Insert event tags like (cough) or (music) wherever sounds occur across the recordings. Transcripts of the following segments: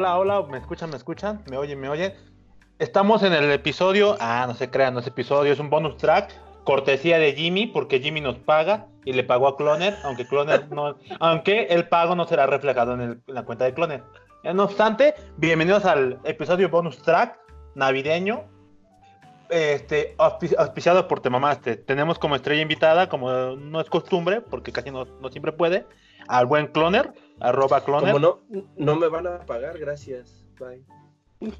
Hola, hola, ¿me escuchan? ¿Me escuchan? ¿Me oyen? ¿Me oyen? Estamos en el episodio. Ah, no se crean, no es episodio, es un bonus track. Cortesía de Jimmy, porque Jimmy nos paga y le pagó a Cloner, aunque Cloner no. (laughs) Aunque el pago no será reflejado en, el- en la cuenta de Cloner. No obstante, bienvenidos al episodio bonus track navideño. Este, auspi- auspiciado por Te Mamaste. Tenemos como estrella invitada, como no es costumbre, porque casi no, no siempre puede, al buen Cloner, arroba Cloner. Como no, no me van a pagar, gracias. Bye. (laughs)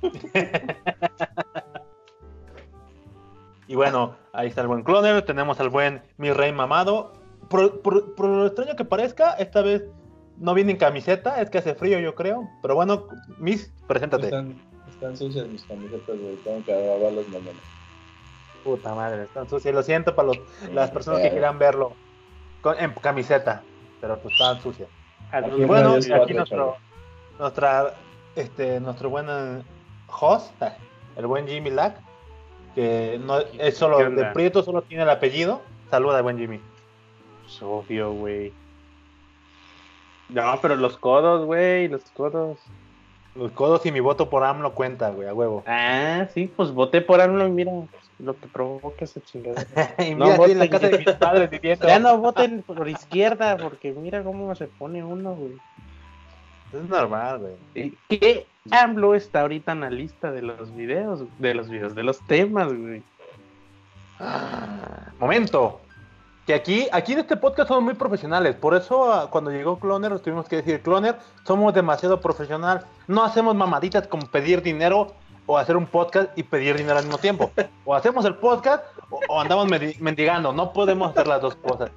Y bueno, ahí está el buen Cloner, tenemos al buen Mi Rey Mamado. Por, por- por lo extraño que parezca, esta vez no viene en camiseta, es que hace frío yo creo. Pero bueno, Miss, preséntate. Están, están sucias mis camisetas, güey. Tengo que lavarlas mañana. Puta madre, están sucias. Lo siento para los- las personas que quieran verlo con- en camiseta, pero pues están sucias. Aquí bueno, aquí nuestro, nuestra, este, nuestro buen eh, host, (laughs) el buen Jimmy Lack, que no es solo ¿Qué de? Prieto, solo tiene el apellido. Saluda, buen Jimmy. Obvio, güey. No, pero los codos, güey, los codos. Los codos y mi voto por AMLO cuenta, güey, a huevo. Ah, sí, pues voté por AMLO y mira lo que provoca esa chingada. (laughs) y No mira, aquí en la voten. casa de mis padres viviendo. ya no voten por izquierda, porque mira cómo se pone uno, güey. Es normal, güey. ¿Y ¿Qué AMLO está ahorita en la lista de los videos? De los videos, de los temas, güey. Ah, Momento. Que aquí, aquí en este podcast somos muy profesionales. Por eso ah, cuando llegó Cloner nos tuvimos que decir, Cloner, somos demasiado profesional. No hacemos mamaditas como pedir dinero o hacer un podcast y pedir dinero al mismo tiempo. O hacemos el podcast o, o andamos mendigando. No podemos hacer las dos cosas.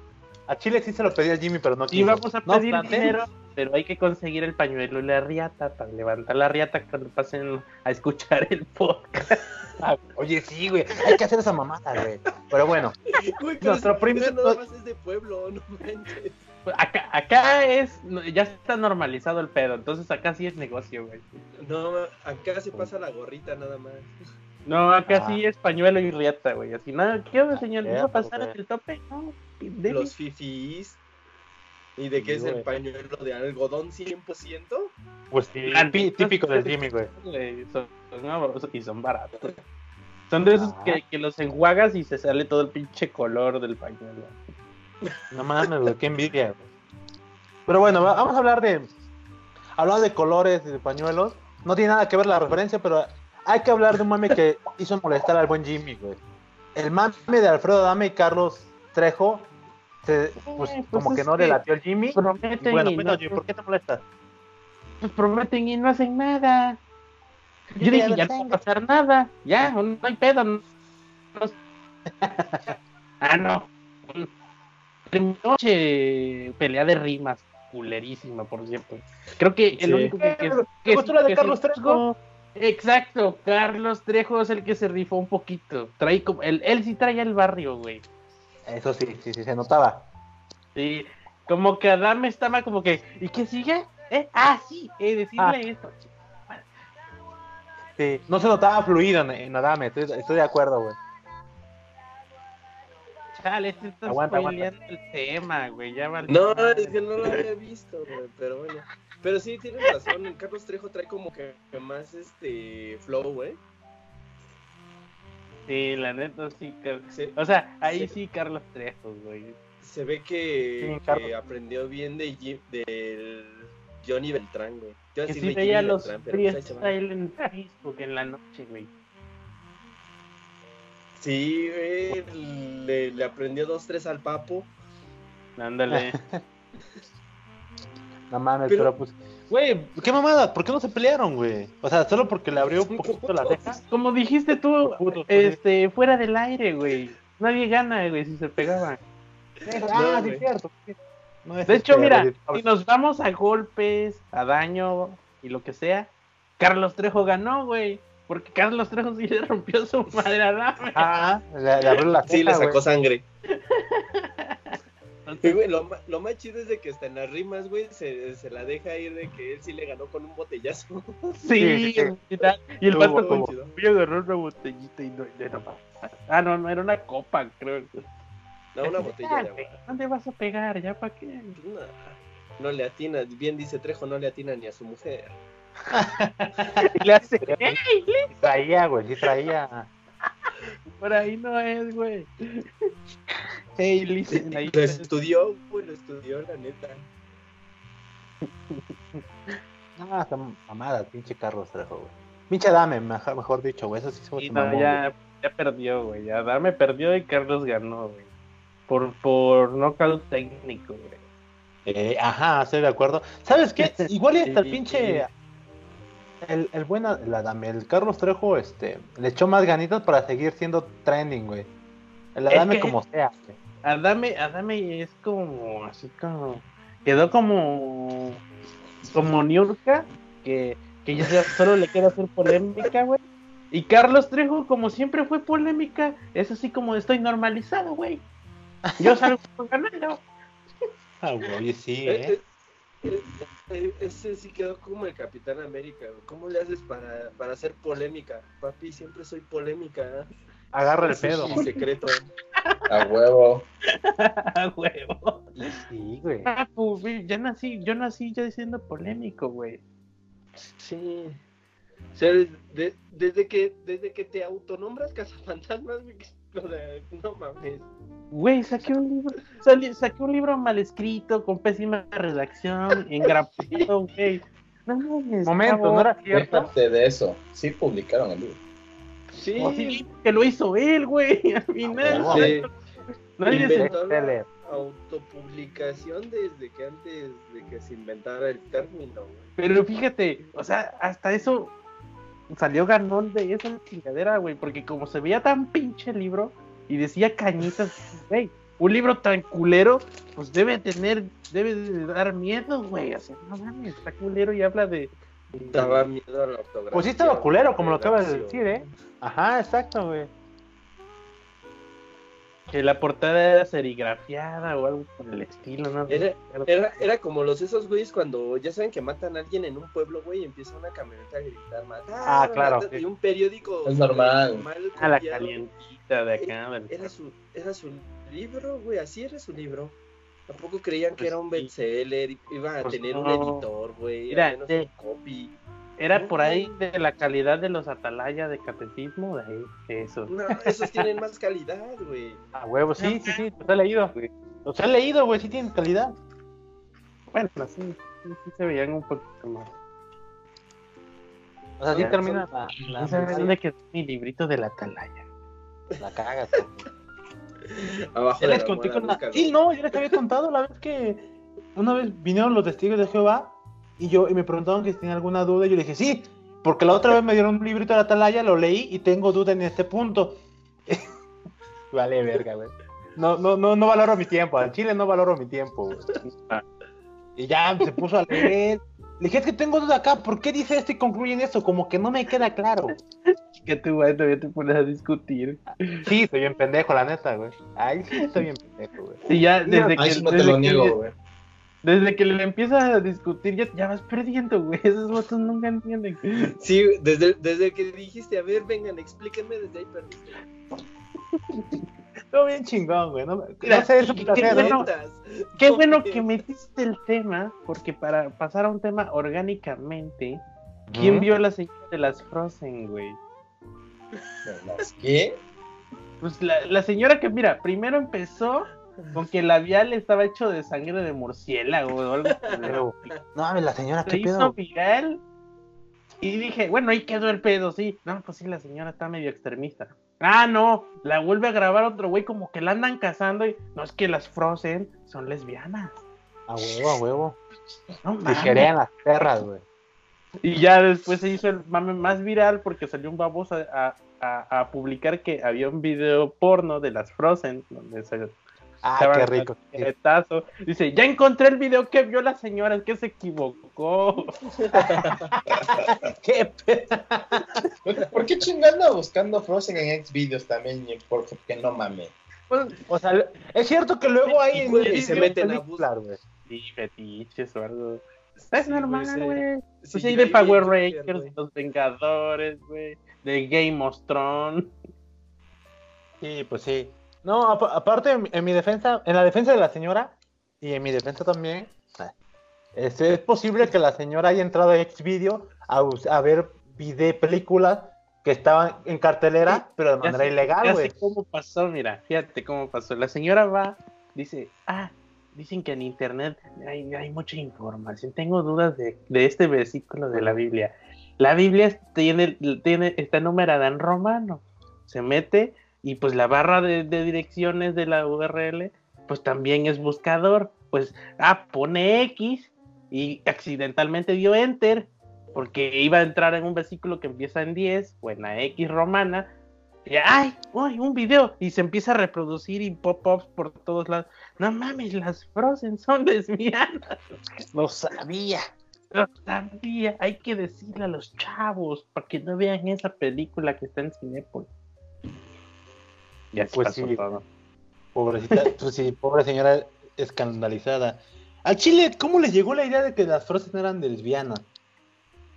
A Chile sí se lo pedí a Jimmy, pero no Y quiso. vamos a No pedir obstante, dinero, pero hay que conseguir el pañuelo y la riata para levantar la riata cuando pasen a escuchar el podcast. ah, Oye, sí, güey. Hay que hacer esa mamada, güey. Pero bueno, Güey, pero Nuestro primer- eso nada más es de pueblo, no manches. Acá, acá es, no, ya está normalizado el pedo, entonces acá sí es negocio, güey. No, acá se pasa la gorrita nada más. No, acá Ah. sí es pañuelo y riata, güey. Así, nada, ¿qué onda, señor? ¿Me va a Cierto, pasar güey. el tope? No. Los fifís. ¿Y de qué Sí, es el pañuelo de algodón 100%? pues sí, Ah, tí- típico del Jimmy, güey. Son, son y son baratos. Son de esos Ah. que, que los enjuagas y se sale todo el pinche color del pañuelo. No mames, güey, qué envidia, güey. Pero bueno, va- vamos a hablar de. Hablar de colores y de pañuelos. No tiene nada que ver la referencia, pero hay que hablar de un mame que (laughs) hizo molestar al buen Jimmy, güey. El mame de Alfredo Dame y Carlos Trejo. se- pues, Eh, pues como que no le latió el Jimmy. Y Prometen bueno, y bueno, no, Jimmy, ¿por qué te molesta? pues prometen y no hacen nada. Yo dije, ya no va a pasar nada. Ya, no hay pedo. no- no- (laughs) ah, no. Noche pelea de rimas, culerísima, por cierto. Creo que el Sí. único que, que, ¿Te que- de que Carlos se- Trejo? Exacto, Carlos Trejo es el que se rifó un poquito. Trae como, él, él sí traía el barrio, güey. Eso sí, sí, sí, se notaba. Sí, como que Adame estaba como que, ¿y qué sigue? ¿Eh? Ah, sí, eh, decirle Ah. esto. Sí, no se notaba fluido en, en Adame, estoy, estoy de acuerdo, güey. Chale, este está Aguanta, spoileando el tema, güey. Ya valió No, es que no lo había visto, güey, pero bueno. Pero sí, tienes razón, el Carlos Trejo trae como que, más este flow, güey. Sí, la neta sí. O sea, ahí Sí. sí, Carlos Trejo, güey. se ve que, Sí, Carlos. que aprendió bien de Jim- del Johnny Beltrán, güey. A Que sí veía Jimmy los Beltrán, pero pues en Facebook en la noche, güey. Sí, güey, le, le aprendió dos, tres al papo. Ándale. (laughs) No mames, Pero- pero, pues. Güey, qué mamada, ¿por qué no se pelearon, güey? O sea, solo porque le abrió un poquito la ceja. Como dijiste tú, Putos, este, fuera del aire, güey. Nadie gana, güey, si se pegaban. Ah, No, sí, cierto. No es De hecho, mira, si nos vamos a golpes, a daño y lo que sea, Carlos Trejo ganó, güey. Porque Carlos Trejo sí le rompió su madre a Dame. Ah, le, le abrió la Sí, le sacó güey. sangre. (laughs) Entonces, Y, güey, lo, más chido es de que hasta en las rimas, güey, se, se la deja ir de que él sí le ganó con un botellazo. Sí, Sí, sí. y el vato como, chido. voy a agarrar una botellita y no, no pasa. Ah, no, no, era una copa, creo. No, una botella de agua. ¿Dónde vas a pegar? ¿Ya para qué? No, no le atina, bien dice Trejo, no le atina ni a su mujer. (laughs) Y le hace. Sí traía, güey, sí traía. Por ahí no es, güey. Hey, listen, ahí Lo estudió, güey, lo estudió, la neta. (laughs) No, está mamada, pinche Carlos Trejo, güey. Pinche dame, mejor, mejor dicho, güey. Eso sí se Sí, me no, mamó, ya, ya perdió, güey. Ya Dame perdió y Carlos ganó, güey. Por, por knockout técnico, güey. Eh, ajá, estoy de acuerdo. ¿Sabes qué? (laughs) Igual y hasta el Sí. pinche. El, el buen el Adame, el Carlos Trejo, este, le echó más ganitas para seguir siendo trending, güey. El Es Adame que- como sea. güey. Adame, Adame es como, así como, quedó como, como Niurka, que, que ya solo le queda hacer polémica, güey. Y Carlos Trejo, como siempre fue polémica, es así como estoy normalizado, güey. Yo salgo ganando. Ah, güey, sí, ¿eh? eh, eh, Ese sí quedó como el Capitán América, güey. ¿Cómo le haces para, para hacer polémica? Papi, siempre soy polémica. ¿eh? Agarra el pedo. es mi secreto. A huevo. (laughs) A huevo. Sí, güey. Ah, pues, güey, ya nací, yo nací ya siendo polémico, güey. Sí. O sea, de- desde, que, desde que te autonombras (laughs) cazafantasmas, güey, (laughs) no mames. Güey, saqué un libro, salí- saqué un libro mal escrito, con pésima redacción, engrapado, (laughs) güey. No mames. Momento. ¿no era cierto? Déjate de eso. Sí publicaron el libro. Sí, que lo hizo él, güey, (laughs) al final. Ah, sí. Nadie se... La autopublicación desde que antes de que se inventara el término, güey. Pero fíjate, o sea, hasta eso salió ganón de esa chingadera, güey, porque como se veía tan pinche el libro y decía cañitas, (laughs) güey, un libro tan culero, pues debe tener, debe de dar miedo, güey, o sea, no mames, está culero y habla de... Daba miedo a la ortografía. Pues sí estaba culero, como lo acabas de decir, ¿eh? Ajá, exacto, güey. Que la portada era serigrafiada o algo por el estilo, ¿no? Era, era, era como los esos güeyes cuando ya saben que matan a alguien en un pueblo, güey, y empieza una camioneta a gritar, mataron, Ah, claro, mataron", sí. Y un periódico. Es normal. mal A la calientita de acá. del- Era su, era su libro, güey, así era su libro. Tampoco creían que Pues era un bestseller, iba a Pues tener un no. editor, güey, menos de- un copy. Era por ahí de la calidad de los atalaya de catecismo, de ahí, eso. No, esos tienen más calidad, güey. A huevo, sí, sí, sí, los he leído. Los he leído, güey, sí tienen calidad. Bueno, sí, sí, sí se veían un poquito más. O sea, sí Son- termina la, la, No sabes dónde quedó mi librito de la atalaya. la cagas. güey. Abajo Ya les la conté con la... Sí, no, ya les había contado la vez que una vez vinieron los testigos de Jehová y yo y me preguntaron que si tenía alguna duda y yo le dije, sí, porque la otra vez me dieron un librito de la atalaya, lo leí y tengo duda en este punto. (laughs) vale, verga, güey. No, no, no, no valoro mi tiempo, al chile no valoro mi tiempo, güey. (laughs) Y ya se puso a leer. Le dije, es que tengo duda acá, ¿por qué dice esto y concluye en esto? Como que no me queda claro. (laughs) Que tú, güey, todavía te pones a discutir. Sí, estoy bien pendejo, la neta, güey. Ay, sí, estoy bien pendejo, güey. Y ya, desde Ahí que, sí no te lo niego, güey. Desde que le empiezas a discutir, ya, ya vas perdiendo, güey. (laughs) Esos votos nunca entienden. Sí, desde, desde que dijiste, a ver, vengan, explíquenme, desde ahí perdiste. Todo bien chingón, güey. No, Mira, no sé, es un qué bueno. Notas. Qué bueno que metiste el tema, porque para pasar a un tema orgánicamente, ¿quién vio la señora de las Frozen, güey? ¿Las qué? Pues la, la señora que, mira, primero empezó con que el labial estaba hecho de sangre de murciélago o algo. Pero, no mames, la señora, se qué hizo pedo. viral y dije, bueno, ahí quedó el pedo, sí. No, pues sí, la señora está medio extremista. Ah, no, la vuelve a grabar otro güey como que la andan cazando y no es que las Frozen son lesbianas. A huevo, a huevo. No mames. querían las perras, güey. Y ya después se hizo el mame más viral porque salió un baboso a, a- a publicar que había un video porno de las Frozen donde se Ah, qué rico. Dice, ya encontré el video que vio la señora, es que se equivocó. (laughs) Qué pedo. ¿Por qué chingando buscando Frozen en Xvideos también? Porque no mames. Pues, o sea, es cierto que luego hay Y, se meten a películas, güey. Sí, fetiches o algo. Es Sí, normal, güey, sí. Pues hay de Power Rangers, de los Vengadores, güey. De Game of Thrones. Sí, pues sí. No, apa- aparte, en, en mi defensa, en la defensa de la señora, y en mi defensa también, eh, Este, es posible que la señora haya entrado a Xvideo a, a ver video películas que estaban en cartelera, Sí, pero de manera sé- ilegal, güey. cómo pasó, mira, fíjate cómo pasó. La señora va, dice, ah, dicen que en internet hay, hay mucha información. Tengo dudas de, de este versículo de la Biblia. La Biblia tiene, tiene, está numerada en romano. Se mete y pues la barra de, de direcciones de la URL, pues también es buscador. Pues, ah, pone X y accidentalmente dio enter porque iba a entrar en un versículo que empieza en 10 o en la X romana. Y, ¡ay! ¡Uy! Un video. Y se empieza a reproducir y pop-ups por todos lados. No mames, las Frozen son (laughs) lesbianas. Lo sabía. Lo sabía. Hay que decirle a los chavos para que no vean esa película que está en Cinepolis. Ya se Pues pasó sí. todo. Pobrecita, (laughs) pues sí, pobre señora escandalizada. Al Chile, ¿cómo le llegó la idea de que las Frozen eran lesbianas?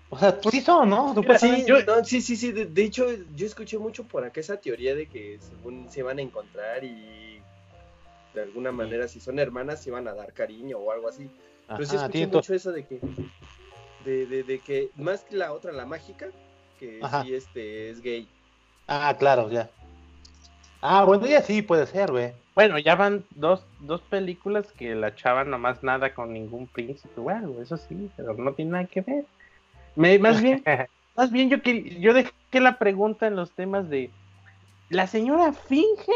O sea, pues sí son, ¿no? Pues sí, no, sí, sí, sí. De, de hecho, yo escuché mucho por acá esa teoría de que según se van a encontrar y de alguna manera, si son hermanas, se van a dar cariño o algo así. Pero sí escuché mucho eso de que, de, de, de que más que la otra, la mágica, que Ajá. sí este es gay. Ah, claro, ya. Ah, bueno, ya sí puede ser, güey. Bueno, ya van dos, dos películas que la chava nomás nada con ningún príncipe. Bueno, eso sí, pero no tiene nada que ver. Me- más bien, (laughs) más bien yo yo dejé la pregunta en los temas de ¿la señora finge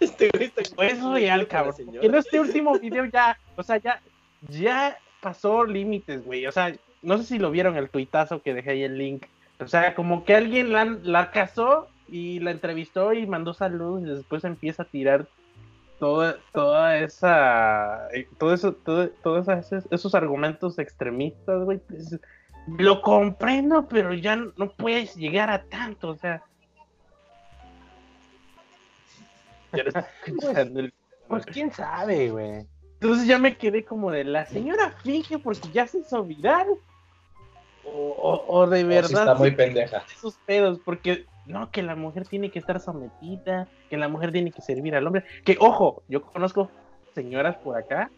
Este güey está o es real, cabrón? Que en este último video ya, o sea, ya, ya pasó límites, güey. O sea, no sé si lo vieron el tuitazo que dejé ahí el link. O sea, como que alguien la, la casó y la entrevistó y mandó saludos y después empieza a tirar toda, toda esa, eh, todo eso, todo, todos esos, esos argumentos extremistas, güey. pues, lo comprendo, pero ya no, no puedes llegar a tanto, o sea. (laughs) El- Pues quién sabe, güey. entonces ya me quedé como de la señora finge porque ya se hizo viral. O, o- o de O verdad está muy pendeja. esos pedos, porque no, que la mujer tiene que estar sometida, que la mujer tiene que servir al hombre. Que ojo, yo conozco señoras por acá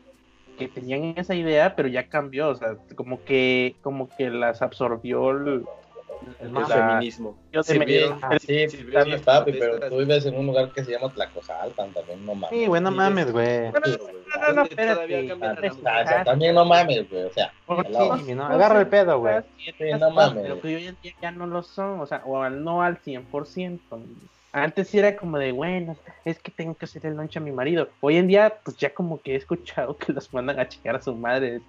que tenían esa idea, pero ya cambió, o sea, como que, como que las absorbió el, El la- feminismo. yo de Sí, me-. Ah, sí, sí, vez, papi, pero tú vives en un lugar que se llama Tlacojalpan también, no mames. Sí, güey, no mames, güey. No, no, no, espérate. Ah, también no mames, güey, o sea, no, agarra el pedo, güey. Sí, no mames. Pero que hoy en día ya no lo son, o sea, o al- no al 100%. Antes sí era como de, bueno, es que tengo que hacer el lunch a mi marido. Hoy en día, pues ya como que he escuchado (laughs) que los mandan a checar a su madre.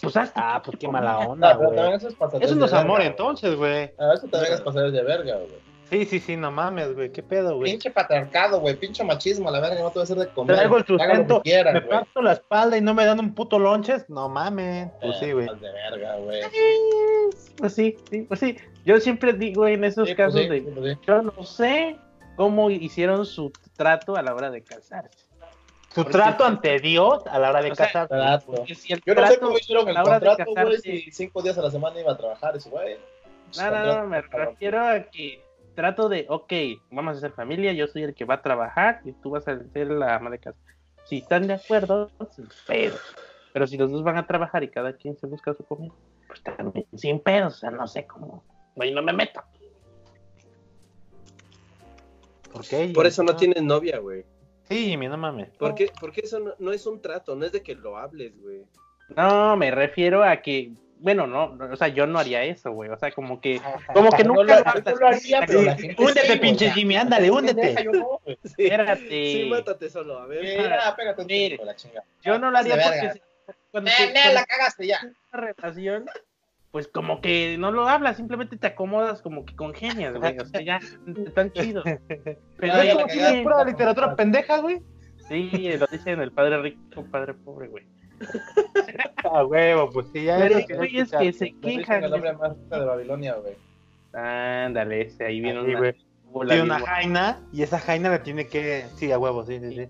Pues, hazte Ah, pues qué mala (laughs) onda, güey. eso es Eso no es amor verga, entonces, güey. A eso también es pasajeros de verga, güey. Sí, sí, sí, no mames, güey. ¿Qué pedo, güey? Pinche patriarcado, güey, pinche machismo, la verga, no te voy a hacer de comer. Traigo el sustento, quieran, me parto la espalda y no me dan un puto lonches. No mames. Pues sí, güey. Eh, de verga, güey. Pues sí, sí, pues sí. Yo siempre digo en esos Sí, pues casos sí, de, pues sí. yo no sé cómo hicieron su trato a la hora de casarse. Su trato ante Dios a la hora de O sea, casarse. Trato. Porque si el Yo no sé cómo hicieron el contrato, güey, si cinco días a la semana iba a trabajar ese güey. No, no, no, me refiero a que trato de, ok, vamos a hacer familia, yo soy el que va a trabajar y tú vas a ser la ama de casa. Si están de acuerdo, sin pedos. Pero si los dos van a trabajar y cada quien se busca su comida, pues también sin pedos, o sea, no sé cómo. No, y no me meto. ¿Por qué? Por eso no tienes novia, güey. Sí, Jimmy, no mames. Porque, porque eso no, no es un trato, no es de que lo hables, güey. No, me refiero a que, bueno, no, no, o sea, yo no haría eso, güey. O sea, como que, Ah, como que No nunca lo- lo lo haría, pero la gente Húndete, pinche Jimmy, ándale, húndete. no. (laughs) Sí, Espérate. sí, mátate solo, a ver. Mira, pégate un tiro con la chinga. yo no lo haría porque cuando Eh, te- la cagaste ya. una relación, pues como que no lo hablas, simplemente te acomodas como que congenias, güey. O sea, ya están chidos. (laughs) Pero Ah, eso la sí, cagaste. Pura literatura pendeja, güey. sí, lo dicen el padre rico, padre pobre, güey. A (laughs) huevo, pues sí, ya. Pero güeyes escuchar. que se quejan. el hombre más rico de Babilonia, güey. Ándale, ese, ahí viene una güey. Tiene una jaina y esa jaina le tiene que. Sí, a huevo, sí, sí, sí.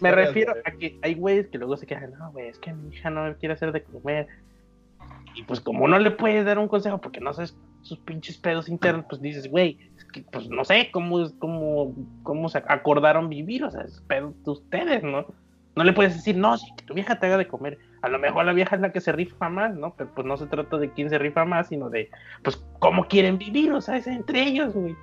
Me refiero güey. a que hay güeyes que luego se quejan, no, güey, es que mi hija no me quiere hacer de comer. Y pues como no le puedes dar un consejo porque no sabes sus pinches pedos internos, pues dices, güey, es que pues no sé cómo, cómo, cómo se acordaron vivir, o sea, es pedo de ustedes, ¿no? No le puedes decir, no, sí, que tu vieja te haga de comer. A lo mejor la vieja es la que se rifa más, ¿no? Pero pues no se trata de quién se rifa más, sino de, pues, cómo quieren vivir, o sea, es entre ellos, güey.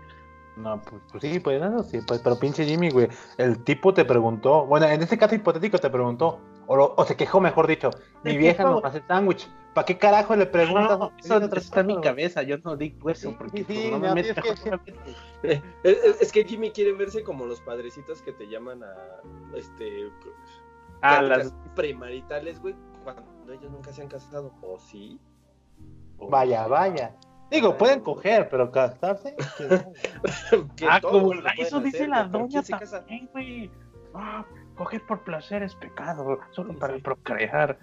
No, pues, pues sí, pues eso sí, pues, pero pinche Jimmy, güey, el tipo te preguntó, bueno, en este caso hipotético te preguntó, o, lo- o se quejó, mejor dicho, mi vieja quejó. no hace sándwich, ¿para qué carajo le preguntas? No, eso está en mi cabeza, yo no digo eso, porque sí, pues, (laughs) sí, no me meto. es que- Eh, Es, es que Jimmy quiere verse como los padrecitos que te llaman a este Ah, pláticas las... premaritales, güey, cuando ellos nunca se han casado. ¿O sí? Vaya, vaya. Digo, pueden coger, pero casarse. (laughs) Ah, como eso dice hacer, la doña también, güey. Ah, coger por placer es pecado, solo para Sí. procrear.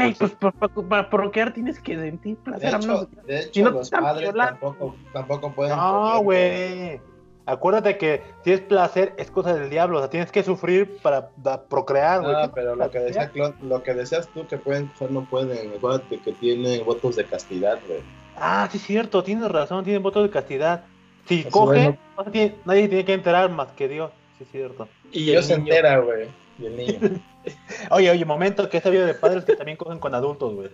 Güey, pues para, para procrear tienes que sentir De placer. a hecho, menos- de hecho si no los están padres tampoco, tampoco pueden. No, güey. Acuérdate que si es placer, es cosa del diablo. O sea, tienes que sufrir para procrear, güey. No, pero lo que, decía lo que decías tú que pueden coger no pueden. Acuérdate que tienen votos de castidad, güey. Ah, sí, es cierto. Tienes razón. Tienen votos de castidad. Si Así cogen, no se tiene- nadie tiene que enterar más que Dios. Sí, es cierto. Y Dios se entera, güey. Y el niño. (laughs) Oye, oye, momento que he sabido de padres que también cogen con adultos, güey.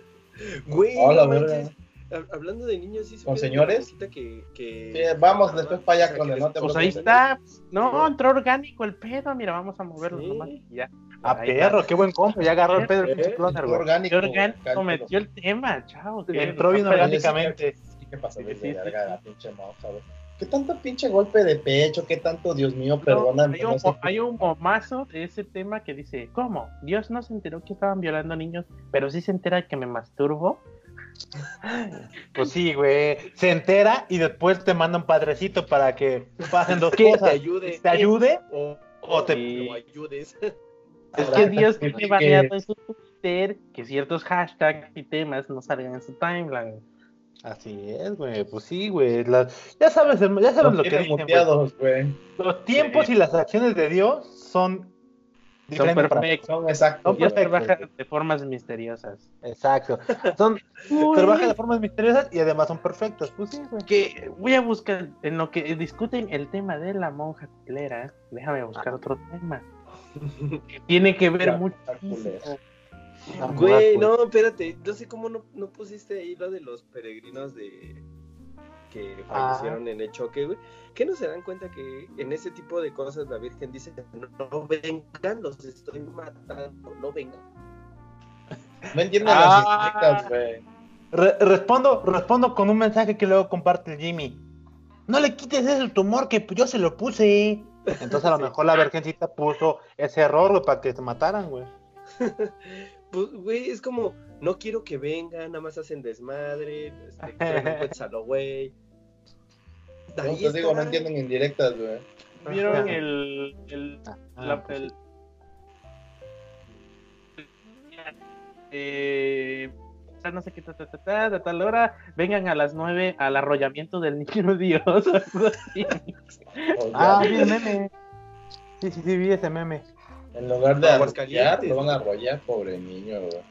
Güey, Hola, no Hablando de niños, sí ¿Con señores? una cosita Que, que... Sí, vamos Ah, después para allá o sea, con el no te Pues ahí está. No, Sí. entró orgánico el pedo. Mira, vamos a moverlo Sí. nomás. y Ya. A Ahí perro, qué buen combo. Ya agarró el pedo el pinche cloner, güey. orgánico. Qué orgánico cálculo. metió el tema, chao. Entró bien orgánicamente. Sí, ¿Qué pasa? Sí, sí, sí. la pinche güey. ¿Qué tanto pinche golpe de pecho? ¿Qué tanto, Dios mío, No, perdóname? hay, un, no sé hay un momazo de ese tema que dice, ¿cómo? Dios no se enteró que estaban violando niños, pero sí se entera que me masturbo. (laughs) Pues sí, güey. Se entera y después te manda un padrecito para que pasen dos (laughs) te cosas. ayude. Te ayude O, o te- lo ayudes. (laughs) Es que Dios tiene baneado en su Twitter que ciertos hashtags y temas no salgan en su timeline. Así es, güey. Pues sí, güey. La- Ya sabes, ya sabes lo que dicen, muteados, güey. Los tiempos y las acciones de Dios son Son perfectos. Son. No, Dios trabaja de formas misteriosas. Exacto. Son (laughs) trabajan de formas misteriosas y además son perfectos. Pues sí, güey. Que voy a buscar, en lo que discuten el tema de la monja telera, déjame buscar otro tema. (laughs) Que tiene que ver mucho. Güey, no, espérate. No sé cómo no, no pusiste ahí lo de los peregrinos de que Ah. fallecieron en el choque, güey. Que no se dan cuenta que en ese tipo de cosas la Virgen dice, no, no vengan, los estoy matando, no vengan. No entienden Ah. las güey. Re- respondo, respondo con un mensaje que luego comparte el Jimmy. No le quites ese tumor que yo se lo puse. Entonces a lo Sí. mejor la virgencita puso ese error, güey, para que se mataran, güey. (laughs) Pues, güey, es como, no quiero que vengan, nada más hacen desmadre, este, un Quetzalo, (laughs) güey. No te digo, no entienden indirectas, güey. ¿Vieron Ajá. el, el, Ah, la- pues el- eh, no sé qué, ta, ta, ta, ta, de tal hora, vengan a las 9 al arrollamiento del niño (laughs) Dios. algo así. O sea, Ah, vi el meme. Sí, sí, sí, vi ese meme. En lugar de arrollar, lo van a arrollar, pobre niño, güey.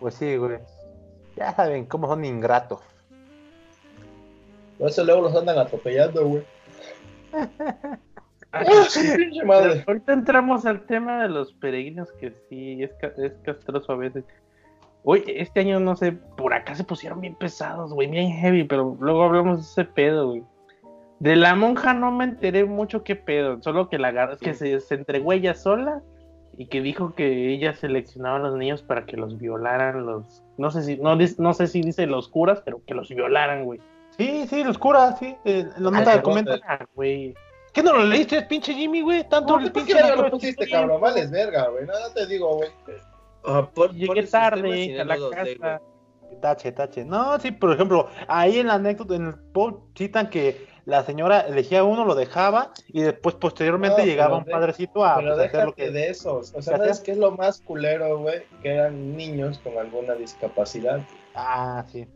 Pues sí, güey. Ya saben cómo son ingratos. Por eso luego los andan atropellando, güey. (laughs) Ah, Pinche madre. Ahorita entramos al tema de los peregrinos, que sí, es, ca- es castroso a veces. Oye, este año, no sé, por acá se pusieron bien pesados, güey, bien heavy, pero luego hablamos de ese pedo, güey. De la monja no me enteré mucho qué pedo, solo que la agar- que se, se entregó ella sola y que dijo que ella seleccionaba a los niños para que los violaran los... No sé si, no, no sé si dice los curas, pero que los violaran, güey. Sí, sí, los curas, sí. Eh, lo Ah, nota sí, de comenta. Ah, güey. ¿Qué no lo leíste, pinche Jimmy, güey? Tanto No, el ¿por pinche. qué no lo pusiste, cabrón? Vales verga, güey. No, no te digo, güey. Ah, pon- Llegué tarde a la casa. Tache, tache. No, sí, por ejemplo, ahí en la anécdota, en el post, citan que la señora elegía uno, lo dejaba y después, posteriormente, No, llegaba un de- padrecito a Pero pues, hacer lo que. de eso. O sea, ¿Qué ¿sabes qué es lo más culero, güey? Que eran niños con alguna discapacidad. Ah, sí.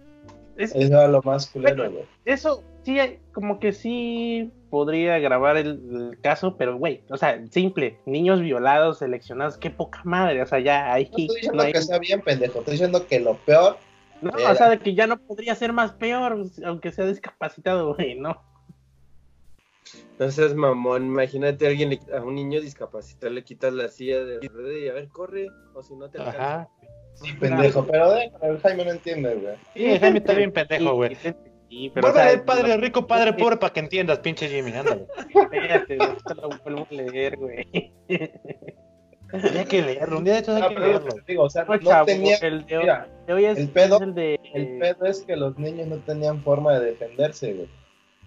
Es- Eso era lo más culero, güey. eso sí, hay- como que sí podría grabar el, el caso, pero güey, o sea, simple, niños violados, seleccionados, qué poca madre, o sea, ya ahí No estoy diciendo no hay- que está bien, pendejo. Estoy diciendo que lo peor. no, era- o sea, de que ya no podría ser más peor, aunque sea discapacitado, güey, no. No seas mamón, imagínate a alguien, a un niño discapacitado le quitas la silla de rueda y a ver, corre, o si no te alcanza. Ajá. Sí, pendejo, pero déjalo, el Jaime no entiende, güey. Sí, Jaime está bien pendejo, güey. Sí, pero, Vuelve leer padre no- rico, padre pobre para que entiendas, pinche Jimmy, ándale. (laughs) Espérate, no te lo vuelvo a leer, güey. Hay que leerlo, un día de estos hay Ah, que leerlo. digo, o sea, No, no chavo, tenía. el de hoy, Mira, de hoy es, el pedo- es el de... el pedo es que los niños no tenían forma de defenderse, güey.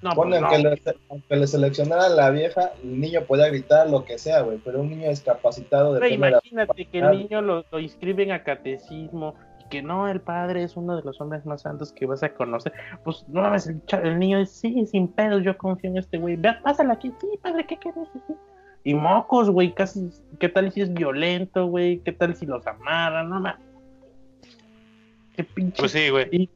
No, Pone, pues no. aunque, le, aunque le seleccionara la vieja, el niño podía gritar lo que sea, güey. Pero un niño discapacitado Pero de la imagínate que el niño lo, lo inscriben a catecismo y que no, el padre es uno de los hombres más santos que vas a conocer. Pues no mames, el, niño dice, sí, sin pedos, yo confío en este güey. Ve, pásala aquí, sí, padre, ¿qué quieres? Sí. Y mocos, güey, casi, ¿qué tal si es violento, güey? ¿Qué tal si los amarran? No mames. Qué pinche. Pues sí, güey.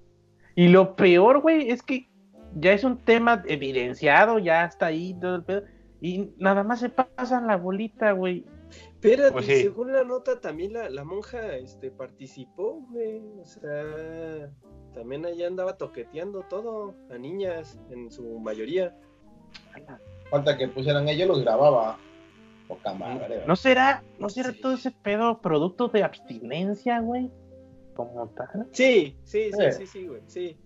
Y lo peor, güey, es que ya es un tema evidenciado, ya está ahí todo el pedo. Y nada más se pasan la bolita, güey. Espérate, Pues sí. según la nota, también la, la monja este, participó, güey. O sea, también allá andaba toqueteando todo a niñas, en su mayoría. Falta que pusieran ellos, los grababa. Poca madre, ¿No será, no será Sí. todo ese pedo producto de abstinencia, güey? Como tal. Sí, sí, sí, Eh. sí, sí, güey, sí.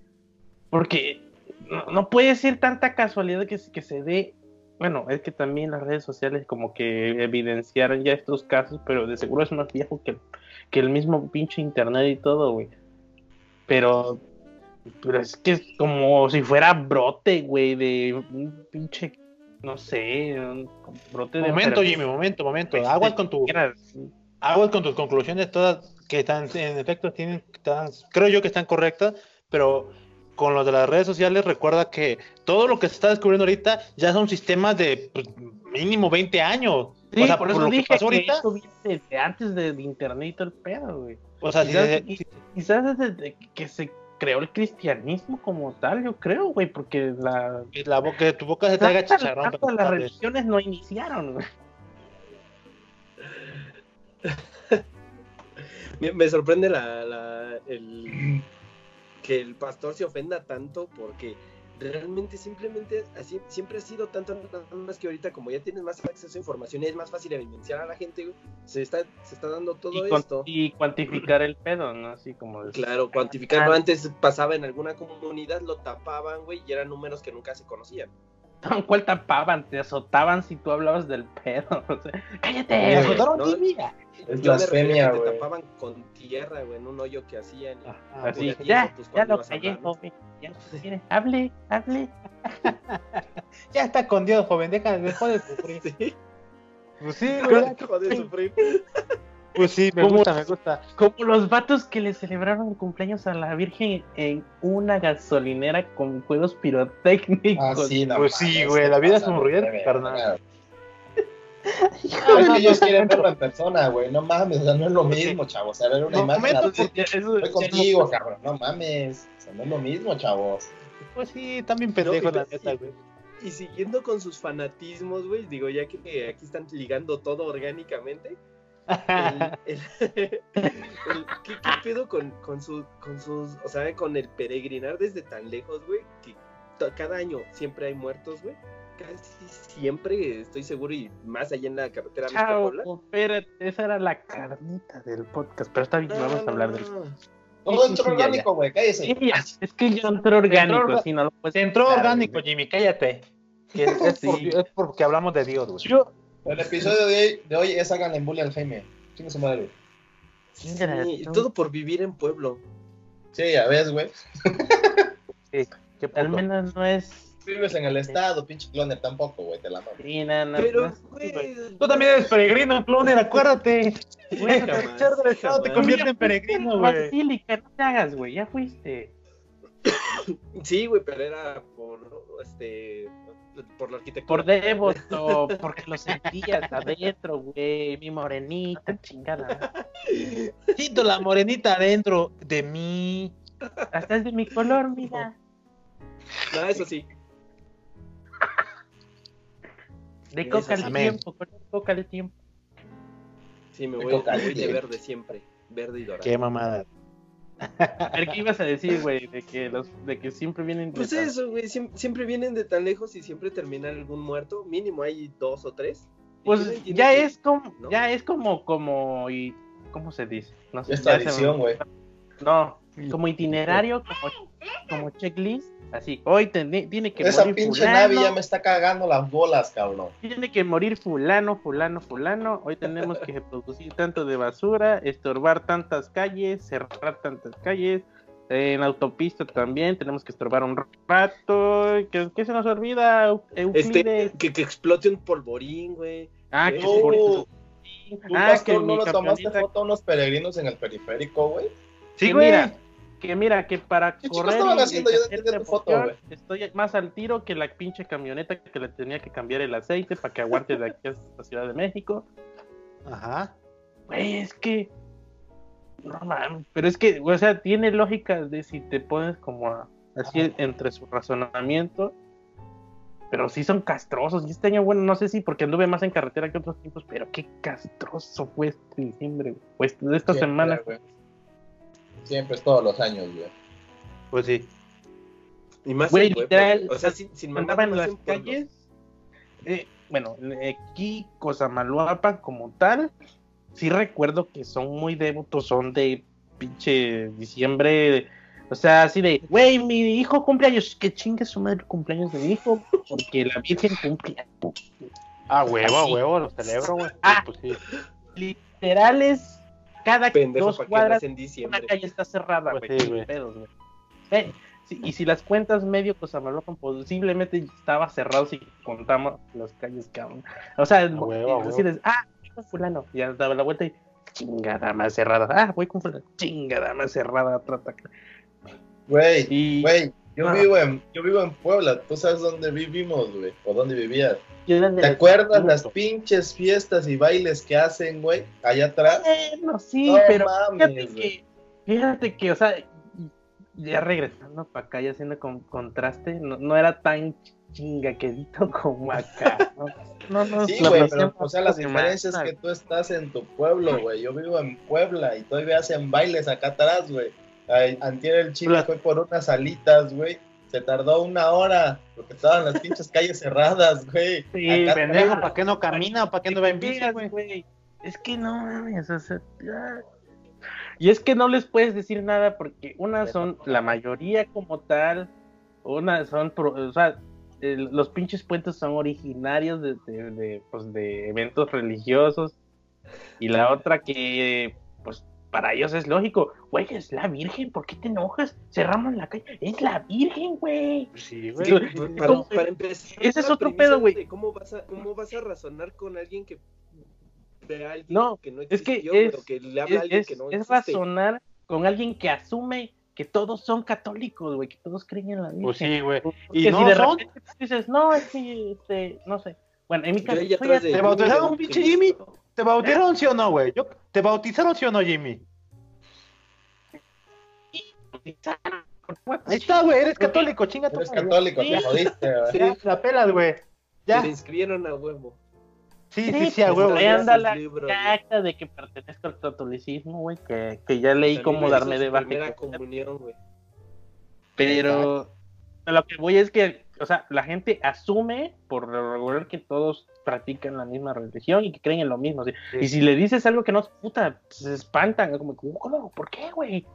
Porque no, no puede ser tanta casualidad que, se- que se dé. Bueno, es que también las redes sociales como que evidenciaron ya estos casos, pero de seguro es más viejo que, que el mismo pinche internet y todo, güey. Pero, pero es que es como si fuera brote, güey, de un pinche, no sé, un brote de... Momento. Jimmy, momento, momento. Aguas con tu, Quieras. aguas con tus conclusiones todas que están, en efecto, tienen, están- creo yo que están correctas, pero con lo de las redes sociales recuerda que todo lo que se está descubriendo ahorita ya son sistemas de pues, mínimo 20 años. Sí, o sea, por por eso lo que dije pasó que ahorita, esto viene desde antes del internet y todo el pedo, güey. o sea, si quizás, se- quizás desde que se creó el cristianismo como tal, yo creo, güey, porque la... si la boca, que tu boca se tantas- chicharrón. las religiones no iniciaron, güey. (laughs) Me, me sorprende la, la- el, que el pastor se ofenda tanto porque realmente simplemente así siempre ha sido tanto nada más que ahorita como ya tienes más acceso a información es más fácil evidenciar a la gente güey, se está se está dando todo Y, esto y cuantificar el pedo, ¿no? Así como... de- claro cuantificarlo Ah. antes pasaba en alguna comunidad lo tapaban güey y eran números que nunca se conocían ¿Cuál tapaban? Te azotaban si tú hablabas del pedo. (laughs) o sea, ¡Cállate! Me azotaron, no. Es blasfemia, que te güey. tapaban con tierra güey en un hoyo que hacían y- Ajá, Así, ya tienes ya, lo callé, joven. Ya quiere. Hable, hable. (laughs) Ya está con Dios, joven, deja, dejó de sufrir. (laughs) Sí, Pues sí, güey. dejó de sufrir. Pues sí, me gusta, me gusta. Como los vatos que le celebraron el cumpleaños a la Virgen en una gasolinera con juegos pirotécnicos. Ah, sí, no Pues sí, güey, la vida es un ruido, carnal. No, (laughs) es que ellos quieren verlo en persona, güey. No mames, o sea, no es lo mismo, chavo. O sea, ver una No, imagen momento, Ya, eso- estoy contigo, cabrón. No mames. O sea, no es lo mismo, chavos. Pues sí, también y- la neta, güey. Y siguiendo con sus fanatismos, güey, digo, ya que aquí están ligando todo orgánicamente, el, el- (laughs) el- ¿qué, qué pedo con, con, su, con sus, o sea, con el peregrinar desde tan lejos, güey? Que to- cada año siempre hay muertos, güey. Casi siempre, estoy seguro, y más allá en la carretera Chao, México-Puebla. espérate, esa era la carnita del podcast, pero está bien, vamos a hablar de eso. Todo sí, ya, orgánico, güey. Cállese. Sí, es que yo entré orgánico, Entró- si no lo puedes entró orgánico. Jimmy, cállate. Que es, (laughs) es por- Sí. es porque hablamos de Dios, güey. Yo, El episodio de hoy, de hoy es hagan en bullying al Jaime. Chinga su madre. Sí, y todo por vivir en pueblo. Sí, ya ves, güey. Qué al menos no es. Vives en el estado, pinche cloner tampoco, güey. Te la mamo. Sí, no, no, no Pero, güey, Tú también eres peregrino, cloner, acuérdate. Güey, te convierte en peregrino, güey. Basílica, no te hagas, güey, ya fuiste. Sí, güey, pero era por, este, por la arquitectura. Por devoto, (laughs) porque lo sentías adentro, güey, mi morenita, chingada. Siento la morenita adentro de mí. Hasta es de mi color, mira. No, eso sí. De coca al tiempo, con coca al tiempo. Sí, me voy, me voy de verde siempre. Verde y dorado. Qué mamada. (laughs) A ver, ¿qué ibas a decir, güey? De que, los, de que siempre vienen... de Pues tan- eso, güey, siem- siempre, vienen de tan lejos y siempre terminan algún muerto. Mínimo hay dos o tres. Pues no ya que- es como, ¿no? ya es como, como, y, ¿cómo se dice? No sé, Es me- tradición, güey. No, como itinerario, como, como checklist, así, hoy ten- tiene que Esa morir pinche fulano, Navi ya me está cagando las bolas, cabrón. tiene que morir fulano, fulano, fulano, hoy tenemos que producir tanto de basura, estorbar tantas calles, cerrar tantas calles, en autopista también tenemos que estorbar un rato, ¿qué, qué se nos olvida? Este, que, que explote un polvorín, güey. ah, que ¿Tú, ah, pastor, que no le tomaste camioneta- foto a unos peregrinos en el periférico, güey? Sí, güey. mira, que mira, que para ¿Qué chicos correr estaban y- haciendo? y Yo tu foto. Estoy más al tiro que la pinche camioneta que le tenía que cambiar el aceite para que aguante de aquí hasta la Ciudad de México. Ajá. Güey, es que. No mames. Pero es que, o sea, tiene lógica de si te pones como a- así entre su razonamiento. Pero sí son castrosos. Y este año, bueno, no sé si porque anduve más en carretera que otros tiempos, pero qué castroso fue este diciembre. güey. Pues de esta semana. Siempre es todos los años, güey. Pues sí. Y más Güey, literal. O sea, sin, sin andaba en las calles. eh, bueno, aquí Cosamaloapan como tal, sí recuerdo que son muy devotos, son de pinche diciembre. O sea, así de, güey, mi hijo cumpleaños, que chingue su madre el cumpleaños de mi hijo, porque la Virgen cumple. A huevo, a Así. huevo, lo celebro, güey. Ah. Pues sí. Literales, cada Pendejo dos cuadras una calle está cerrada, Pues güey. sí, sin güey. pedos, güey. Eh, sí, y si las cuentas medio Cosamaloapan, posiblemente estaba cerrado si contamos las calles, cabrón. O sea, decides, ah, voy con fulano. Y ya daba la vuelta y chingada más cerrada. Ah, voy con fulano. Chingada más cerrada. otra ataque. Güey, güey, yo Ah. vivo en, yo vivo en Puebla, tú sabes dónde vivimos, güey, o dónde vivías. ¿Te las- acuerdas las pinches fiestas y bailes que hacen, güey, allá atrás? Bueno, sí, No pero mames, fíjate que, fíjate que, o sea, ya regresando para acá y haciendo con contraste, no, no era tan chinga quedito (laughs) como acá. No, no, no, Sí, güey, pero, o sea, la más diferencia es que tú estás en tu pueblo, güey. Yo vivo en Puebla y todavía hacen bailes acá atrás, güey. Antier el chile fue por unas alitas, güey. Se tardó una hora porque estaban las pinches calles cerradas, güey. Sí, Acá Pendejo, ¿para qué no camina? ¿Para qué no va en bici, güey? Es que no mames, o sea, ya. Y es que no les puedes decir nada porque unas son la mayoría como tal, unas son, pro- o sea, los pinches puentes son originarios de, de- de, pues, de eventos religiosos y la otra que, pues, para ellos es lógico, güey, es la Virgen, ¿por qué te enojas? Cerramos la calle, es la Virgen, güey. Sí, güey. que, para, empezar, Ese es otro pedo, güey. de ¿Cómo vas, a, ¿Cómo vas a razonar con alguien que ve a alguien No, que no es que existió, es- pero que le habla a es, alguien es- que no es existe? razonar con alguien que asume que todos son católicos, güey, que todos creen en la Virgen. Pues sí, güey. Y si no de son. repente dices, no, es que, este, no sé. Bueno, en mi caso, soy de ¿Te bautizaron, pinche que- Jimmy? ¿Te bautizaron sí o no, güey? Yo- ¿Te bautizaron sí o no, Jimmy? Ahí está, güey, eres católico, chinga tu Eres madre. católico, Sí. te jodiste, güey. Ya, la pelas, güey. Ya. Te inscribieron a huevo. Sí, Sí, sí, sí, a pues, huevo. ahí anda la de que pertenezco al catolicismo, güey, que, que ya leí También cómo darme de baja. Primera comunión, güey. Pero a lo que voy es que, o sea, la gente asume por lo regular que todos practican la misma religión y que creen en lo mismo. ¿sí? Sí. Y si le dices algo que no, puta, se espantan, como, ¿cómo? ¿Por qué, güey?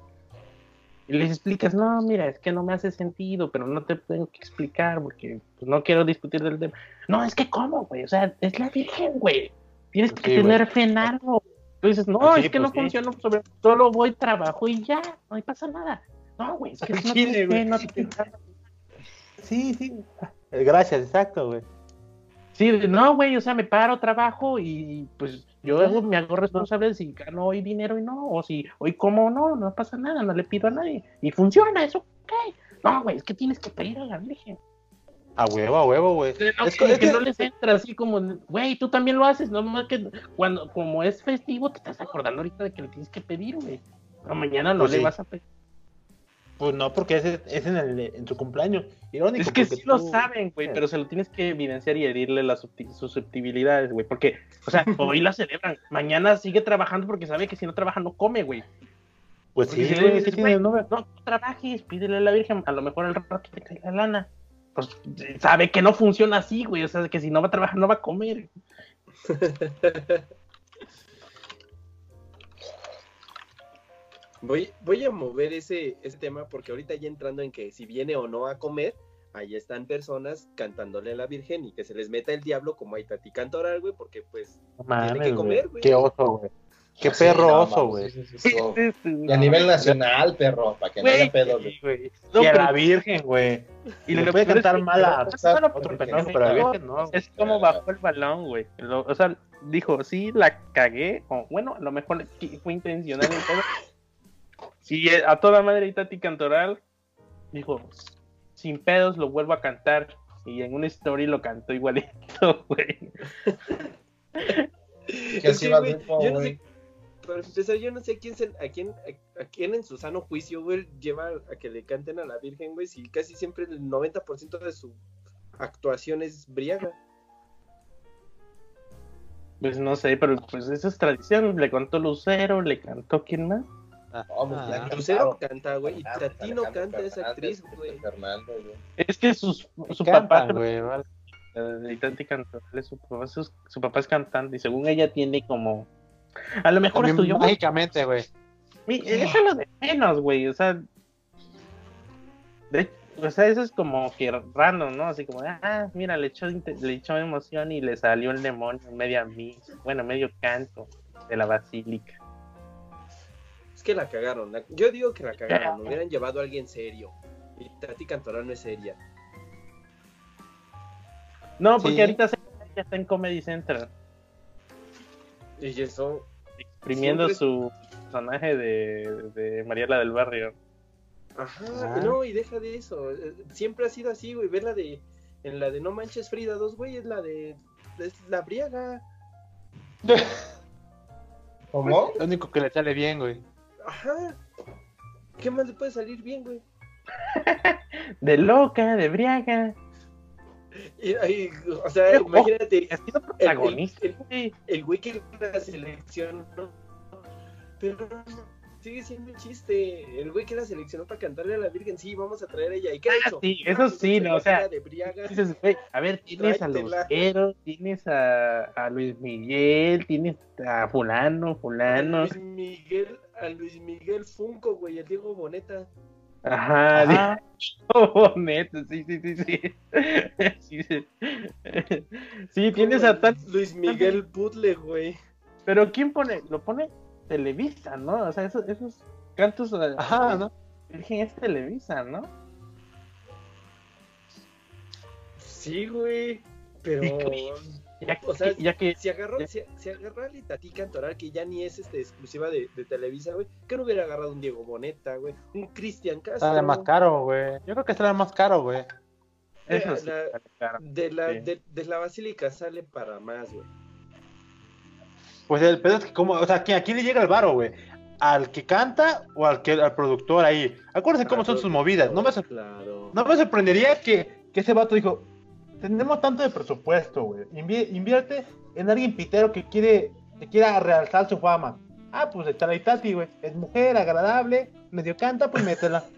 Y les explicas, no, mira, es que no me hace sentido, pero no te tengo que explicar porque pues, no quiero discutir del tema. No, es que, ¿cómo, güey? O sea, es la Virgen, güey. Tienes que Sí, tener fe en algo. Tú dices, no, Pues es que pues no sí. funciona sobre solo voy, trabajo y ya, no pasa nada. No, güey, es que no no nada. Sí, sí. Eh, Gracias, exacto, güey. Sí, no, güey, o sea, me paro, trabajo y pues yo hago- me hago responsable de si gano hoy dinero y no, o si hoy como no, no pasa nada, no le pido a nadie. Y funciona, eso, ok. No, güey, es que tienes que pedir a la Virgen. A huevo, a huevo, güey. No, Es que, que- que que- no les entra así como, güey, tú también lo haces, no más que cuando, como es festivo, te estás acordando ahorita de que le tienes que pedir, güey. Pero mañana no Pues le sí. vas a pedir. Pues no, porque ese es en, el, en su cumpleaños. Irónico. Es que sí lo saben, güey, pero se lo tienes que evidenciar y herirle las suscepti- susceptibilidades, güey. Porque, o sea, (laughs) hoy la celebran, mañana sigue trabajando porque sabe que si no trabaja no come, güey. Pues Porque sí, si güey, dices, güey, no, no trabajes, pídele a la Virgen, a lo mejor al rato te cae la lana. Pues sabe que no funciona así, güey, o sea, que si no va a trabajar no va a comer. (laughs) Voy, voy a mover ese, ese tema porque ahorita ya entrando en que si viene o no a comer, ahí están personas cantándole a la Virgen y que se les meta el diablo como a Itati Cantoral, güey, porque pues No tiene que comer, güey. Qué oso, güey. Qué Sí, perro no, oso, güey. sí, sí, Y a nivel nacional, perro, para que no Güey, haya pedo, güey. No, y a pero la Virgen, güey. Y le peor es cantar mal a otro pendejo, no pero a la Virgen no. Es como bajó el balón, güey. O sea, dijo, sí, la cagué. O, bueno, a lo mejor fue intencional y todo. Y eh, a toda madre Tati Cantoral dijo, sin pedos lo vuelvo a cantar. Y en una story lo cantó igualito, (laughs) güey. Que así va yo no sé, para empezar, yo no sé a quién, se- a quién, a, a quién en su sano juicio, güey, lleva a que le canten a la Virgen, güey, si casi siempre el 90% de su actuación es briaga. Pues no sé, pero pues eso es tradición. Le cantó Lucero, le cantó quién más. No, pues, Ah. Lucero canta, güey, y Alejandro Tatino canta esa actriz, güey. Es que sus, su Cantan, papá güey, vale. Su papá, su, su papá es cantante y según ella tiene como... A lo mejor También estudió... mágicamente, güey. Eso es lo de menos, güey, o sea... de- o sea, eso es como que random, ¿no? Así como, ah, mira, le echó, le echó emoción y le salió el demonio en media misa, bueno, medio canto de la basílica. Que la cagaron, la- yo digo que la cagaron, hubieran llevado a alguien serio. Y Tati Cantoral no es seria. No, porque Sí. ahorita se- ya está en Comedy Central, Y eso, exprimiendo Siempre- su personaje de, de Mariela del Barrio. Ajá, Ah. no, y deja de eso. eh, Siempre ha sido así, güey. Ver la de. En la de No Manches Frida 2, güey, es la de. Es la briaga. (laughs) ¿Cómo? Lo único que le sale bien, güey. Ajá. ¿Qué más le puede salir bien, güey? (laughs) De loca, de briaga. Y, ahí, o sea, imagínate. Ha sido protagonista. el- güey. El güey que la seleccionó. Pero sigue siendo un chiste. El güey que la seleccionó para cantarle a la Virgen, sí, vamos a traer a ella. ¿Y qué Ah, sí, eso sí, no, o sea, de. Dices, güey, a ver, tienes a. Lucero, tienes a, a Luis Miguel, tienes a fulano, fulano. Luis Miguel, a Luis Miguel Funko, güey, el Diego Boneta. Ajá, Ajá. oh, neto, sí, sí, sí, sí. (laughs) Sí, sí. Sí, tienes a tal, Luis Miguel Butler, güey. pero ¿quién pone? Lo pone Televisa, ¿no? O sea, esos, esos cantos a- Ajá, ¿no? Virgen es Televisa, ¿no? Sí, güey. Pero. Ya, O sea, ya que Si agarró, si, si agarró a Litatí Cantoral, que ya ni es este exclusiva de, de Televisa, güey, que no hubiera agarrado un Diego Boneta, güey, un Cristian Castro. Sale más caro, güey. Yo creo que sale más caro, güey. eso la- sí, la- sale caro. De la, Sí. de, de la Basílica sale para más, güey. Pues el pedo es que como, o sea, ¿a quién, le llega el varo, güey? ¿Al que canta o al que al productor ahí? Acuérdense cómo son sus movidas. No me, sor- Claro. no me sorprendería que, que ese vato dijo, tenemos tanto de presupuesto, güey. Invi- invierte en alguien pitero que quiere, que quiera realzar su fama. Ah, pues está la Itati, güey. Es mujer, agradable, medio canta, pues métela. (laughs)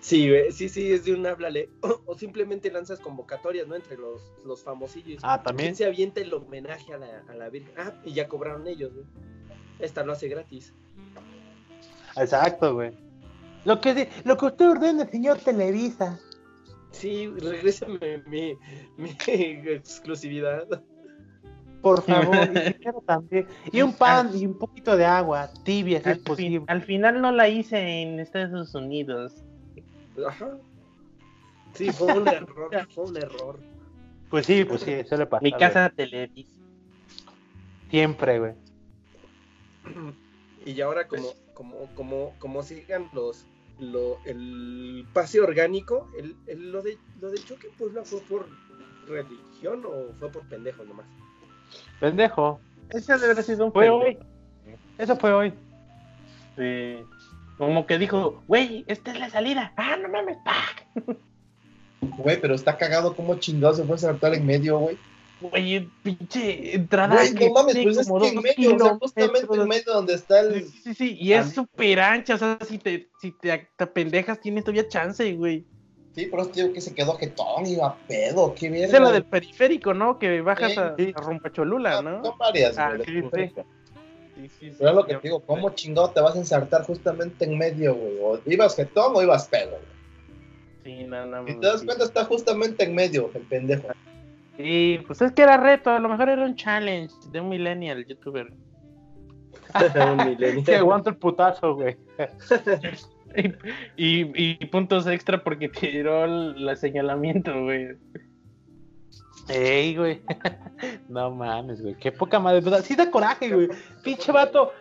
Sí, güey, sí, sí, es de un háblale. O, o simplemente lanzas convocatorias, ¿no? Entre los, los famosillos. Ah, también. ¿Quién se avienta el homenaje a la, a la Virgen? Ah, y ya cobraron ellos, güey. Esta lo hace gratis. Exacto, güey. Lo que, lo que usted ordena, señor Televisa. Sí, regrésame mi, mi exclusividad. Por favor, (laughs) y dinero también. Y un pan y un poquito de agua, tibia, si es fin- posible. al final no la hice en Estados Unidos. Ajá. Sí, fue un error, (laughs) fue un error. Pues sí, pues sí, suele pasar. Mi güey. casa Televisa. Siempre, güey. Y ahora como, como, como, como sigan los lo, el pase orgánico, el, el- lo de lo de choque pues no fue por religión o fue por pendejos nomás. Pendejo. Ese debe haber sido un Fue pendejo. hoy. Eso fue hoy. Sí. Como que dijo, güey, esta es la salida. Ah, no mames. ¡pac! Güey, pero está cagado como chingado se fue a saltar en medio, güey. Güey, pinche entrada. Güey, que no mames, pues es que en medio, o sea, justamente en medio donde está Sí, el. sí, sí, y es Ah. súper ancha, o sea, si te, si te, te pendejas, tienes todavía chance, güey. Sí, pero te digo que se quedó jetón, iba pedo, qué bien. Esa es la del periférico, ¿no? Que bajas Sí, a, sí. a Rumpacholula, ¿no? Son varias, Ah, güey. sí, sí. Sí, sí, sí, Pero es lo que te digo, ¿cómo chingado te vas a ensartar justamente en medio, güey? O ibas jetón o ibas pedo, güey. Sí, no, no, Si te das sí. cuenta, está justamente en medio, el pendejo. Sí, pues es que era reto, a lo mejor era un challenge de un millennial youtuber. (laughs) Un milenio. Que aguanta el putazo, güey. (laughs) Y, y- y puntos extra porque tiró el, el señalamiento, güey. Ey, güey. (laughs) No mames, güey. Qué poca madre. ¿verdad? Sí da coraje, güey. Pinche vato.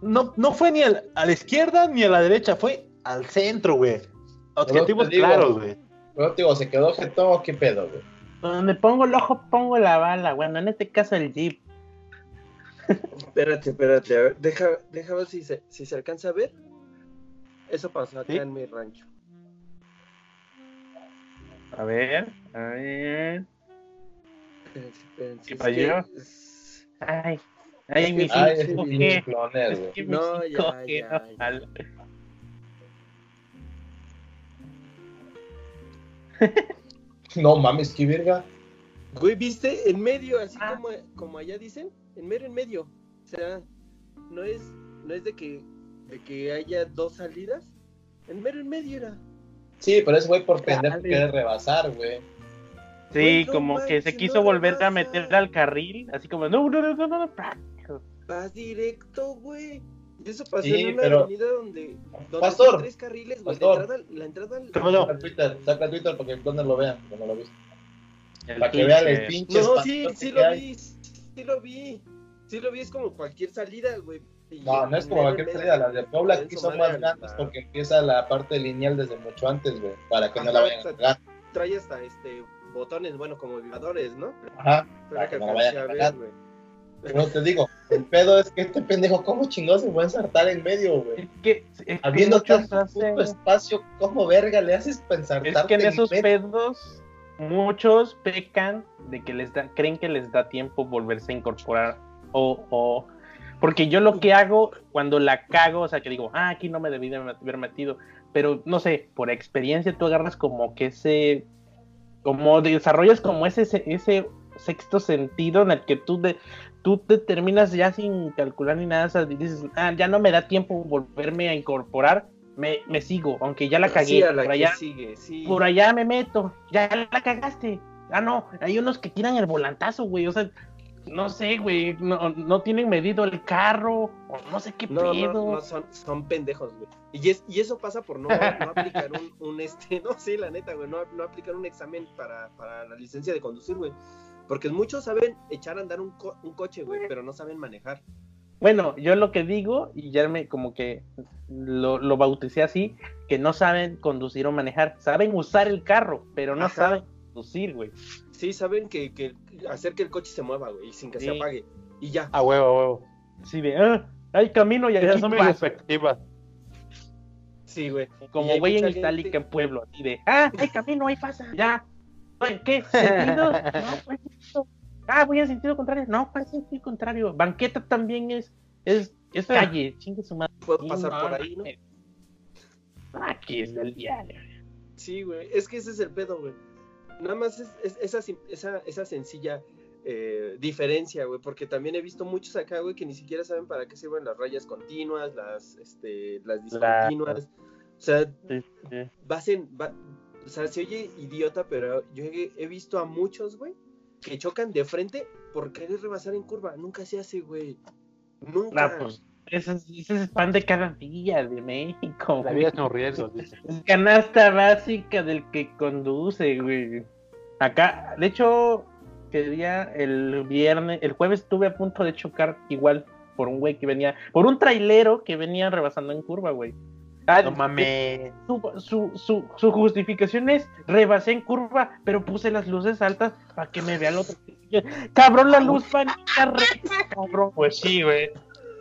No, no fue ni al- a la izquierda ni a la derecha, fue al centro, güey. Objetivos claros, güey. Digo, ¿se quedó jetón qué pedo, güey? Donde pongo el ojo, pongo la bala. Bueno, en este caso el jeep. Espérate, espérate, a ver, deja, deja ver si se, si se alcanza a ver. Eso pasó acá ¿Sí? en mi rancho. A ver, a ver. Espérense, espérense, ¿Qué es falló? que es- Ay, ay, mi cloner, No, ya, 5G ya, ya. (laughs) No mames, qué verga. Güey, ¿viste? En medio, así Ah. como, como allá dicen, en mero en medio. O sea, no es, no es de que, de que haya dos salidas. En mero en medio era. Sí, pero ese güey por pendejo quiere rebasar, güey. Sí, Güey, no como que se quiso no volver a meter al carril, así como, no, no, no, no, no, no. Vas directo, güey. Y eso pasó Sí, en una pero- avenida donde, donde Pastor, tres carriles, güey. La Pastor. entrada, la entrada al- ¿Qué pasó? Saca Twitter, saca Twitter para que el cloner lo vea, no lo viste. Para que vean el pinche No, sí, sí lo hay. vi, sí lo vi. Sí lo vi, es como cualquier salida, güey. No, no es como cualquier salida. Las de Puebla aquí son más grandes porque empieza la parte lineal desde mucho antes, güey. Para que no la vayan a cagar. Trae hasta este botones, bueno, como vibradores, ¿no? Ajá. Para que que no la vayan a a ver, cagar. güey. Pero te digo, el pedo es que este pendejo, ¿cómo chingón se puede ensartar en medio, güey? Es que, es Habiendo tanto hacen- espacio, ¿cómo verga le haces pensar Es que en esos pedos, muchos pecan de que les da, creen que les da tiempo volverse a incorporar. O, o, porque yo lo que hago cuando la cago, o sea, que digo, ah, aquí no me debí de haber metido, pero no sé, por experiencia tú agarras como que ese, como desarrollas como ese, ese, ese sexto sentido en el que tú de, tú te terminas ya sin calcular ni nada, o sea, y dices, ah, ya no me da tiempo volverme a incorporar, me, me sigo, aunque ya la cagué, Sí, a la por allá, sigue, sí. por allá me meto, ya la cagaste. Ah, no, hay unos que tiran el volantazo, güey, o sea, no sé, güey, no, no tienen medido el carro, o no sé qué No, pedo. no, no, son, son pendejos, güey. Y, es, y eso pasa por no, no aplicar un, un, este, (laughs) no, sí, la neta, güey, no, no aplicar un examen para, para la licencia de conducir, güey. Porque muchos saben echar a andar un, co- un coche, güey, pero no saben manejar. Bueno, yo lo que digo, y ya me como que lo, lo bauticé así, que no saben conducir o manejar, saben usar el carro, pero no Ajá. saben conducir, güey. Sí, saben que, que hacer que el coche se mueva, güey, y sin que se Sí. apague. Y ya. A huevo, a huevo. Así de, ah, hay camino y Ya aquí son mis paso. expectativas. Sí, güey. Como güey en mucha Itálica gente- en pueblo, así de, ah, hay camino, hay pasa, ya. Oye, ¿Qué? ¿Sentido? (laughs) No, ¿cuál sentido? Ah, voy en sentido contrario. No, ¿cuál sentido contrario? Banqueta también es, es, es calle, chingue su madre. Puedo pasar por ahí, ¿no? Aquí es del diario. Sí, güey. Es que ese es el pedo, güey. Nada más es, es- esa, esa, esa sencilla eh, diferencia, güey. Porque también he visto muchos acá, güey, que ni siquiera saben para qué sirven las rayas continuas, las, este, las discontinuas. O sea, Sí, sí. vas en. O sea, se oye idiota, pero yo he, he visto a muchos, güey, que chocan de frente por querer rebasar en curva. Nunca se hace, güey. Nunca. No, pues, ese es, ese es pan de cada día de México. La vida es un riesgo, dice. (laughs) Canasta básica del que conduce, güey. Acá, de hecho, que día el viernes, el jueves estuve a punto de chocar igual por un güey que venía, por un trailero que venía rebasando en curva, güey. Ah, No mames. Su, su, su, su justificación es rebasé en curva, pero puse las luces altas para que me vea el otro. Cabrón, la luz va cabrón. Pues sí, güey.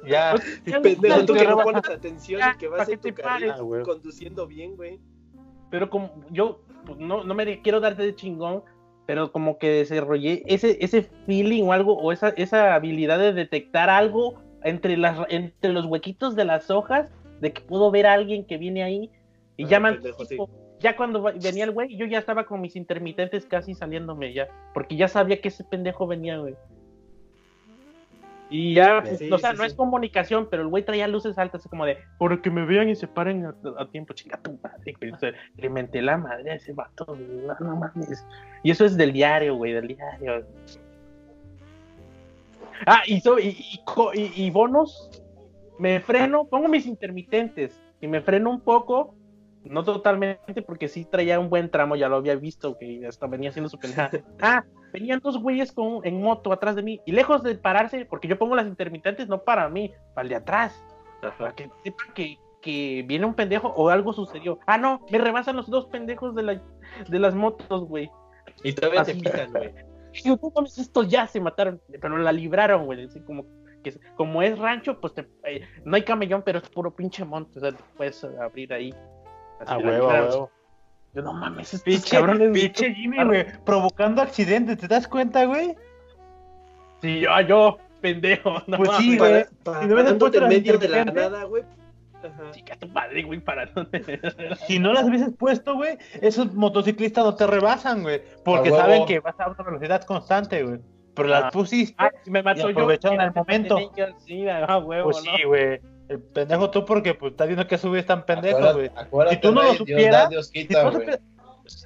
Ya. Pendejo, tú que no pones atención Ya, y que ¿para vas en tu carril conduciendo bien, güey. Pero como yo pues, no, no me quiero darte de chingón, pero como que desarrollé ese, ese feeling o algo, o esa, esa habilidad de detectar algo entre, las, entre los huequitos de las hojas, de que puedo ver a alguien que viene ahí, y Ah, ya, me cuando venía el güey, yo ya estaba con mis intermitentes casi saliéndome ya, porque ya sabía que ese pendejo venía, güey. Y ya, pues, Sí, o sea, sí, no es comunicación, pero el güey traía luces altas, como de, por que me vean y se paren a, a tiempo, chinga tu madre, güey. O sea, le menté la madre a ese vato, no, no mames. Y eso es del diario, güey, del diario. Ah, y, so- y, y co- y- y bonos, me freno, pongo mis intermitentes y me freno un poco, no totalmente, porque sí traía un buen tramo, ya lo había visto, que hasta venía haciendo su pendejada. (laughs) Ah, venían dos güeyes con, en moto atrás de mí, y lejos de pararse, porque yo pongo las intermitentes no para mí, para el de atrás, para que sepa que, que viene un pendejo o algo sucedió. Ah, no, me rebasan los dos pendejos de, la, de las motos, güey. Y todavía te Así. pitan, güey. (laughs) Y yo, no mames, estos ya se mataron, pero la libraron, güey. Así como, que, como es rancho, pues te- eh, no hay camellón, pero es puro pinche monte. O sea, te puedes abrir ahí. A huevo, a huevo. Yo, no mames, estos Pinche, cabrones. pinche Jimmy, güey, provocando accidentes, ¿te das cuenta, güey? Sí, yo, yo, pendejo. (laughs) No Pues sí, mames. güey. Para, Y no puesto en medio de la nada, güey. Ajá. Chica tu madre, güey, para dónde. (laughs) Si no las hubieses puesto, güey, esos motociclistas no te rebasan, güey. Porque saben que vas a una velocidad constante, güey. Pero las Ah. pusiste, Ah, si me mató Y yo. aprovecharon el momento. Sí, (laughs) ah, huevo, pues ¿no? sí, güey. El pendejo tú porque pues estás viendo que subes tan pendejo, güey. Si tú no lo Dios supieras, da, Dios Si, quita, no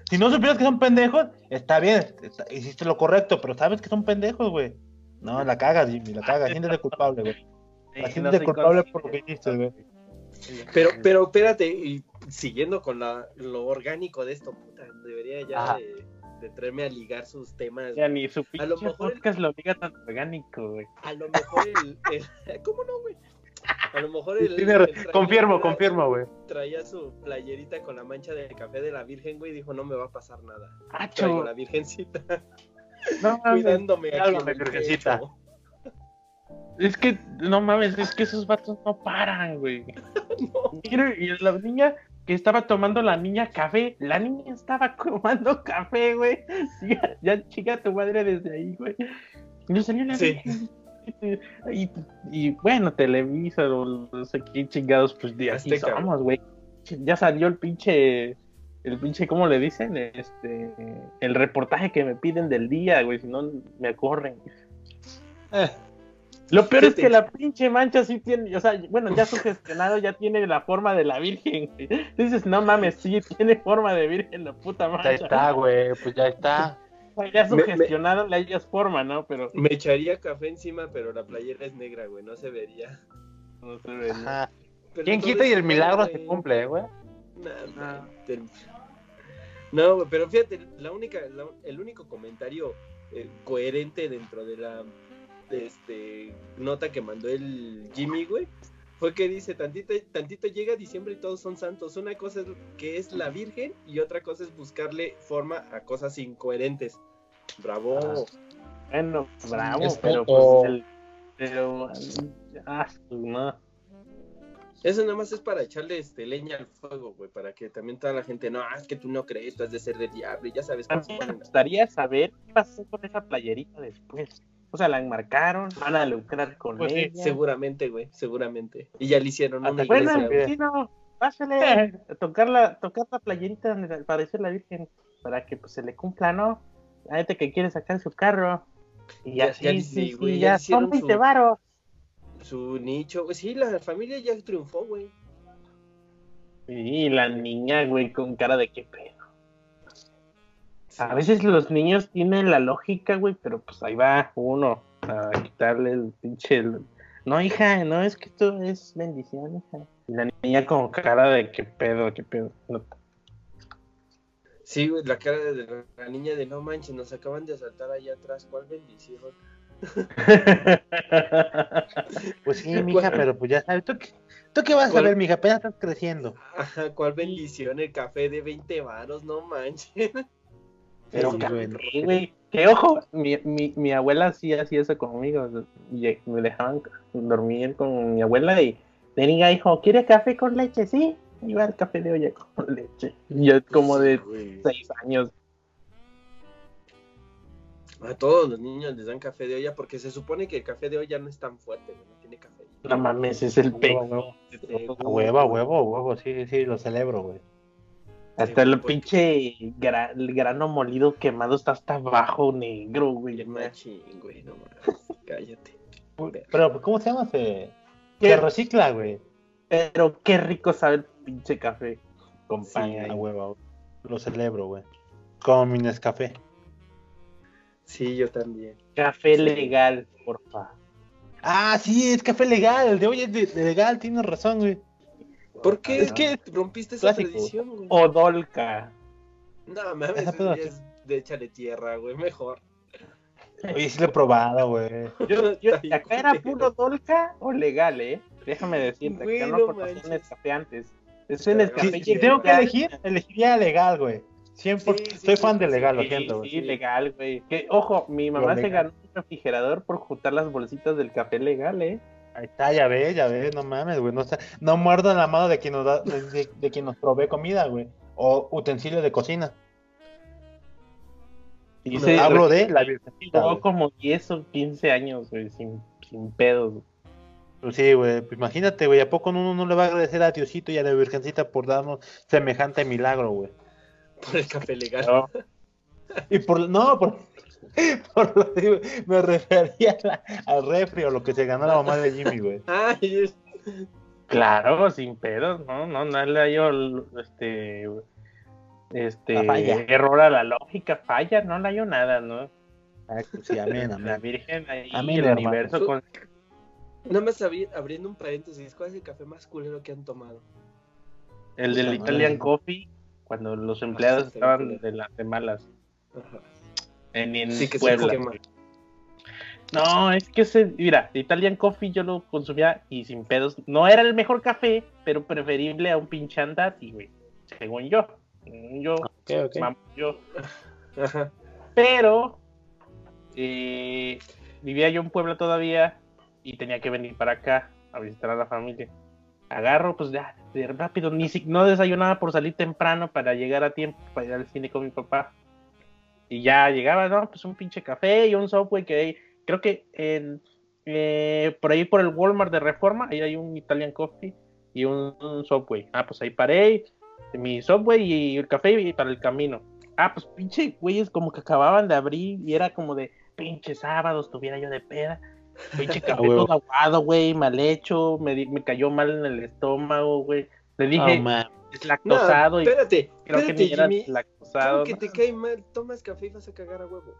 si no supieras que son pendejos, está bien, está- hiciste lo correcto, pero sabes que son pendejos, güey. No, la cagas, Jimmy, la cagas, siéntete (laughs) culpable, güey. Sí, Siéntete no culpable por lo que hiciste, güey. Pero, pero espérate, y siguiendo con la, lo orgánico de esto, puta, debería ya de, de traerme a ligar sus temas. Ya ni su A lo mejor el- podcast lo diga tan orgánico, güey. A lo mejor el, el- (laughs) ¿Cómo no, güey? A lo mejor el. El confirmo, confirmo, güey. Traía su playerita con la mancha del café de la Virgen, güey, y dijo: No me va a pasar nada. Ah, Traigo la Virgencita (laughs) no mames. cuidándome en el Virgencita. Es que, no mames, es que esos vatos no paran, güey. (laughs) Mira, Y la niña que estaba tomando la niña café, la niña estaba (laughs) tomando café, güey. Ya, ya chica tu madre desde ahí, güey. Y le salió la Sí. Y, y bueno, Televisa, o no sé qué chingados, pues de aquí somos, güey. Ya salió el pinche, el pinche, ¿cómo le dicen? Este, el reportaje que me piden del día, güey, si no me corren. Eh, Lo peor es que la pinche mancha sí tiene, o sea, bueno, ya sugestionado ya tiene la forma de la virgen. güey. Dices, no mames, sí, tiene forma de virgen la puta mancha. ya está, güey, pues ya está. (laughs) Ya Me- me- sugestionado le hayas forma, ¿no? Pero Me echaría café encima, pero la playera es negra, güey, no se vería. no se ve. ¿no? Ajá. ¿Quién quita y el milagro güey. se cumple, güey? Nah, Ah. nah, te- No, güey, pero fíjate, la única, la- el único comentario eh, coherente dentro de la este, nota que mandó el Jimmy, güey, fue que dice, tantito, tantito llega diciembre y todos son santos. Una cosa es que es la Virgen y otra cosa es buscarle forma a cosas incoherentes. Bravo. Bueno, bravo, Es pero puto. pues el, pero ah, no. Eso nada más es para echarle este leña al fuego, güey, para que también toda la gente, no, es que tú no crees, tú has de ser del diablo, y ya sabes A mí me gustaría saber qué pasó con esa playerita después. O sea, la enmarcaron, van a lucrar con Pues sí, ella. Seguramente, güey, seguramente. Y ya le hicieron una que iglesia, Bueno, pásale (laughs) tocar la, tocar la playerita donde aparece la Virgen para que pues se le cumpla, ¿no? La gente que quiere sacar su carro. Y Ya- ya sí, sí, sí, güey, ya son 20 su- varos. Su nicho, güey, sí, la familia ya triunfó, güey. Y la niña, güey, con cara de qué pedo. A veces los niños tienen la lógica, güey, pero pues ahí va uno a quitarle el pinche... No, hija, no, es que esto es bendición, hija. Y la niña con cara de qué pedo, qué pedo. No. Sí, güey, la cara de la, niña de no manches, nos acaban de asaltar allá atrás, ¿cuál bendición? (laughs) Pues sí, mija, pero pues ya sabes, ¿tú qué, tú qué vas a ver, mija? Apenas estás creciendo. Ajá, ¿cuál bendición? El café de 20 varos, no manches. Pero Sí, güey. Que ojo, mi, mi, mi abuela sí hacía eso conmigo. Me dejaban dormir con mi abuela y diga, hijo, ¿quiere café con leche? Sí. Iba al café de olla con (laughs) leche. Yo como de seis años. A todos los niños les dan café de olla porque se supone que el café de olla no es tan fuerte, no tiene café. No mames, es el pecho. Huevo, huevo, huevo, sí, sí, lo celebro, güey. Hasta el Porque- pinche gra- el grano molido quemado está hasta abajo, negro, güey. Güey, no (laughs) cállate. Pero, ¿cómo se llama? Se, ¿Qué? se recicla, güey. Pero qué rico sabe el pinche café con Sí, pan. a ahí. huevo, a huevo. Lo celebro, güey. Con mi Nescafé. Sí, yo también. Café legal, porfa. Ah, sí, es café legal. El de hoy es de- de legal, tienes razón, güey. ¿Por qué? Es que rompiste esa clásico. tradición, güey. Odolca. No, mames, es de échale tierra, güey, mejor. Oye, sí lo he probado, güey. Yo, (laughs) yo, acá era puro Dolca o legal, ¿eh? Déjame decirte, Güey, acá no no conocía manches. un Nescafé antes. Es un Si, Nescafé si tengo que elegir, elegiría legal, güey. 100%. Sí, sí, Soy sí, fan de sí, legal, lo Sí, siento, güey. sí, legal, güey. Que, ojo, mi mamá se ganó un refrigerador por juntar las bolsitas del café legal, ¿eh? Ahí está, ya ves, ya ves, no mames, güey. No, está- no muerdo en la mano de quien nos da, de, de- de quien nos provee comida, güey. O utensilio de cocina. Y Se- Hablo de la virgencita, güey. como 10 o 15 años, güey, sin, sin pedos. Pues sí, güey. Pues imagínate, güey. ¿A poco uno no le va a agradecer a Diosito y a la virgencita por darnos semejante milagro, güey? Por el café legal. ¿no? Y por, no, por, (laughs) por lo digo, me refería a la- al refri o lo que se ganó la mamá de Jimmy, güey. (laughs) Ay, es- Claro, sin pedos, no, no, no le hallo este, este error a la lógica, falla, no le hallo nada, ¿no? Ay, pues sí, amén, La amén. Virgen ahí, Amén, el hermano. universo con Nada más abri- abriendo un paréntesis, ¿cuál es el café más culero que han tomado? el del Italian. Coffee, cuando los empleados estaban de, la- de malas Ajá. En, en Sí, que se Puebla. No, es que ese, mira, Italian Coffee yo lo consumía y sin pedos. No era el mejor café, pero preferible a un pinche andati, güey. Según yo. Según yo, Ok, ok. mam- yo. (laughs) Ajá. Pero eh, vivía yo en Puebla todavía y tenía que venir para acá a visitar a la familia. Agarro, pues ya, de rápido, ni si, no desayunaba por salir temprano para llegar a tiempo para ir al cine con mi papá. Y ya llegaba, no, pues un pinche café y un Subway que hay, creo que en, eh, por ahí por el Walmart de Reforma, ahí hay un Italian Coffee y un, un Subway. Ah, pues ahí paré, mi Subway y el café y para el camino. Ah, pues pinche güeyes como que acababan de abrir y era como de pinche sábado, estuviera yo de peda. Pinche (laughs) café todo aguado, güey, mal hecho, me, me cayó mal en el estómago, güey. Le dije, No, man. es No, lactosado y espérate, creo que ni era Jimmy. lactosado. ¿Cómo que te cae mal? Tomas café y vas a cagar a huevo.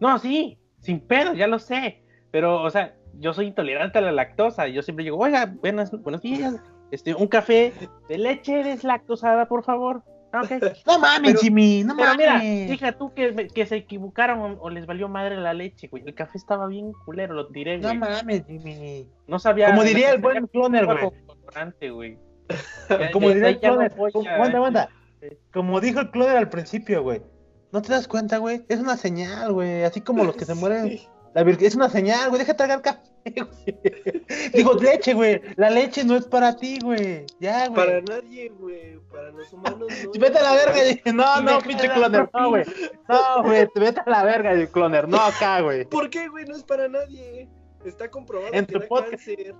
No, sí, sin pedo, ya lo sé. Pero, o sea, yo soy intolerante a la lactosa. y Yo siempre digo, oiga, buenas, buenos días. Este, un café de leche deslactosada, por favor. Ah. (laughs) No mames, Pero- Jimmy, no Pero mira, mames. fíjate tú que, que se equivocaron o, o les valió madre la leche, güey. El café estaba bien culero, lo tiré, No güey. No, mames, Jimmy. sabía. Como diría el buen cloner, güey. Güey. (laughs) Como diría el no cloner. voy Como- a- Aguanta, aguanta. Como dijo el cloner al principio, güey. ¿No te das cuenta, güey? Es una señal, güey. Así como los que se (laughs) mueren. Sí. La virgen es una señal, güey. Deja de tragar café, (laughs) güey. Digo, leche, güey. La leche no es para ti, güey. Ya, güey. Para nadie, güey. Para los humanos no. Vete a la verga. dije, No, Y no, pinche cloner. No, güey. No, güey. Vete a la verga, el cloner. No acá, güey. ¿Por qué, güey? No es para nadie. Está comprobado En que tu da podcast. cáncer.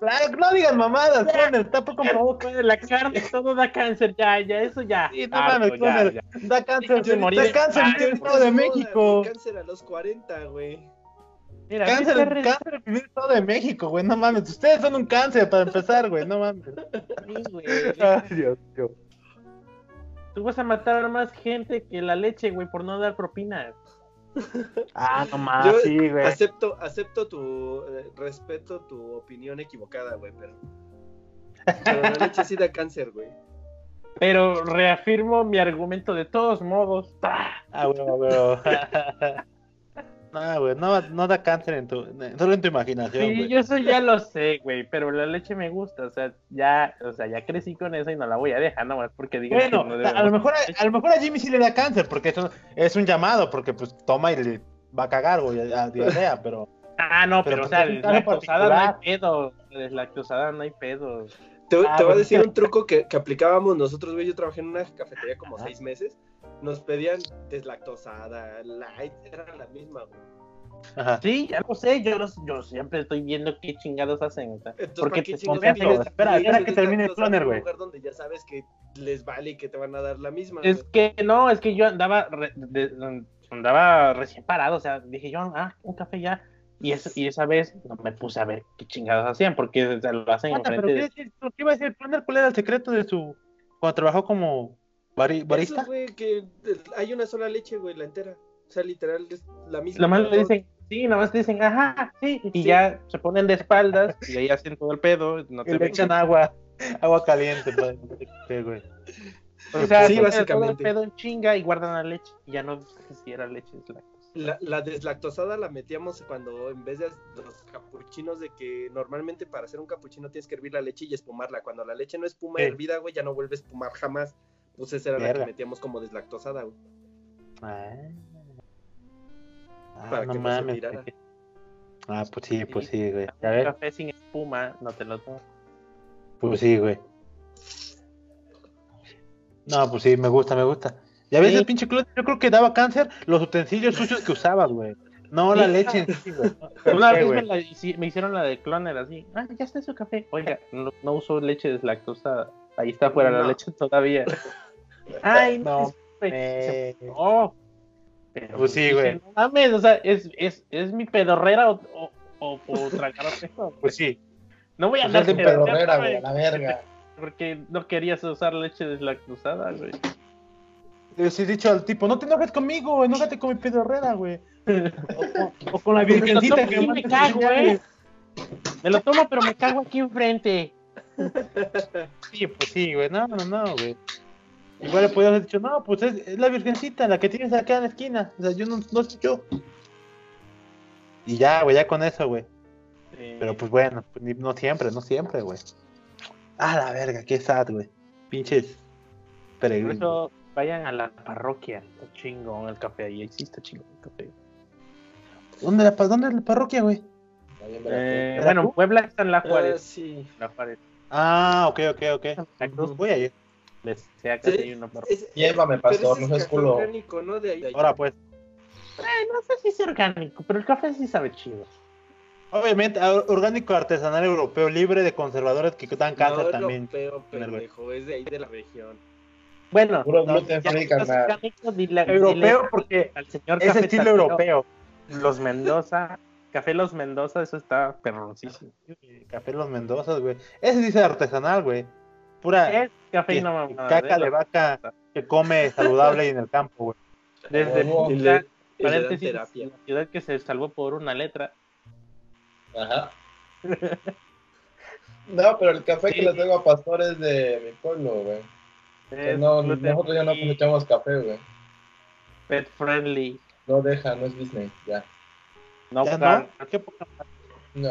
Claro, no digas mamadas, cloner. Está comprobado que La carne todo da cáncer, ya, ya, eso ya. Sí, no mames, ya, ya. da cáncer. Déjate morir Da en cáncer en el. Estado de México. Cáncer a los 40, güey. Mira, Cáncer, re- cáncer en el Estado de México, güey. No mames. Ustedes son un cáncer para empezar, güey. No mames. Sí, güey. (laughs) Ay, Dios mío. Tú vas a matar a más gente que la leche, güey, por no dar propina. Ah, no mames. Yo sí, güey. Acepto, acepto tu. eh, respeto tu opinión equivocada, güey, pero. Pero la leche sí da cáncer, güey. Pero reafirmo mi argumento de todos modos. Ah, güey, (laughs) güey. No, güey, no, no da cáncer en tu, solo en tu imaginación, Sí, güey. yo eso ya lo sé, güey, pero la leche me gusta, o sea, ya, o sea, ya crecí con eso y no la voy a dejar nomás porque digan Bueno, que no a, lo mejor a, a lo mejor a Jimmy sí le da cáncer, porque eso es un llamado, porque pues toma y le va a cagar, güey, a, a diarrea, (laughs) pero... Ah, no, pero pero, o pues sea, deslactosada no hay pedo, deslactosada no hay pedo. Te, Ah, te voy a decir un truco que, que aplicábamos nosotros, güey. Yo trabajé en una cafetería como Ajá. seis meses. Nos pedían deslactosada, light, era la misma, güey. Ajá. Sí, ya lo sé, yo, los- yo siempre estoy viendo qué chingados hacen. o sea, Entonces, porque ¿para qué te espera, espera que termine el cloner, güey. lugar donde ya sabes que les vale y que te van a dar la misma. Es güey. que no, es que yo andaba re- de- andaba recién parado, o sea, dije yo, ah, un café ya. Y, eso, y esa vez no me puse a ver qué chingados hacían, porque o sea, lo hacen Ah, pero enfrente ¿qué, de... decir? ¿qué iba a decir? ¿Cloner cuál era el secreto de su. cuando trabajó como bari- barista? Eso, güey, que eh, hay una sola leche, güey, la entera. O sea, literal, es la misma. Nomás le dicen, sí, nomás te dicen, ajá, sí, y Sí. ya se ponen de espaldas y ahí hacen todo el pedo, no Y te le echan agua, agua caliente. güey. O sea, Sí, sí, todo el básicamente. pedo en chinga y guardan la leche y ya no sé si era leche deslactosada. La, la deslactosada la metíamos cuando en vez de los capuchinos de que normalmente para hacer un capuchino tienes que hervir la leche y espumarla. Cuando la leche no espuma Sí. hervida, güey, ya no vuelve a espumar jamás. Pues esa era la Verga. que metíamos como deslactosada, güey. Ah, Ah, Para no que no se tirara. güey. Ah, pues sí, pues Sí. güey. Ves, café sin espuma, no te lo tomo. pues sí, güey. No, pues sí, me gusta, me gusta. Ya ves Sí. el pinche clon, yo creo que daba cáncer los utensilios sucios que usabas, güey. No la Sí. leche en sí, güey. (laughs) ¿Por Una qué, vez me, la hici- me hicieron la de cloner así. Ah, ya está su café. Oiga, no, no uso leche deslactosada. Ahí está fuera la leche todavía. (laughs) Ay, No, no. No. Pero, Pues sí, güey. No mames, o sea, es, es, es mi pedorrera o, o, o, o (laughs) pedo. pues sí. No voy a Pues andar es de pedorrera, güey, güey, a la verga. Porque no querías usar leche deslactosada, güey. Le he dicho al tipo, no te enojes conmigo, güey, enójate con mi pedorrera, güey. O, o con la virgencita que me cago, señales. eh. Me lo tomo, pero me cago aquí enfrente. Sí, pues sí, güey, no, no, no, güey. Igual le podías haber dicho, no, pues es, es la virgencita, la que tienes acá en la esquina. O sea, yo no, no soy yo. Y ya, güey, ya con eso, güey. Pero pues bueno, pues, no siempre, no siempre, güey. Ah, la verga, qué sad, güey. Pinches Por peregrinos. eso vayan a la parroquia. Está chingón el café ahí. Sí, está chingón el café. ¿Dónde, la, ¿Dónde es la parroquia, güey? Ahí Eh, bueno, en Puebla está en La Ah, Juárez. sí. La Juárez. Ah, ok, ok, ok. La Cruz, Voy a ir. Les sea Sí. una. Es- Llévame, pero pastor, no seas culo. orgánico, ¿no? De ahí. de ahí. Ahora pues. Eh, no sé si es orgánico, pero el café sí sabe chido. Obviamente, orgánico artesanal europeo, libre de conservadores que dan cáncer no, también. europeo, pendejo, es de ahí de la región. Bueno, Puro no, gluten free, carnal. orgánico, dile- Europeo dile porque al señor es estilo europeo. Los Mendoza, (laughs) Café Los Mendoza, eso está perroncísimo. Café Los Mendozas, güey. Ese dice artesanal, güey. Pura Es café y que- no mamada, caca ¿eh? de vaca que come saludable y en el campo, güey. Desde Oh, paréntesis, la ciudad que se salvó por una letra. Ajá. (laughs) No, pero el café que Sí. le traigo a pastor es de mi pueblo, güey. No, nosotros ya no free, cosechamos café, güey. Pet friendly, No deja, no es business, ya. no ¿Ya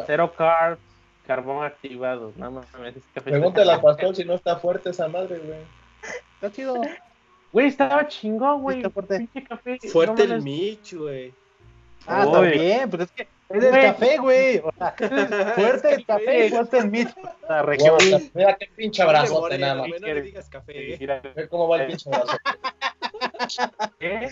cero carbs, carbón activado. No mames, es café. Pregúntale al (laughs) pastor si no está fuerte esa madre, güey. Está chido. Güey, estaba chingón, güey. Está fuerte. Café. Fuerte no el. Mitch, güey. Ah, Uy. también, pues es que es el café, güey. O sea, (laughs) (laughs) fuerte el café y fuerte el mit. La región. Guau, mira qué pinche moreno, nada más. no le digas café. eh. Mira, Ve cómo va el pinche abrazote. ¿eh?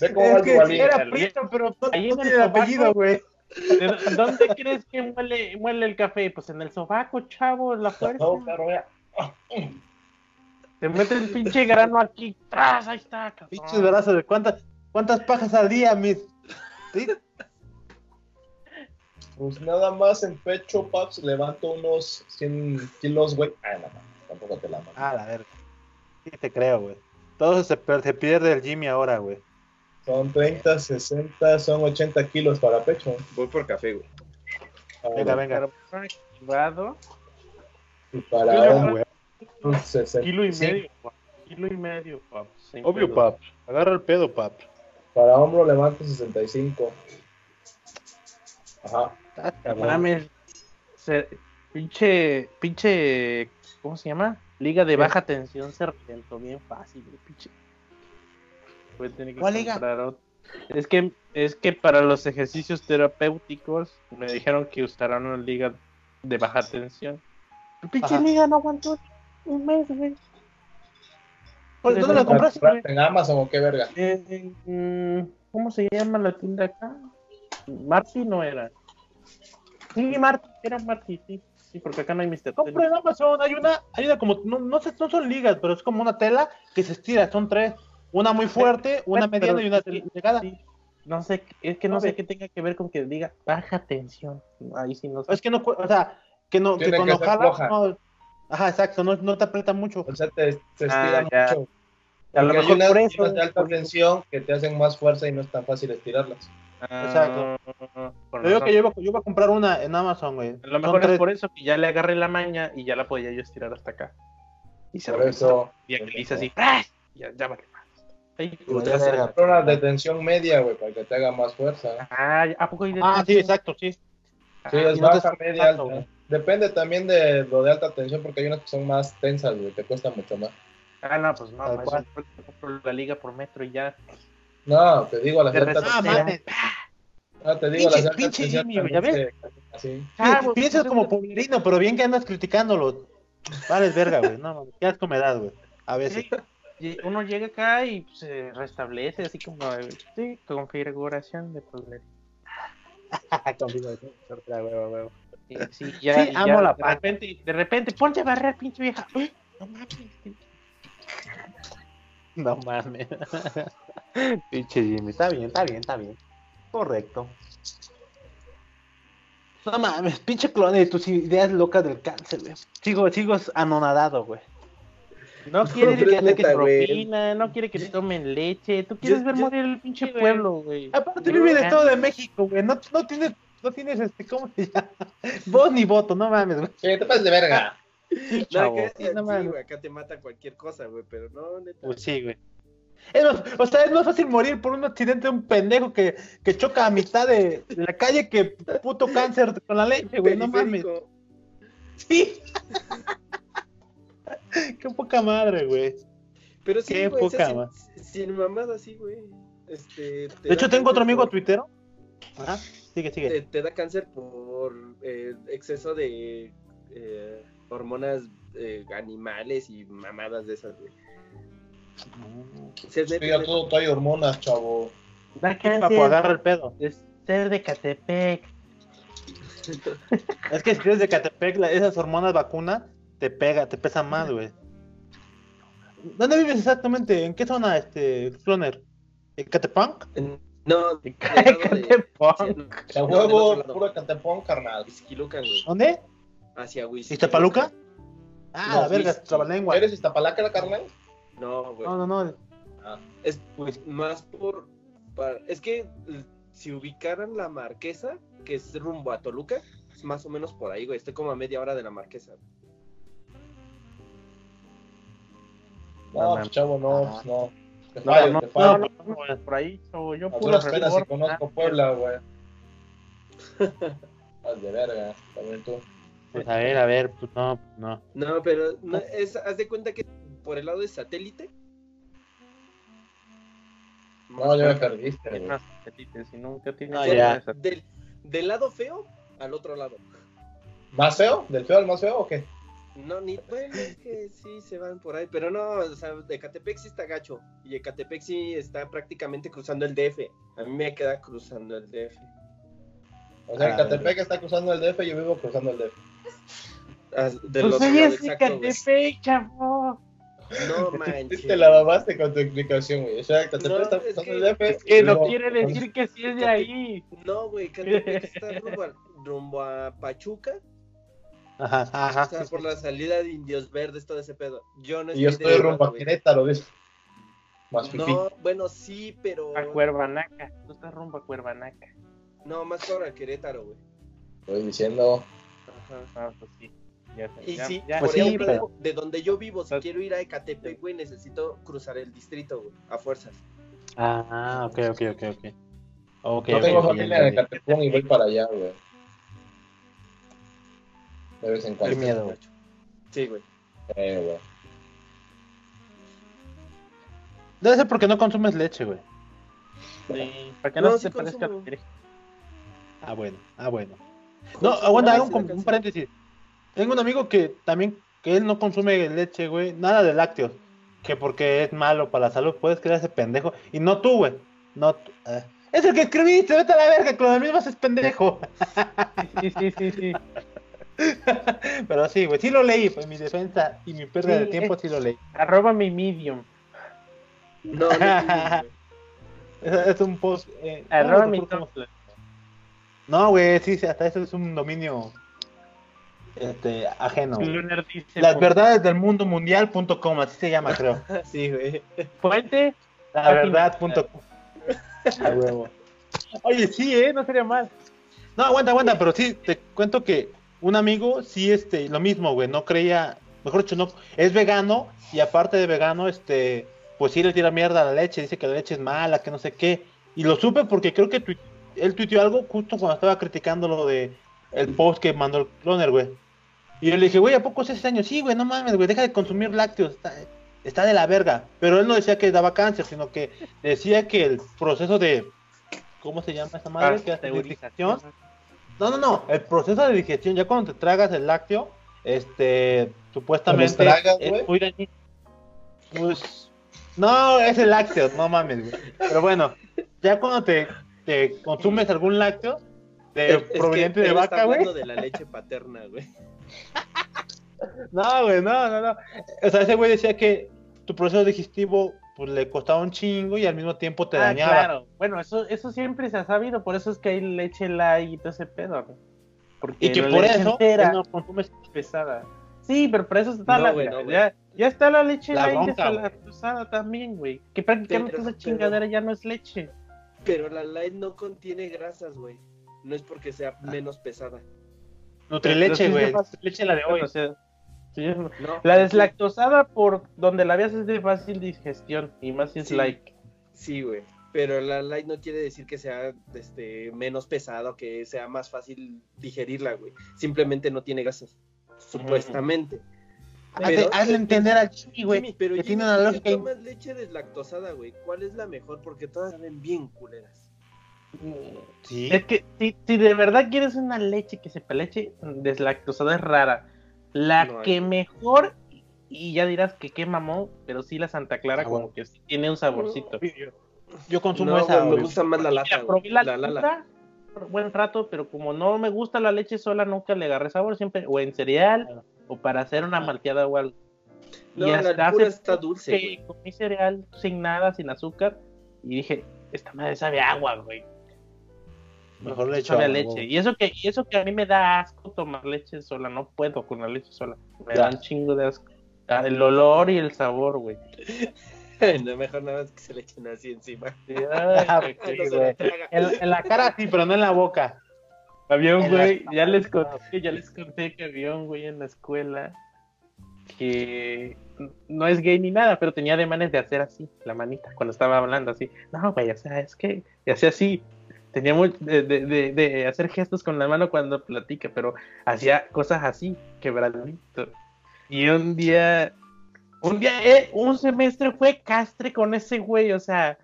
Ve cómo va Es el que era prieto, pero no, Ahí no tiene el apellido, güey. ¿De ¿Dónde crees que muele, muele el café? Pues en el sobaco, chavo, la fuerza. No, pero mira. Te mete el pinche grano aquí. ¡Tras! Ahí está, cabrón. Pinches brazos de cuántas, cuántas pajas al día, mit. ¿Sí? Pues nada más en pecho, paps, levanto unos 100 kilos, güey. Ah, no, no, tampoco te la mando. Ah, la verga. Sí te creo, güey. Todo se, se pierde el Jimmy ahora, güey. Son 30, 60, son 80 kilos para pecho. Voy por café, güey. Ah, Venga, venga. Activado. Y para güey. un 65. Kilo y medio, pap. Kilo y medio, pap. Sin Obvio, pedo. pap. Agarra el pedo, pap. Para hombro levanto 65. Ajá. Ah, No cabrón. mames. Se- pinche, pinche, ¿cómo se llama? Liga de baja tensión se reventó bien fácil, güey, pinche. Voy a tener que ¿Cuál liga? comprar otro. Es que, es que para los ejercicios terapéuticos me dijeron que usaran una liga de baja tensión. El pinche liga no aguantó un mes, güey. ¿Dónde la compraste? ¿En Amazon o qué verga? Eh, mm, ¿Cómo se llama la tienda acá? Marty no era. Sí, Marty, era Marty, sí. Sí, porque acá no hay Mr. Compra en Amazon, hay una, hay una como, no, no sé, no son ligas, pero es como una tela que se estira, son tres. Una muy fuerte, una mediana y una delgada. sí. No sé, es que no No, sé qué tenga que ver con que diga baja tensión. Ahí sí no sé. Es que no, o sea, que no, que cuando que jalas, no, ajá, exacto, no, no te aprieta mucho. O sea, te, te estira Ah, ya. mucho. A lo mejor por eso. de alta tensión que te hacen más fuerza y no es tan fácil estirarlas. Exacto. Ah, digo razón. que yo iba, yo iba a comprar una en Amazon, güey. A lo Son mejor es tres. por eso que ya le agarré la maña y ya la podía yo estirar hasta acá. Y se Por rompió. eso. Y aquí le hice así. ¡pras! Ya, ya vale más. Ahí. Puta, se la- Compra unas de tensión media, güey, para que te haga más fuerza. Ah, ¿a poco hay de Ah, sí, exacto, sí. Sí, Ah, es y no te baja, media, alta. Depende también de lo de alta tensión, porque hay unas que son más tensas, güey, te cuesta mucho más. Ah, no, pues no, eso compro la liga por metro y ya. No, te digo las De de alta respeto. Ah, tensión. mames. No, te digo Pinche- las pinche. Jimmy, ¿ya ves? que- Así. Ah, Piensas pues, como pueblerino, pero bien que andas criticándolo. Vales verga, güey. No, mames, qué asco me das, güey. A veces. Sí, uno llega acá y se restablece así como sí, configuración de poder. (laughs) Y sí, ya, Sí, y amo ya la de pata. repente, de repente, ponte a barrer, pinche vieja. (gasps) No mames. No mames. (laughs) Pinche Jimmy. Está bien, está bien, está bien. Correcto. No mames, pinche clone de tus ideas locas del cáncer, güey. Sigo, sigo anonadado, güey. No quiere pero que es saques neta, güey. propina, no quiere que te tomen leche. Tú quieres Yo- ver yo- morir el pinche güey. pueblo, güey. Aparte vive en el Estado de México, güey. No, no tienes, no tienes este, ¿cómo se llama? (laughs) Voz ni voto, no mames, güey. Sí, te pases de verga. Sí, No, Sí, no sí, mames. güey, acá te mata cualquier cosa, güey, pero no, neta. Pues sí, güey. Es más, o sea, es más fácil morir por un accidente de un pendejo que, que choca a mitad de, de la calle que puto cáncer con la leche, güey. No mames. Sí. (laughs) (laughs) Qué poca madre, güey. Pero sí, Qué güey, o sea, poca sin- sin, mamada, sí, güey. Este, te De hecho, tengo otro amigo por- tuitero. Ajá. Sigue, sigue. te, te da cáncer por eh, exceso de eh, hormonas eh, animales y mamadas de esas, güey. Es Sí, ya todo trae hormonas, chavo. Da Papo, cáncer agarra el pedo. de ser de Catepec. (laughs) Es que si eres de Catepec, la- esas hormonas vacunas te pega, te pesan más, güey. ¿Dónde vives exactamente? ¿En qué zona, este, Cloner? ¿En Catepunk? En- No, no, del huevo, puro catepón, carnal. Güey. ¿Dónde? Hacia Huizquilucan. ¿Iztapaluca? Ah, No, la verga, trabalengua. ¿Eres Iztapalaca, carnal? No, güey. No, no, no. Ah, Es Pues, más por. para- es que si ubicaran la marquesa, que es rumbo a Toluca, es más o menos por ahí, güey. Estoy como a media hora de la marquesa. No, pues, chavo, no, pues, no. Te No, fallo, no, te no, fallo. no, no, no, por ahí, chavo, yo puro penas si conozco Puebla, güey. Haz de verga, también tú. pues a ver, a ver, pues no, no. No, pero no, es, haz de cuenta que por el lado de satélite. No, ya me perdiste, Ah, güey. no, si nunca tienes Ah, Del- ya. Del, del lado feo al otro lado. ¿Más feo? ¿Del feo al más feo o qué? No, ni bueno, es que sí se van por ahí, pero no, o sea, de Catepec sí está gacho. Y Ecatepec sí está prácticamente cruzando el DF. A mí me queda cruzando el DF. O sea, Ah, Catepec está cruzando el DF y yo vivo cruzando el DF. Ah, Del Pues otro ahí lado, es exacto, güey. Catepec, chavo. No (laughs) manches. Te la babaste con tu explicación, güey. O sea, Catepec No, está es cruzando que- el DF. Es que no quiere decir que sí es de ahí. No, güey, Catepec está rumbo a, rumbo a Pachuca. Ajá, ajá. o sea, sí, por sí. la salida de Indios Verdes, todo ese pedo. Yo no Y yo estoy estoy del rumbo a. Querétaro, dice. Más fifí. No, bueno, sí, pero. A Cuervanaca. Tú estás rumbo a Cuervanaca. No, más para Querétaro, güey. Estoy diciendo. Ajá. Ah, pues sí. Ya, sé, Y ya- sí, ya- Pues por sí, ejemplo, pero- de, de donde yo vivo, si Pues- quiero ir a Ecatepec, güey, necesito cruzar el distrito, güey, a fuerzas. Ah, ok, ok, ok, ok. Ok, No tengo ok, ya familia en entendí. Catepec y voy para allá, güey. De vez en Qué cuando. miedo, güey. Sí, güey. Eh, güey. Debe ser porque no consumes leche, güey. Sí, para que no, No, se sí parezca a consumo. Ah, bueno, ah, bueno. No, aguanta, hago un, paréntesis. Tengo un amigo que también, que él no consume leche, güey, nada de lácteos. que porque es malo para la salud, puedes creer ese pendejo. Y no tú, güey. No tú. eh. Es el que escribiste, vete a la verga, Clonel mismo es pendejo. Sí, sí, sí, sí. (laughs) Pero sí, güey, sí lo leí, pues mi defensa y mi pérdida Sí, de tiempo es- sí lo leí. Arroba mi medium. No. Es, (laughs) es un post. Eh, ¿cómo Arroba mi. No, güey, sí, sí, hasta eso es un dominio este, ajeno. Las pues, verdades del mundo mundial.com, así se llama, creo. (laughs) Sí, güey. Fuente. La verdad.com. A huevo. Oye, sí, ¿eh? No sería mal. No, aguanta, aguanta, pero sí, te cuento que un amigo, sí, este, lo mismo, güey, no creía, mejor dicho, no, es vegano y aparte de vegano, este, pues sí le tira mierda a la leche, dice que la leche es mala, que no sé qué, y lo supe porque creo que tui- él tuiteó algo justo cuando estaba criticando lo de el post que mandó el cloner, güey. Y yo le dije, güey, ¿a poco es ese año? Sí, güey, no mames, güey, deja de consumir lácteos, está, está de la verga. Pero él no decía que daba cáncer, sino que decía que el proceso de, ¿cómo se llama esa madre? Que hace digestión. No, no, no. El proceso de digestión, ya cuando te tragas el lácteo, este, supuestamente ¿Te tragas, es muy dañino. Pues, no, es el lácteo, no mames, güey. Pero bueno, ya cuando te, te consumes algún lácteo de, Es que proveniente de vaca, güey. de la leche paterna, güey. (laughs) No, güey, no, no, no. O sea, ese güey decía que tu proceso digestivo pues le costaba un chingo y al mismo tiempo te Ah, dañaba. claro. Bueno, eso, eso siempre se ha sabido, por eso es que hay leche light y todo ese pedo, ¿no? Porque Y que por eso entera no consumes es pesada. Sí, pero por eso está No, la güey, no, güey. ya, ya está la leche La light también, güey. Que prácticamente Pero- esa pero- chingadera ya no es leche. Pero la light no contiene grasas, güey. No es porque sea menos pesada. Nutrileche, güey. Leche la de hoy. o sea, sí, No, la deslactosada por donde la veas es de fácil digestión y más si es Sí. like. Sí, güey. Pero la light no quiere decir que sea este, menos pesada o que sea más fácil digerirla, güey. Simplemente no tiene grasas. Supuestamente. Hazle, Pero- hazle entender al Jimmy, güey. Jimmy, pero que Jimmy, tiene una si lógica. in- tomas leche deslactosada, güey, ¿cuál es la mejor? Porque todas saben bien culeras. Sí. Es que si, si de verdad quieres una leche que sepa leche deslactosada es rara. La No hay. que mejor, y ya dirás que qué mamón, pero sí la Santa Clara Ah, como bueno. que sí tiene un saborcito. Yo consumo No, esa, me gusta más la lata, Mira, güey. probé la, La por buen rato, pero como no me gusta la leche sola, nunca le agarré sabor, siempre o en cereal o para hacer una malteada o algo. No, y la hasta hace está dulce, que comí cereal sin nada, sin azúcar, y dije, esta madre sabe a agua, güey. Mejor le echo sabe a agua, leche. Y eso que, y eso que a mí me da asco tomar leche sola, no puedo con la leche sola. Me Ya. da un chingo de asco. Ah, El olor y el sabor, güey. (laughs) no, mejor nada más que se le echen así encima. Sí, ay, Sí, güey. la traga. En, en la cara sí, pero no en la boca. Había un En güey, ya les conté, ya les conté que había un güey en la escuela que no es gay ni nada, pero tenía ademanes de hacer así, la manita, cuando estaba hablando así. No, güey, o sea, es que, y hacía así, tenía muy, de, de, de, hacer gestos con la mano cuando platica, pero hacía cosas así, quebradito. Y un día, un día, eh, un semestre fue castre con ese güey, o sea,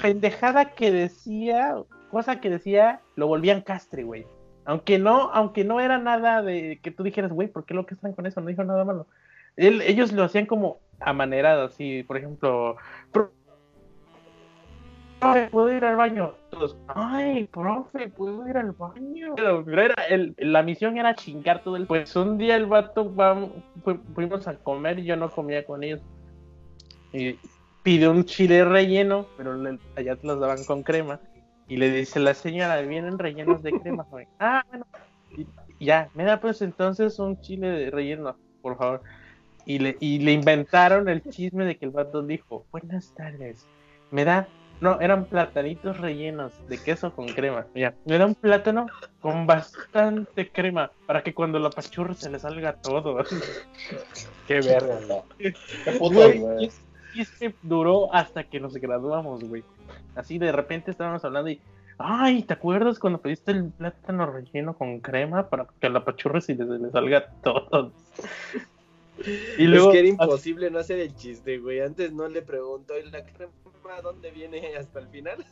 pendejada que decía, cosa que decía, lo volvían castre, güey. Aunque no, aunque no era nada de que tú dijeras, güey, ¿por qué lo que están con eso? No dijo nada malo. Ellos lo hacían como amanerado, así, por ejemplo, "Pro- profe, ¿puedo ir al baño? Todos, ay, profe, ¿puedo ir al baño? Pero, era, el- la misión era chingar todo el... Pues un día el vato, vamos, fu- fuimos a comer y yo no comía con ellos. Y pide un chile relleno, pero allá te los daban con crema. Y le dice la señora, vienen rellenos de crema. (laughs) Ah, bueno. Y ya, me da pues entonces un chile de relleno, por favor. Y le, y le inventaron el chisme de que el vato dijo, buenas tardes, me da, no, eran platanitos rellenos de queso con crema. Me da un plátano con bastante crema para que cuando lo apachurre se le salga todo. (laughs) Qué verga, no. Qué puto, Güey, güey. y es- y es que duró hasta que nos graduamos, güey. Así de repente estábamos hablando y, ay, ¿te acuerdas cuando pediste el plátano relleno con crema para que la pachurres y le, le salga todo? (laughs) Y es que era imposible no hacer el chiste, güey. Antes no le preguntó, ¿y la crema dónde viene hasta el final?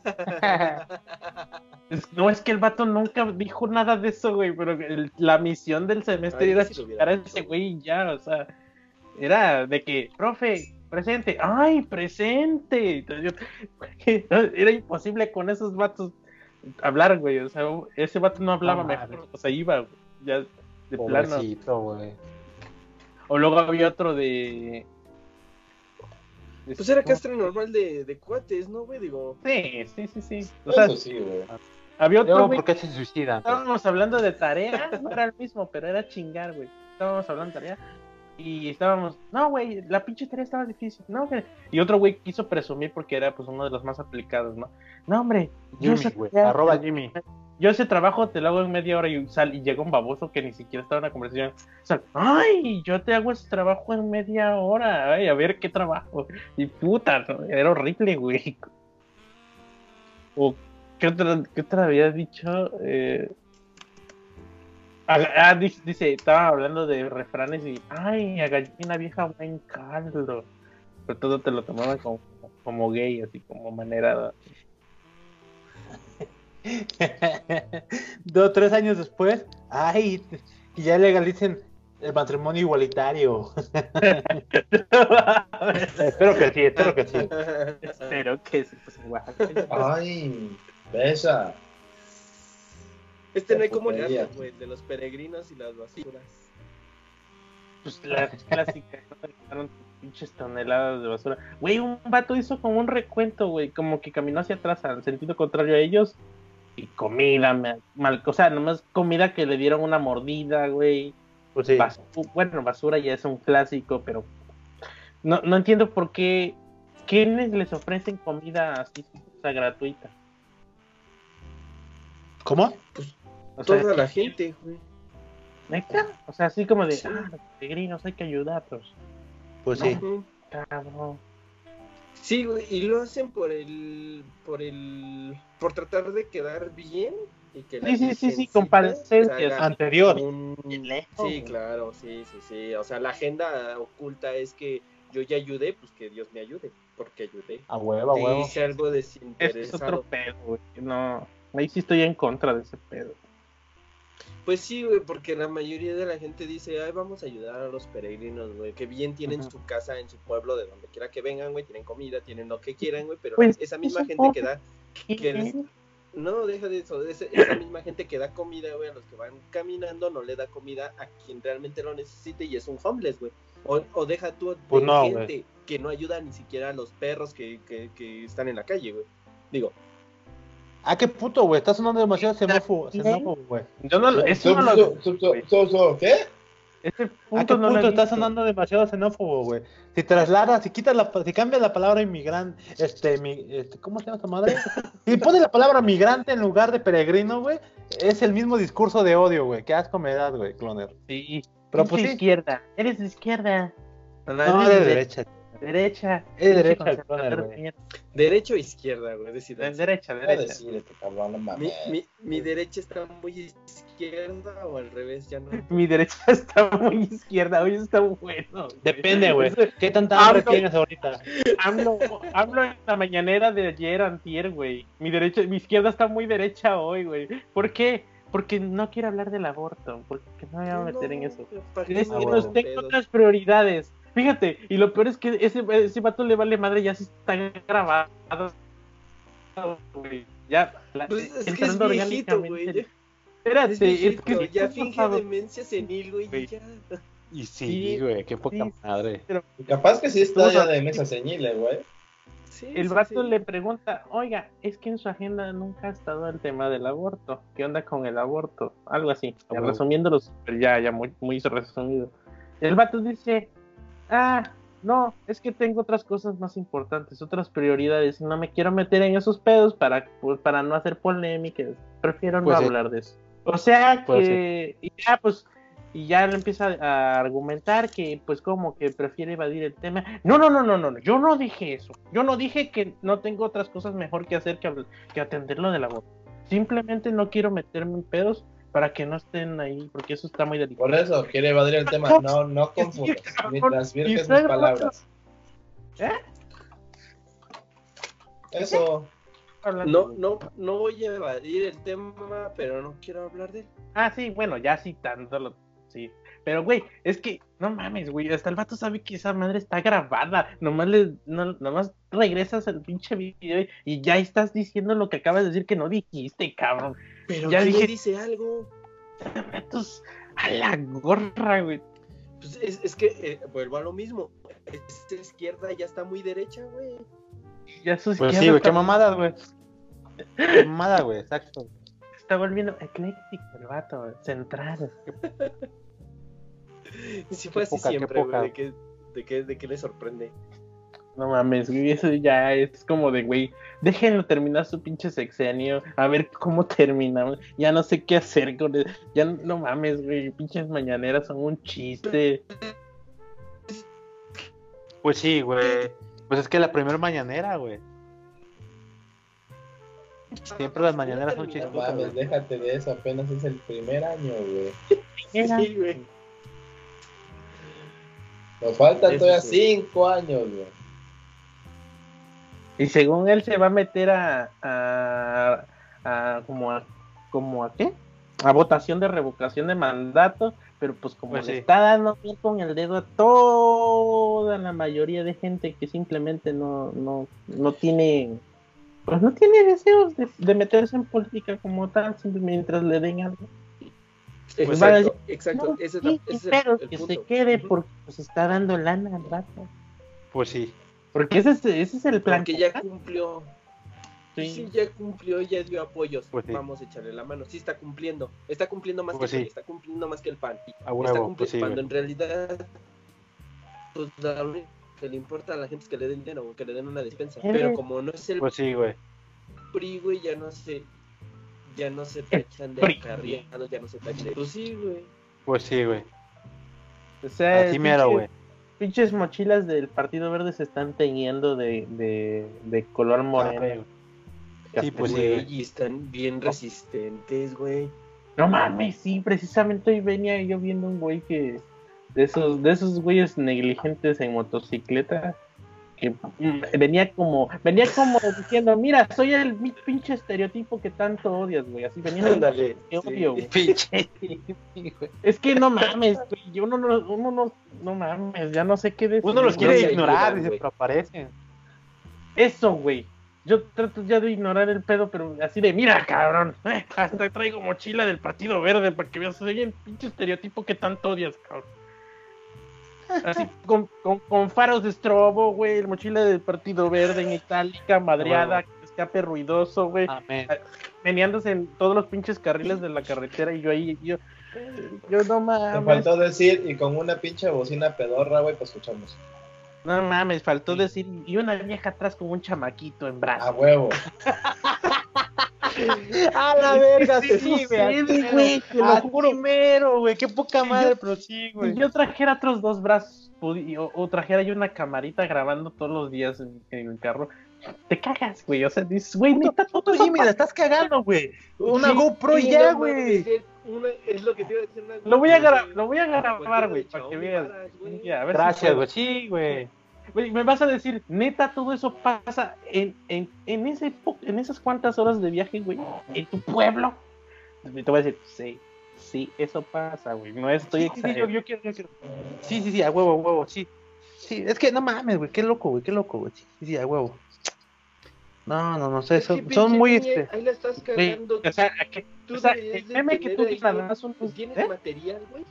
Es- (laughs) no, es que el vato nunca dijo nada de eso, güey, pero el- la misión del semestre Ay, era chingar a ese güey y ya, o sea, era de que, profe, presente, ay, presente. (laughs) Era imposible con esos vatos hablar, güey. O sea, ese vato no hablaba No mejor, o sea, iba, güey, ya de plano. Güey. O luego había otro de. Pues era ¿cómo? castre normal de, de cuates, ¿no, güey? Digo, Sí, sí, sí, sí. O sea, Eso sí, güey. había otro Luego, güey ¿por qué se suicidan? güey? Estábamos hablando de tarea, no era el mismo, pero era chingar, güey. Estábamos hablando de tarea y estábamos, no, güey, la pinche tarea estaba difícil, no, güey. Y otro güey quiso presumir porque era pues uno de los más aplicados, ¿no? No, hombre, Jimmy, güey. Arroba Jimmy. Yo ese trabajo te lo hago en media hora y, sal, y llega un baboso que ni siquiera estaba en la conversación. Sea, ay, yo te hago ese trabajo en media hora, ay, a ver qué trabajo. Y puta, era horrible, güey. O, ¿qué otra, qué otra había dicho? Eh... Ah, ah, dice, dice, estaba hablando de refranes y, ay, a gallina vieja buen caldo. Pero todo te lo tomaban como, como gay, así como manera. (laughs) Dos, tres años después, ay, y ya legalicen el matrimonio igualitario. (laughs) espero que sí, espero que sí. Espero que sí, pues. Ay, besa. este no hay como güey, el de los peregrinos y las basuras. Pues la clásica, ¿no? Pinches toneladas de basura. Güey, un vato hizo como un recuento, güey, como que caminó hacia atrás, al sentido contrario a ellos. Y comida, mal, mal- o sea, nomás comida que le dieron una mordida, güey. Pues sí. Bueno, basura ya es un clásico, pero no, no entiendo por qué quiénes les ofrecen comida así, o sea, gratuita. ¿Cómo? O sea, Toda la gente, güey. ¿neta? O sea, así como de, Sí. ah, los peregrinos hay que ayudarlos. Pues sí. Cabrón. Sí, güey, y lo hacen por el, por el, por tratar de quedar bien y que la Sí, sí, sí, sí, comparecencias. se haga Anterior. un- Sí, claro, sí, sí, sí. O sea, la agenda oculta es que yo ya ayudé, pues que Dios me ayude, porque ayudé. A huevo, a huevo. hice algo Ese es otro desinteresado. pedo, güey. No, ahí sí estoy en contra de ese pedo. Pues sí, güey, porque la mayoría de la gente dice, ay, vamos a ayudar a los peregrinos, güey, que bien tienen su casa en su pueblo, de donde quiera que vengan, güey, tienen comida, tienen lo que quieran, güey, pero Pues, esa misma gente que da. Que les- no, deja de eso, esa misma gente que da comida, güey, a los que van caminando, no le da comida a quien realmente lo necesite y es un homeless, güey. O, o deja tú de Pues no, gente que no ayuda ni siquiera a los perros que, que, que están en la calle, güey. Digo, Ah, qué puto, güey. Está sonando demasiado xenófobo, xenófobo, güey. Yo no lo, eso no lo, ¿Qué? ese ¿A qué punto no lo punto está visto. sonando demasiado xenófobo, güey? Si trasladas, si quitas la, si cambias la palabra inmigrante, este, mi, este, ¿cómo se llama esta madre? Si pones la palabra migrante en lugar de peregrino, güey, es el mismo discurso de odio, güey. Qué asco me das, güey, cloner. Sí, Pero pues sí. izquierda. Eres de izquierda. No, de derecha. Derecha. Es derecha el conservador cloner, de güey. mierda. derecho o izquierda, güey. Derecha, derecha. decirte, cabrón, no Mi, mames. mi, mi derecha está muy izquierda o al revés, ya no. (laughs) Mi derecha está muy izquierda, hoy está bueno. Depende, güey. ¿Qué tanta hambre tienes ahorita? Hablo, hablo en la mañanera de ayer, antier, güey. Mi derecha, mi izquierda está muy derecha hoy, güey. ¿Por qué? Porque no quiero hablar del aborto, porque no me voy a meter en eso. ¿para qué Es que tengo pedos? otras prioridades. Fíjate, y lo peor es que ese, ese vato le vale madre, ya se está grabado. Ya, la- Pues es que es entrando viejito, güey. Espérate, Es que ya finge demencia senil, güey. Ya. Y sí, Sí, güey, qué poca sí. madre. Capaz que sí está ya de mesa ceñile, güey. Sí, El sí, vato sí. le pregunta, oiga, es que en su agenda nunca ha estado el tema del aborto. ¿Qué onda con el aborto? Algo así. Huevo. resumiéndolo, ya, ya muy, muy resumido. El vato dice, ah, no, es que tengo otras cosas más importantes, otras prioridades, no me quiero meter en esos pedos para, pues, para no hacer polémicas. Prefiero no Pues sí. hablar de eso. O sea Pues que, y ya, pues, y ya le empieza a argumentar que, pues, como que prefiere evadir el tema. No, no, no, no, no, yo no dije eso. Yo no dije que no tengo otras cosas mejor que hacer que, que atender lo del aborto. Simplemente no quiero meterme en pedos para que no estén ahí, porque eso está muy delicado. Por eso quiere evadir el tema. No, no confundas. Mientras virgen mis palabras. ¿Eh? Eso. No, no, no voy a evadir el tema, pero no quiero hablar de él. Ah, sí, bueno, ya citándolo. Sí. Pero, güey, es que, no mames, güey, hasta el vato sabe que esa madre está grabada. Nomás, le, no, nomás regresas al pinche video y ya estás diciendo lo que acabas de decir que no dijiste, cabrón. Pero Ya ¿quién dije- le dice algo? A la gorra, güey. Pues es, es que eh, vuelvo a lo mismo. Esta izquierda ya está muy derecha, güey. Ya sus Pues sí, güey, qué mamadas, güey. Qué mamada, güey, exacto. Está volviendo ecléctico el vato, güey, central. (laughs) Si fue Qué así poca, siempre, güey. ¿De qué, de, qué, ¿De qué le sorprende? No mames, güey, eso ya es como de, güey, déjenlo terminar su pinche sexenio, a ver cómo terminamos. Ya no sé qué hacer con él. Ya no mames, güey, pinches mañaneras son un chiste. Pues sí, güey. Pues es que la primera mañanera, güey. Siempre las mañaneras son No chistosas, mames, güey. déjate de eso, apenas es el primer año, güey. Sí, güey. Nos faltan todavía sí. cinco años, güey. Y según él se va a meter a, a, a como a, como a qué? A votación de revocación de mandato, pero pues como Pues le sí. está dando bien con el dedo a toda la mayoría de gente que simplemente no, no, no tiene, pues no tiene deseos de, de meterse en política como tal, simplemente mientras le den algo. Pues decir, Exacto. No, ese es, sí, ese es el- pero el que punto. se quede porque pues está dando lana al rato. Pues sí. Porque ese es, ese es el plan. Porque ya cumplió. Sí. Sí. ya cumplió, ya dio apoyos. Pues sí. Vamos a echarle la mano. Sí está cumpliendo. Está cumpliendo más Pues que el sí. PRI, está cumpliendo más que el PAN. A está cumpliendo pues sí, cuando en realidad pues lo único que le importa a la gente es que le den dinero, que le den una despensa. Pero como no es el Pues sí, güey. PRI, güey, ya no se ya no se El tachan de PRI. acarreados, ya no se tachan de pues sí, güey. Pues sí, güey. O sea, Así mero, güey. Pinches mochilas del Partido Verde se están teñiendo de, de, de color moreno. Ah, Sí, pues güey. y están bien resistentes, güey. No mames, sí, precisamente hoy venía yo viendo un güey que de esos, de esos güeyes negligentes en motocicleta que venía como, venía como diciendo, mira, soy el pinche estereotipo que tanto odias, güey. Así venía Ándale. Sí. odio, güey. (laughs) Pinche. (laughs) Es que no mames, güey. yo Uno no, uno no, no mames, ya no sé qué decir. Uno los quiere se ignorar, güey. pero aparecen. Eso, güey. Yo trato ya de ignorar el pedo, pero así de, mira, cabrón, eh, (laughs) hasta traigo mochila del Partido Verde para que veas, soy el pinche estereotipo que tanto odias, cabrón. Así, con, con, con faros de estrobo, güey, el mochila del Partido Verde en itálica, madreada, Huevo. escape ruidoso, güey, Amén. meneándose en todos los pinches carriles de la carretera y yo ahí, yo, yo no Me mames, faltó decir, y con una pinche bocina pedorra, güey, pues escuchamos. no mames, faltó decir, y una vieja atrás con un chamaquito en A brazos. huevo. (laughs) (laughs) A la verga, Sí, sí, sucede, güey. te lo juro. primero, güey. Qué poca madre, yo- pero sí, Si güey. yo trajera otros dos brazos o, o trajera yo una camarita grabando todos los días en, en el carro, te cagas, güey. O sea, dices, güey, neta, todo Puto Jimmy, la estás cagando, güey. Una Sí, GoPro sí, ya, güey. es una- Es lo que te iba a decir. una Lo voy a lo voy a grabar, güey, para que veas. Gracias, güey. Sí, güey. Me vas a decir, neta, todo eso pasa en, en, en, ese, en esas cuantas horas de viaje, güey, en tu pueblo. Te voy a decir, sí, sí, eso pasa, güey. No estoy Sí, sí, sí, yo, exagerando. yo quiero, yo quiero. Sí, sí, sí, a huevo, a huevo, sí. Sí, es que no mames, güey, qué loco, güey, qué loco, güey. Sí, sí, sí, a huevo. No, no, no sé, son, pinche son muy niña, este. Ahí la estás cagando. o sea, que- Tú o sea, el meme que tú. ¿Tienes ¿eh? material, güey?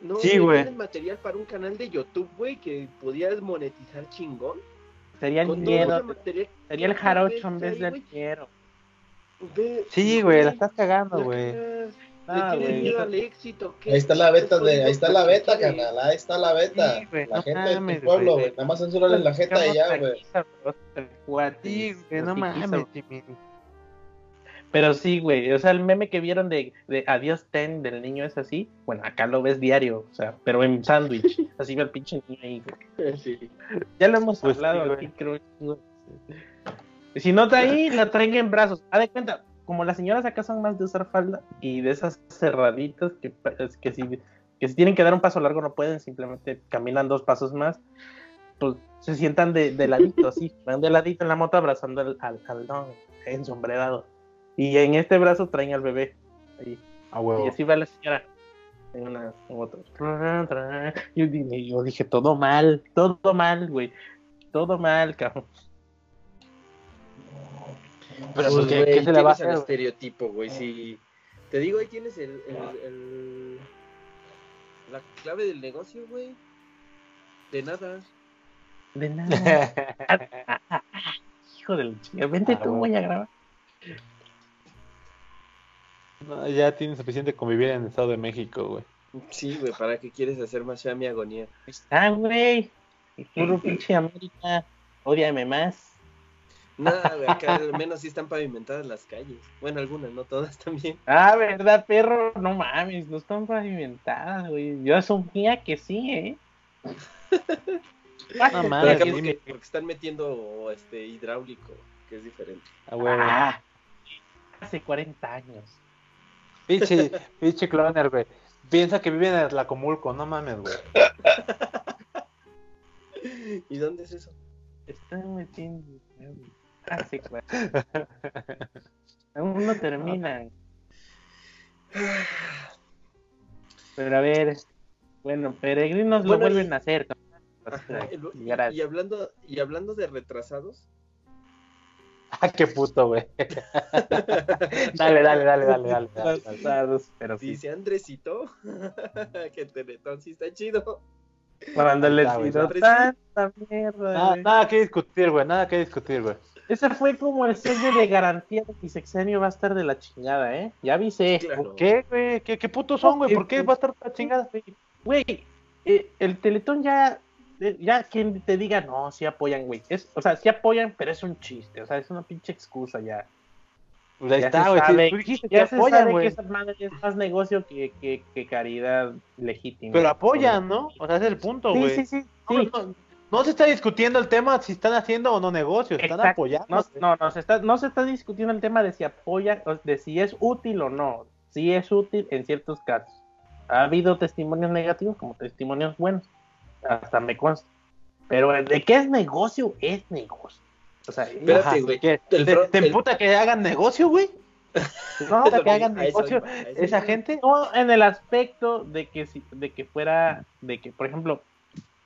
No, Sí, güey. ¿Tienes material para un canal de YouTube, güey, que podías monetizar chingón? Sería el material. sería el jarocho en vez del ve- Sí, güey, la estás cagando, güey. Ah, ¿Le tienes güey. miedo al éxito? ¿Qué? Ahí está la beta de, ahí está la beta, canal, ahí está la beta. Sí, la no gente de mames, tu pueblo, güey. Nada más censurarles la jeta y ya, güey. Sí, güey, no mames, Jimmy. Pero sí, güey, o sea, el meme que vieron de, de Adiós Ten del niño es así. Bueno, acá lo ves diario, o sea, pero en sándwich. (laughs) Así ve el pinche niño ahí, güey. Sí. Ya lo hemos Pues hablado sí, aquí, creo. si no está ahí, la traen en brazos. Haz de cuenta, como las señoras acá son más de usar falda y de esas cerraditas que, es que, si, que si tienen que dar un paso largo no pueden, simplemente caminan dos pasos más, pues se sientan de, de ladito, así, van de ladito en la moto abrazando al, al, al don, ensombrerado. Y en este brazo traen al bebé. ahí. A Y huevo. así va la señora. En una moto. Yo, dije- yo dije, todo mal, todo mal, güey. Todo mal, cabrón. Pero Pues, ¿qué, qué se le va a tienes el hacer? estereotipo, güey. Si te digo, ahí tienes el, el, el- la clave del negocio, güey. De nada. De nada. (laughs) Hijo de la chingada. Vente Ah, tú, güey. voy a grabar. No, ya tiene suficiente convivir en el Estado de México, güey. Sí, güey, ¿para qué quieres hacer más fea mi agonía? Ah, güey. Puro pinche América. Ódiame más. Nada, güey, acá al menos sí están pavimentadas las calles. Bueno, algunas, no todas también. Ah, ¿verdad, perro? No mames, no están pavimentadas, güey. Yo asumía que sí, ¿eh? (laughs) No Pero mames, acá porque, porque están metiendo este hidráulico, que es diferente. a huevo. Ah, hace 40 años. Pinche, pinche cloner, güey. Piensa que vive en el Tlacomulco, no mames, güey. ¿Y dónde es eso? Están metiendo. Hace 40 Aún no terminan. Pero a ver. Bueno, peregrinos lo y- vuelven a hacer. Ajá, y, hablando y hablando de retrasados, Ah, (laughs) qué puto, güey. (laughs) dale, dale, dale, dale, dale. dale, pero sí. dice Andresito (laughs) que Teletón sí está chido. Está. tanta mierda. Nada, nada que discutir, güey. Nada que discutir, güey. Ese fue como el sello de garantía de que mi sexenio va a estar de la chingada, ¿eh? Ya avisé. Claro. ¿Por qué, güey? ¿Qué, qué putos son, güey? ¿Por qué va a estar tan chingada? Güey, eh, el Teletón ya, ya quien te diga, no, sí apoyan, güey. Es, o sea, sí apoyan, pero es un chiste, o sea, es una pinche excusa ya. Pues ahí Ya está, güey. sabe- Sí, que Ya se apoyan, sabe que esa madre es más negocio que, que, que caridad legítima. Pero apoyan, ¿no? O sea, ese es el punto, Sí, güey. sí, sí. No, sí. no, no se está discutiendo el tema si están haciendo o no negocios, están Exacto. apoyando. No, no, no, se está, no se está discutiendo el tema de si apoya, o de si es útil o no. Si es útil en ciertos casos. Ha habido testimonios negativos como testimonios buenos. Hasta me consta. Pero de qué es negocio, es negocio. O sea, Espérate, Ajá, güey. ¿qué? El ¿Te, te el- emputa que hagan negocio, güey? no, (laughs) ¿Te emputa que hagan eso negocio eso esa gente? no en el aspecto de que si, de que fuera, de que, por ejemplo,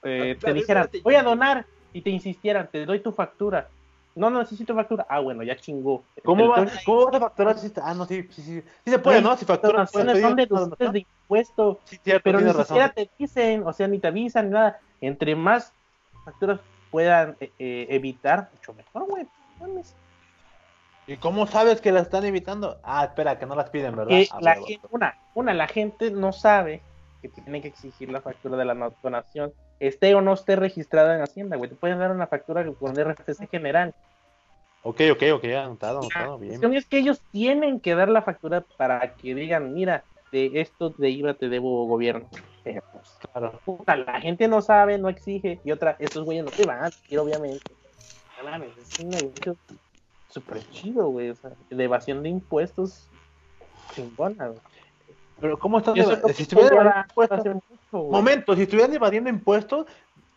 eh, Ah, te dijeran, voy a donar, y te insistieran, te doy tu factura. No, no necesito factura. Ah, bueno, ya chingó. ¿Cómo, va, ¿Cómo vas a facturar? si está- Ah, no, sí, sí, sí. Sí se puede, ¿no? Si facturas, son deducibles de impuesto. Sí, cierto, pero ni tienes siquiera razón. te dicen, o sea, ni te avisan, ni nada. Entre más facturas puedan eh, eh, evitar, mucho mejor, güey. ¿Y cómo sabes que las están evitando? Ah, espera, que no las piden, ¿verdad? Ah, la gente, una, una, la gente no sabe que tiene que exigir la factura de la donación, esté o no esté registrada en Hacienda, güey. Te pueden dar una factura con RFC general. Ok, ok, ok, anotado, anotado, La bien. cuestión es que ellos tienen que dar la factura para que digan, mira, de esto de IVA te debo gobierno. Eh, pues, Claro. puta, la gente no sabe, no exige, y otra, estos güeyes no te van a decir, obviamente. Mames, es un negocio súper chido, güey, o sea, de evasión de impuestos chingona, güey. Pero ¿cómo están? Y si estuvieran impuestos, momento, si estuvieran evadiendo impuestos,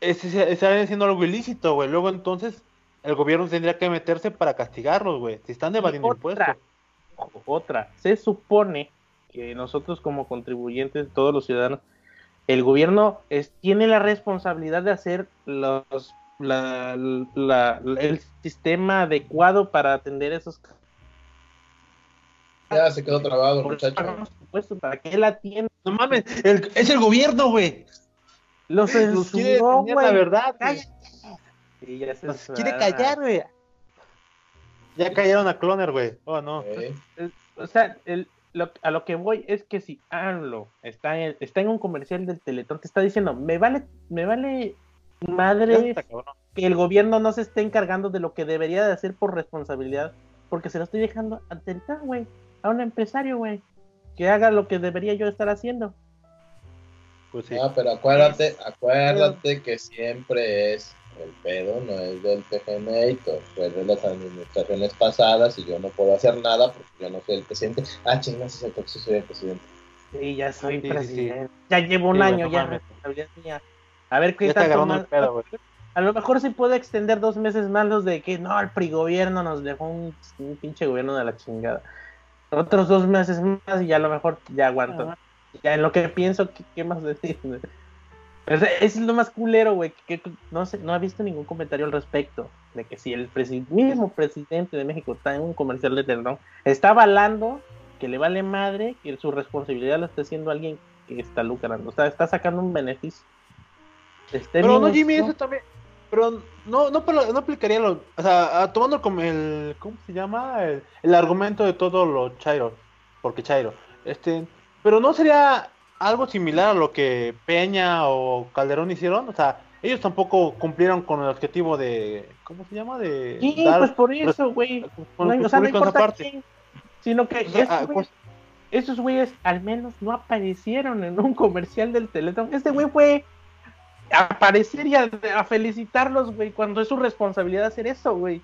estarían haciendo algo ilícito, güey. Luego entonces el gobierno tendría que meterse para castigarlos, güey. Si están evadiendo otra, impuestos. otra, se supone que nosotros como contribuyentes, todos los ciudadanos, el gobierno es, tiene la responsabilidad de hacer los, la- la- el sistema adecuado para atender esos Ya se quedó trabado, muchacho. impuestos, para que él atienda. No mames, el- es el gobierno, güey. Los censuró, defender la güey. verdad, güey. Cállate. Sí, ya se Nos sabe. quiere callar, güey. Ya cayeron a Cloner, güey. Oh, no. O sea, el- lo- a lo que voy es que si AMLO está en, está en un comercial del Teletón, te está diciendo, me vale, me vale madre Está que el gobierno no se esté encargando de lo que debería de hacer por responsabilidad, porque se lo estoy dejando al Teletón, güey, a un empresario, güey, que haga lo que debería yo estar haciendo. Pues sí. No, pero acuérdate, acuérdate que siempre es el pedo, no es del PGNator, fue de las administraciones pasadas y yo no puedo hacer nada porque yo no soy el presidente. Ah, chingas, es sí soy el presidente. Sí, ya soy Sí, sí, presidente. Ya llevo un año, ya responsabilidad mía. A ver qué tanto el más- pedo, güey. A lo mejor se puede extender dos meses más los de que no, el PRI gobierno nos dejó un, un pinche gobierno de la chingada. Otros dos meses más y ya a lo mejor ya aguanto. Ya en lo que pienso, ¿qué, qué más decir? Eso es lo más culero, güey. Que, que no sé, no ha visto ningún comentario al respecto. De que si el presi- mismo presidente de México está en un comercial de Telenor, está avalando que le vale madre que su responsabilidad la esté haciendo alguien que está lucrando. O sea, está sacando un beneficio. Este Pero no, Jimmy, eso también. Pero no, no, pero no aplicaría lo. O sea, a- tomando como el. ¿Cómo se llama? El, el argumento de todos los Chairo. Porque Chairo. Este. Pero no sería algo similar a lo que Peña o Calderón hicieron. O sea, ellos tampoco cumplieron con el objetivo de. ¿Cómo se llama? De. Sí, dar pues por eso, güey. No, o sea, no importa quién, sino que O sea, estos ah, güeyes- pues- esos güeyes al menos no aparecieron en un comercial del Teletón. Este güey fue a aparecer y a, a felicitarlos, güey, cuando es su responsabilidad hacer eso, güey.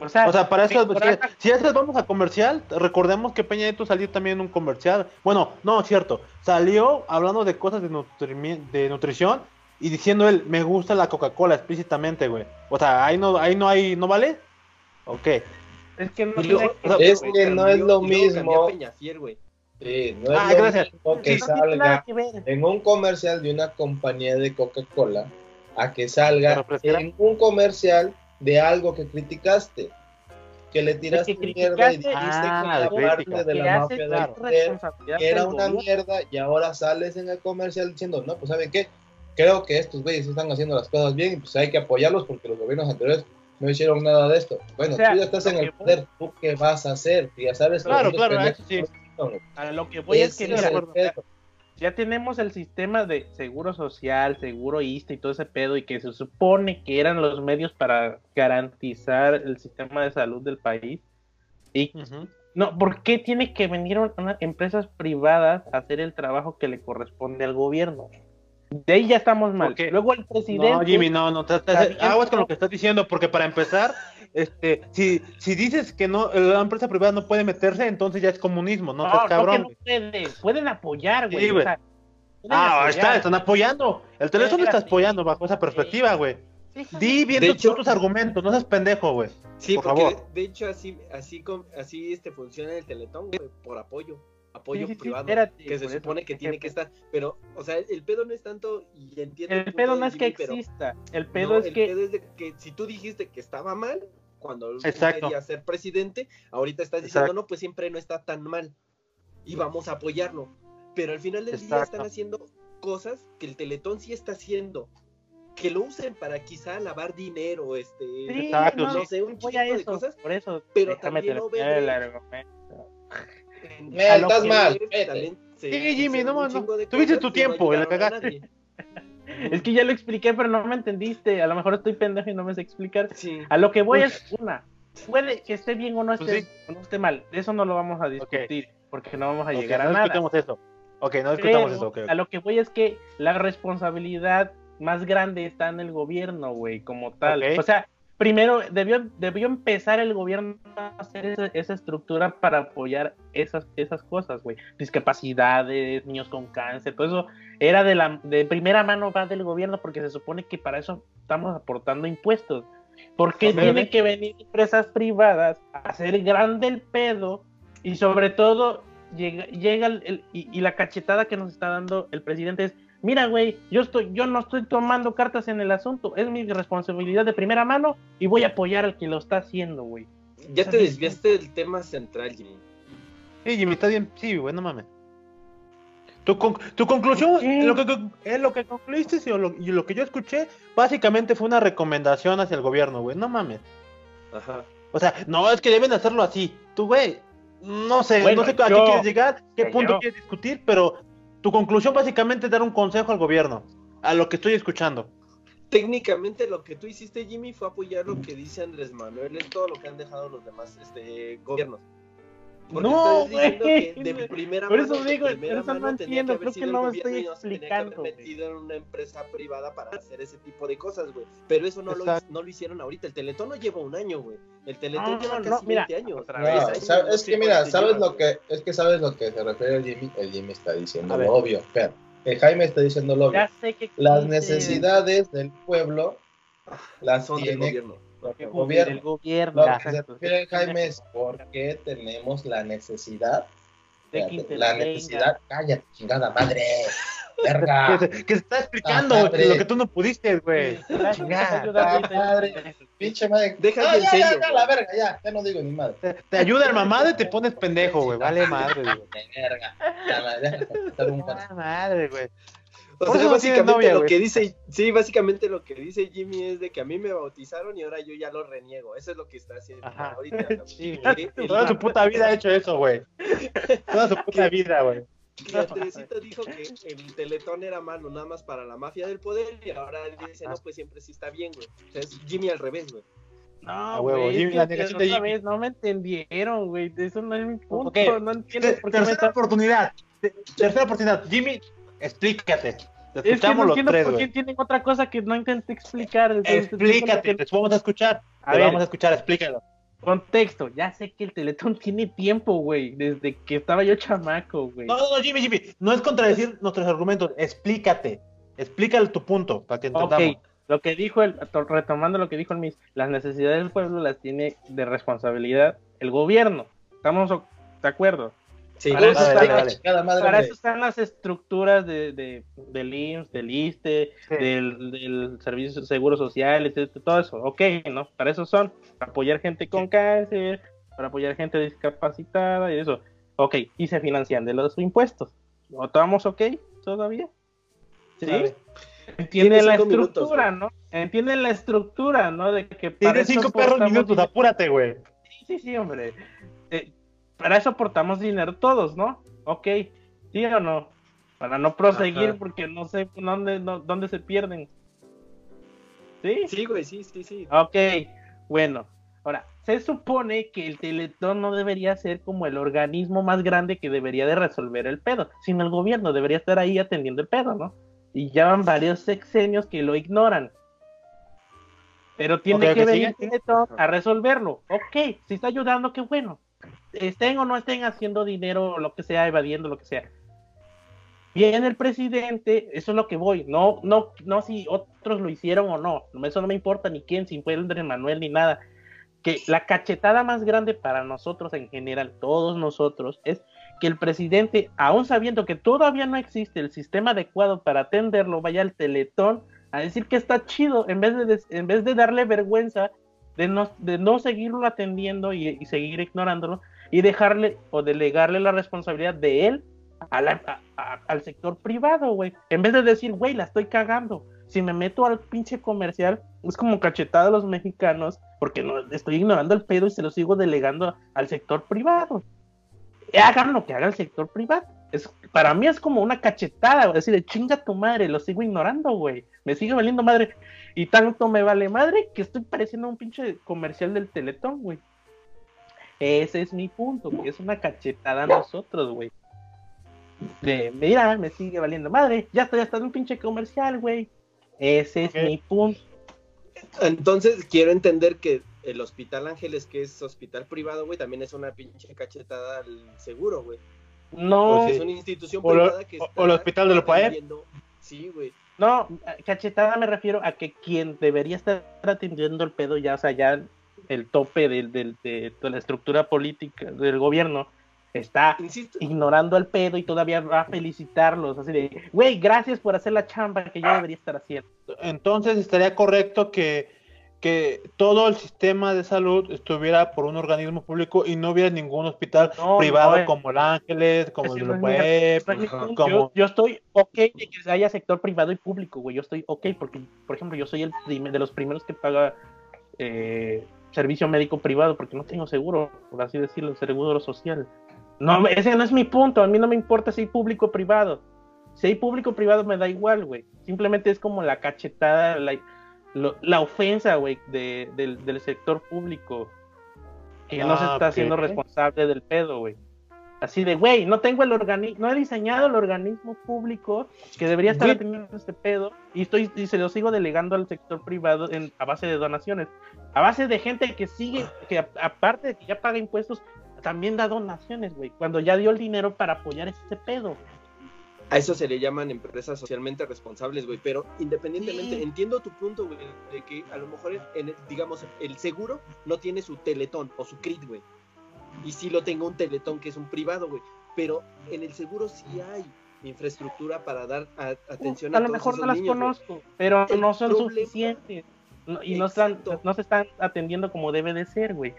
O sea, O sea, para eso, si, mejorar- si a veces vamos a comercial, recordemos que Peña Nieto salió también en un comercial. Bueno, no, cierto. Salió hablando de cosas de, nutrimi- de nutrición y diciendo él, me gusta la Coca-Cola explícitamente, güey. O sea, ahí no, ahí no hay, ¿no vale? Ok. es que no o sea, Es güey, que no cambió- es lo mismo. Peñafiel, güey. Sí, no es Ah, lo gracias. mismo que salga que en un comercial de una compañía de Coca-Cola a que ¿La salga en un comercial de algo que criticaste. Que le tiraste que mierda y dijiste Ah, que la parte de que la mafia del poder, responsabilidad que era del una mierda y ahora sales en el comercial diciendo, no, pues ¿saben qué? Creo que estos güeyes están haciendo las cosas bien y pues hay que apoyarlos porque los gobiernos anteriores no hicieron nada de esto. Bueno, O sea, tú ya estás en el que poder, ¿tú qué vas a hacer? Tú ya sabes que Claro, los claro, eso sí. A lo que voy es que, mira, es el pedo. Ya tenemos el sistema de seguro social, seguro ISTA y todo ese pedo y que se supone que eran los medios para garantizar el sistema de salud del país. Y no, ¿por qué tiene que venir un- unas empresas privadas a hacer el trabajo que le corresponde al gobierno? De ahí ya estamos mal. Luego el presidente No, Jimmy, no, no, te- aguas con lo que estás diciendo, porque para empezar, este, si, si dices que no, la empresa privada no puede meterse, entonces ya es comunismo, no, no, cabrón. que no puede, pueden apoyar, güey. Sí, o güey. sea, pueden Ah, apoyar. está, están apoyando. El teléfono está apoyando bajo esa perspectiva, güey. Sí, Di bien tus hecho- argumentos, no seas pendejo, güey. Sí, Por porque favor. de hecho así, así, así este funciona el Teletón, güey, por apoyo, apoyo Sí, sí, sí, privado, espérate, que se supone que tiene que estar, pero, o sea, el pedo no es tanto, y entiendo El pedo no es que Jimmy, exista, el pedo no, es el que pedo es de que si tú dijiste que estaba mal, cuando él Exacto. quería ser presidente, ahorita estás diciendo, Exacto. no, pues siempre no está tan mal, y vamos a apoyarlo, pero al final del día Exacto. están haciendo cosas que el Teletón sí está haciendo, que lo usen para quizá lavar dinero, este... Sí, Exacto, no sí. sé, un a de cosas, por eso pero también no terminar el argumento. en- Mira, lo estás mal, se Sí, Jimmy, no, no, tuviste tu no tiempo y la cagaste. (laughs) Es que ya lo expliqué, pero no me entendiste. A lo mejor estoy pendejo y no me sé explicar. Sí. A lo que voy es una. Puede que esté bien o no Pues esté, sí. o no esté mal. De eso no lo vamos a discutir. Porque no vamos a llegar a no nada. discutamos eso. Ok, no discutamos Pero eso. A lo que voy es que la responsabilidad más grande está en el gobierno, güey, como tal. O sea, primero debió, debió empezar el gobierno a hacer esa, esa estructura para apoyar esas, esas cosas, güey. Discapacidades, niños con cáncer, todo eso era de, la, de primera mano va del gobierno porque se supone que para eso estamos aportando impuestos. Porque tienen hombre. que venir empresas privadas a hacer grande el pedo y sobre todo llega, llega el, el- y, y la cachetada que nos está dando el presidente es mira güey yo estoy yo no estoy tomando cartas en el asunto es mi responsabilidad de primera mano y voy a apoyar al que lo está haciendo güey Ya te desviaste del tema central, Jimmy. Sí, Jimmy, está bien. Sí, güey, no mames. Tu, con- tu conclusión, Sí. lo que, es lo que concluiste y lo, y lo que yo escuché, básicamente fue una recomendación hacia el gobierno, güey. No mames. Ajá. O sea, no, es que deben hacerlo así. Tú, güey, no sé, Bueno, no sé a qué quieres llegar, qué punto yo- quieres discutir, pero tu conclusión básicamente es dar un consejo al gobierno, a lo que estoy escuchando. Técnicamente lo que tú hiciste, Jimmy, fue apoyar lo que dice Andrés Manuel en todo lo que han dejado los demás este, gobiernos. Porque No, güey. que de primera Por eso mano, de digo, primera eso no mano tenía entiendo, que haber creo que sido no el me gobierno estoy que explicando, metido en una empresa privada para hacer ese tipo de cosas, güey. Pero eso no lo, no lo hicieron ahorita. El Teletón no lleva un año, güey. El Teletón No, lleva no, casi mira, 20 años. otra No, vez. Años, no es que mira, sabes lleva, lo que es que sabes lo que se refiere el Jimmy, el Jimmy está diciendo lo obvio, espera. El Jaime está diciendo lo obvio. ya sé que Las necesidades del pueblo las Son del tiene gobierno. El el gobierno. gobierno Lo que se refiere Jaime es por qué tenemos la necesidad De te la venga. necesidad, cállate, chingada madre. Verga. (laughs) Que, se- que se está explicando Ah, lo que tú no pudiste, güey. Chingada, madre. Pinche madre. Deja que en ya, serio, ya, ya, la verga, ya, ya no digo ni madre. Te, te ayuda el mamado y te pones pendejo, güey. Vale madre, (laughs) güey. Verga. Ya, madre, un madre, güey. O sea, básicamente novia, lo güey. que dice, sí, básicamente lo que dice Jimmy es de que a mí me bautizaron y ahora yo ya lo reniego. Eso es lo que está haciendo Ajá. ahorita. (laughs) Toda su puta vida ha hecho eso, güey. Toda su puta vida, güey. que Andresito dijo que el teletón era malo nada más para la mafia del poder y ahora dice, no, pues siempre sí está bien, güey. O sea, es Jimmy al revés, güey. No, huevo, güey, Jimmy, la negación de Jimmy. vez no me entendieron, güey. Eso no es mi punto. Ok. No entiendo por qué me Tercera están... oportunidad. Te- Tercera oportunidad. Jimmy, explícate. Te Es que no los entiendo tres, por qué tienen otra cosa que no intenté explicar. entonces, Explícate, te vamos a escuchar. A Te ver. vamos a escuchar, explícalo. Contexto, ya sé que el Teletón tiene tiempo, güey, desde que estaba yo chamaco, güey. No, no, no, Jimmy, Jimmy. No es contradecir nuestros argumentos. Explícate. Explícale tu punto para que entendamos. ok, lo que dijo el, to- retomando lo que dijo el Miss, las necesidades del pueblo las tiene de responsabilidad el gobierno. ¿Estamos de acuerdo? Sí, Para eso Dale, está- dale, dale. Chingada madre, Para hombre. eso están las estructuras de, de, del IMSS, del ISTE, Sí. del, del Servicio de Seguro Social, etcétera, todo eso. Ok, ¿no? Para eso son. Para apoyar gente con cáncer, para apoyar gente discapacitada y eso. Ok, y se financian de los impuestos. ¿No estamos ok todavía? ¿Sí? Entienden Tiene la minutos, estructura, ¿no? Entienden la estructura, ¿no? De que para Tienes eso cinco perros minutos, apúrate, güey. Sí, sí, sí, hombre. Para eso aportamos dinero todos, ¿no? Ok, ¿sí o no? Para no proseguir Ajá. porque no sé dónde, no- dónde se pierden. ¿Sí? Sí, güey, sí, sí, sí. Ok, bueno. Ahora, se supone que el Teletón no debería ser como el organismo más grande que debería de resolver el pedo, sino el gobierno debería estar ahí atendiendo el pedo, ¿no? Y ya van varios sexenios que lo ignoran. Pero tiene que ok, venir el Teletón a resolverlo. Ok, si está ayudando, qué bueno. Estén o no estén haciendo dinero lo que sea, evadiendo lo que sea. Viene el presidente, eso es lo que voy, no, no, no si otros lo hicieron o no, eso no me importa ni quién, si fue Andrés Manuel ni nada. Que la cachetada más grande para nosotros en general, todos nosotros, es que el presidente, aún sabiendo que todavía no existe el sistema adecuado para atenderlo, vaya al teletón a decir que está chido, en vez de, en vez de darle vergüenza de no, de no seguirlo atendiendo y, seguir ignorándolo y dejarle o delegarle la responsabilidad de él al sector privado, güey. En vez de decir, güey, la estoy cagando. Si me meto al pinche comercial, es como cachetada a los mexicanos, porque no estoy ignorando el pedo y se lo sigo delegando al sector privado. Hagan lo que haga el sector privado. Es, para mí es como una cachetada. Decir, chinga tu madre, lo sigo ignorando, güey. Me sigue valiendo madre. Y tanto me vale madre que estoy pareciendo un pinche comercial del Teletón, güey. Ese es mi punto, güey. Es una cachetada a nosotros, güey. De, mira, me sigue valiendo madre. Ya estoy hasta en un pinche comercial, güey. Ese es mi punto. Entonces quiero entender que el Hospital Ángeles, que es hospital privado, güey, también es una pinche cachetada al seguro, güey. No, Porque es una institución O lo- privada que o- está o el hospital de Lopaep. atendiendo- Sí, güey. No, cachetada me refiero a que quien debería estar atendiendo el pedo ya, o sea, ya el tope de, de la estructura política del gobierno está Insisto, ignorando el pedo y todavía va a felicitarlos, así de, güey, gracias por hacer la chamba que yo debería estar haciendo. Entonces estaría correcto que, que todo el sistema de salud estuviera por un organismo público y no hubiera ningún hospital No, privado no, eh. como el Ángeles, como el Lopaep, No punto. como- yo, yo estoy ok de que haya sector privado y público, güey. Yo estoy ok porque, por ejemplo, yo soy el de los primeros que paga eh, servicio médico privado porque no tengo seguro, por así decirlo, seguro social. No, ese no es mi punto. A mí no me importa si hay público o privado. Si hay público o privado me da igual, güey. Simplemente es como la cachetada, la, lo- la ofensa, güey, de- del, del sector público. Que no se Ah, está haciendo responsable del pedo, güey. Así de, güey, no tengo el organismo, no he diseñado el organismo público que debería estar atendiendo este pedo y estoy y se lo sigo delegando al sector privado en, a base de donaciones, a base de gente que sigue, que aparte de que ya paga impuestos, también da donaciones, güey, cuando ya dio el dinero para apoyar este pedo. A eso se le llaman empresas socialmente responsables, güey. Pero independientemente, Sí. entiendo tu punto, güey, de que a lo mejor, el- digamos, el seguro no tiene su teletón o su CRIT, güey. Y sí lo tengo un teletón que es un privado, güey. pero en el seguro sí hay infraestructura para dar a- atención a a, lo mejor no las niños, conozco, pero El no son problema- suficientes. No- y no, están, no se están atendiendo como debe de ser, güey.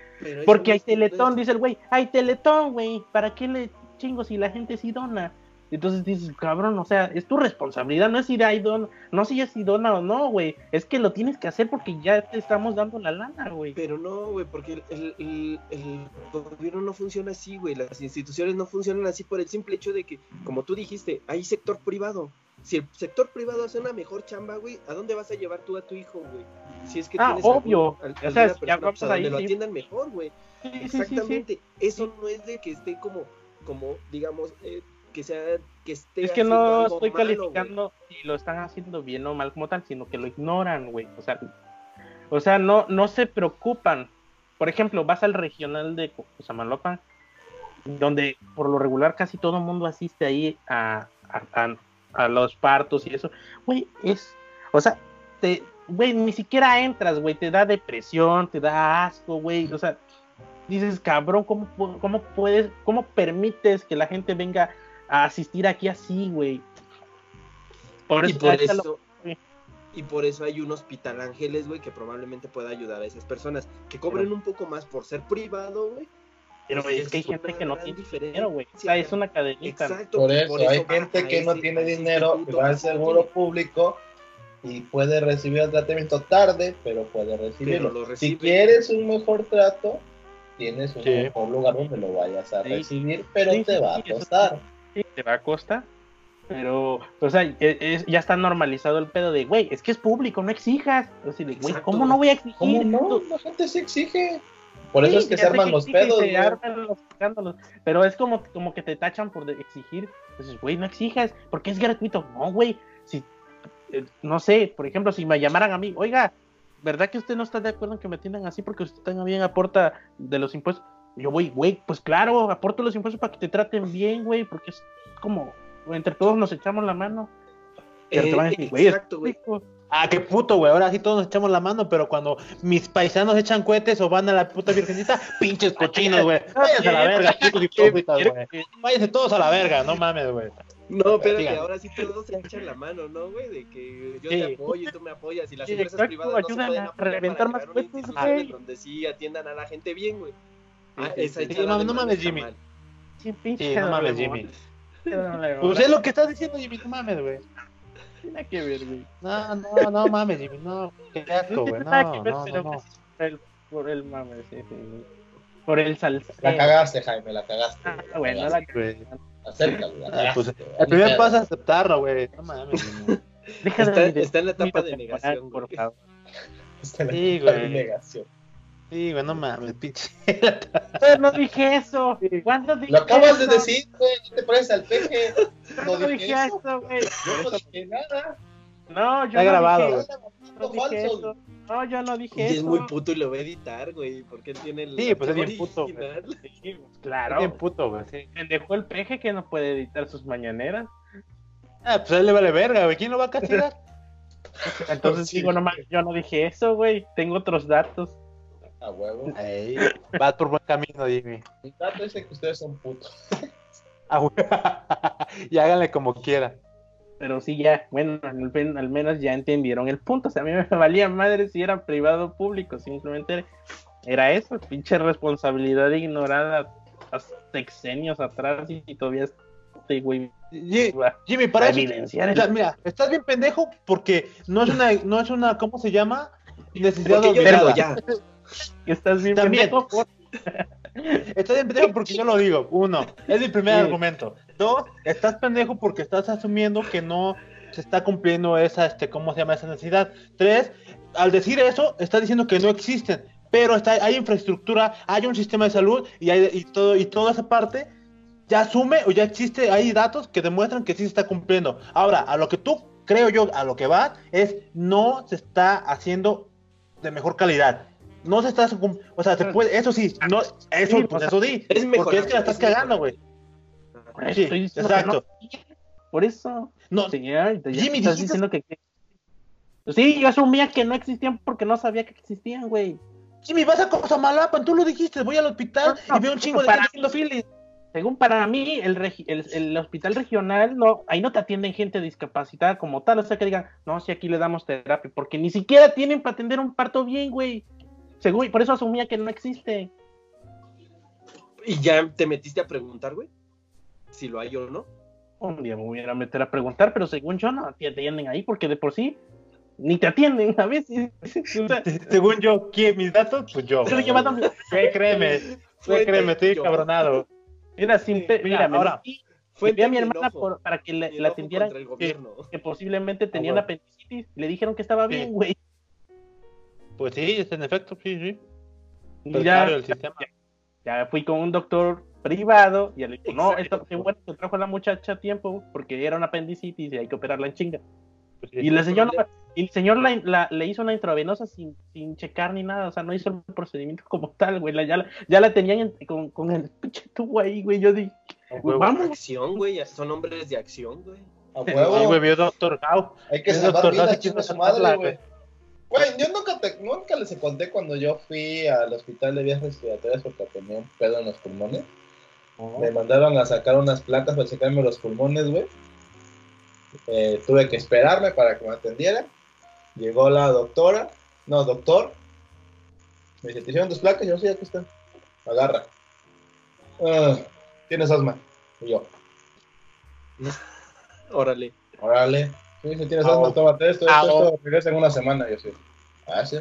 Porque hay teletón, dice el güey. Hay teletón, güey. ¿Para qué le chingo si la gente sí dona? Entonces dices, cabrón, o sea, es tu responsabilidad, no es si hay dona, no si es si dona o no, güey. Es que lo tienes que hacer porque ya te estamos dando la lana, güey. Pero no, güey, porque el, el- el- el gobierno no funciona así, güey. Las instituciones no funcionan así por el simple hecho de que, como tú dijiste, hay sector privado. Si el sector privado hace una mejor chamba, güey, ¿a dónde vas a llevar tú a tu hijo, güey? Si es que Ah, tienes obvio. algún- O sea, persona, vamos pues, a ahí, donde lo atiendan mejor, güey. Sí, sí, sí, sí. Exactamente. Eso no es de que esté como, como digamos, eh, que sea, que esté Es que no estoy malo, calificando si lo están haciendo bien o mal como tal, sino que lo ignoran, güey. O sea, o sea no, no se preocupan. Por ejemplo, vas al regional de Cosamalopan, donde por lo regular casi todo el mundo asiste ahí a, a, a- a los partos y eso. Güey, es, o sea, te, güey, ni siquiera entras, güey, te da depresión, te da asco, güey. O sea, dices, cabrón, ¿cómo, cómo puedes, cómo permites que la gente venga a asistir aquí así, güey? Por Y eso, por ahorita lo- eso, sí. y por eso hay un hospital ángeles, güey, que probablemente pueda ayudar a esas personas que cobren Pero- un poco más por ser privado, güey. pero, güey, es que hay gente que no tiene diferencia. dinero, güey. O sea, es una cadenita. Exacto. Por eso, hay va gente a que no tiene dinero, que va al seguro público y puede recibir el tratamiento tarde, pero puede recibirlo. Pero lo Si recibe. quieres un mejor trato, tienes un Sí. mejor lugar donde lo vayas a Sí. recibir, pero Sí, te sí, va sí, a eso costar. Va a costar. Pero, o sea, e- es- ya está normalizado el pedo de, güey, es que es público, no exijas. O sea, de, güey, ¿cómo no voy a exigir? ¿Cómo no? La gente se exige. Por eso Sí, es que se arman los pedos. se arman los escándalos, Pero es como, como que te tachan por exigir. Entonces, güey, no exijas, porque es gratuito. No, güey. Si, eh, no sé, por ejemplo, si me llamaran a mí, oiga, ¿verdad que usted no está de acuerdo en que me atiendan así porque usted también aporta de los impuestos? Yo, voy, güey, pues claro, aporto los impuestos para que te traten bien, güey, porque es como, entre todos nos echamos la mano. Pero te van a decir, güey, exacto, güey. Ah, qué puto, güey. Ahora sí todos nos echamos la mano, pero cuando mis paisanos echan cohetes o van a la puta virgencita, (laughs) pinches cochinos, güey. Váyanse a la verga, (laughs) putos hipócritas, güey. Váyanse todos a la verga, no mames, güey. No, espérate, ahora sí todos se echan la mano, ¿no, güey? De que yo Sí. te apoyo y tú me apoyas y las Sí, empresas exacto, privadas no se pueden apoyar reventar para más puestos, güey. donde sí atiendan a la gente bien, güey. Ah, esa sí, No, mames, Jimmy. Sí, pinche Sí, no mames, Jimmy. Pues es lo que estás diciendo, Jimmy, no mames, güey. Nada que ver, güey. No, no, no mames, Jimmy, no. Qué asco, güey. No, no, no, pues, por el, mame, sí, sí. Por el salsa. La cagaste, Jaime, la cagaste. Ah, bueno, cagaste. la Güey. Acéptalo, la Ah, cagaste, pues. El primer paso es aceptarlo, güey. No mames, (laughs) Está, está en la etapa de negación, por favor. Está en la Sí, etapa de güey. negación. Sí, güey, no mames, pinche. (laughs) Pero no dije eso. ¿Cuándo dije Lo acabas de eso? decir, güey, no te pareces al peje. (laughs) No, No dije dije eso. güey. Yo no dije nada. No, yo Está no grabado, dije. No, No dije falso. eso. No, yo no dije Y es eso. muy puto y lo va a editar, güey, porque él tiene el Sí, pues es bien puto. Sí, pues, Es claro. bien puto, güey, sí. Pendejó el peje que no puede editar sus mañaneras. Ah, pues a él le vale verga, güey. ¿Quién lo va a castigar? (laughs) Entonces Sí. digo, no yo no dije eso, güey. Tengo otros datos. A huevo. Ey, vas por buen camino, Jimmy. El dato es que ustedes son putos. Ah, güey. (laughs) y háganle como quieran. Pero sí, ya, bueno, al, menos ya entendieron el punto. O sea, a mí me valía madre si era privado o público. Simplemente era eso, pinche responsabilidad ignorada hace sexenios atrás y, y todavía este güey va Jimmy, para a eso. evidenciar o sea, el- mira, estás bien pendejo porque no es una, no es una, ¿cómo se llama? Necesidad obligada. ya. (laughs) estás bien También. pendejo por- (laughs) Estás bien pendejo porque yo lo digo. Uno, es mi primer Sí. argumento. Dos, estás pendejo porque estás asumiendo que no se está cumpliendo esa, este, ¿cómo se llama esa necesidad? Tres, al decir eso, estás diciendo que no existen, pero está, hay infraestructura, hay un sistema de salud y, hay, y todo y toda esa parte ya asume o ya existe, hay datos que demuestran que sí se está cumpliendo. Ahora, a lo que tú creo yo, a lo que va es no se está haciendo de mejor calidad. No se está, cum- o sea, se puede, eso sí, no, eso, Sí, pues eso sí, es porque es que la estás es cagando, güey. mejorable. Por eso Sí, estoy diciendo que exacto. no. Por eso. No, Sí, ya, Jimmy, estás dijiste- diciendo que. Sí, yo asumía que no existían porque no sabía que existían, güey. Jimmy, vas a Cosamalapan, tú lo dijiste, voy al hospital No, y veo un chingo de gente haciendo filis. según para mí, el, regi- el, el hospital regional, no, ahí no te atienden gente discapacitada como tal, o sea que digan, no, si aquí le damos terapia, porque ni siquiera tienen para atender un parto bien, güey. Según, por eso asumía que no existe. ¿Y ya te metiste a preguntar, güey? Si lo hay o no. Un día me voy a ir a meter a preguntar, pero según yo no te atienden ahí, porque de por sí ni te atienden a veces. O sea, Según yo, ¿quién? mis datos, pues yo. llevando- Güey, créeme, güey, créeme, estoy yo. cabronado. Mira, sin pe- Mira, ahora, Fue a mi hermana por- para que le- la atendieran, contra el gobierno. que posiblemente tenían bueno. apendicitis, le dijeron que estaba Sí. bien, güey. Pues sí, es en efecto, sí, sí. Y Pues ya, claro, el sistema. ya fui con un doctor privado y le dijo, no, esto qué bueno que trajo a la muchacha a tiempo porque era una apendicitis y hay que operarla en chinga. Pues sí. Y el señor, y el señor la- la- le hizo una intravenosa sin, sin checar ni nada, o sea, no hizo el procedimiento como tal, güey, la- ya, la- ya la tenían en- con, con el pinche tubo ahí, güey, yo dije, huevo. vamos, Acción, güey. Son hombres de acción, güey. A Sí, huevo. güey, vio Doctor House. Hay que salvar doctor, vidas, chinga su madre, güey. Güey. Yo nunca, te, nunca les conté cuando yo fui al hospital de vías respiratorias porque tenía un pedo en los pulmones. Me mandaron a sacar unas placas para sacarme los pulmones, güey. Eh, tuve que esperarme para que me atendieran. Llegó la doctora, no, doctor. Me dice, ¿te hicieron tus placas? Yo, sí, aquí están. Agarra. Ah, Tienes asma. Y yo, (laughs) Órale. órale. Sí, si tienes Ah, asma, tómate esto, esto, ah, esto. Regresa en una semana. Yo sí. Ah, sí.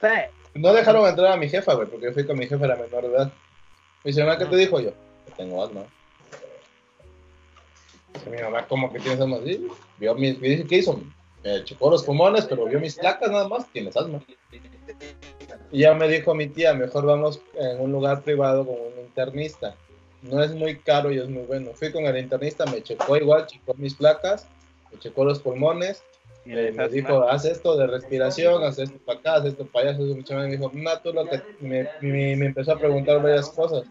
sí, No dejaron entrar a mi jefa, güey, porque yo fui con mi jefa, era menor de edad. Me dice, mamá, ¿qué te dijo yo? Que tengo asma. Dice mi mamá, ¿cómo que tienes asma? Sí, vio mis, me dice, ¿qué hizo? Me checó los pulmones, pero vio mis placas nada más, tienes asma. Y ya me dijo mi tía, mejor vamos en un lugar privado con un internista. No es muy caro y es muy bueno. Fui con el internista, me checó igual, checó mis placas, me checó los pulmones, y eh, me dijo, haz esto de respiración, haz esto para acá, haz esto para allá. Me dijo, no, tú lo que me, me, me empezó a preguntar varias cosas.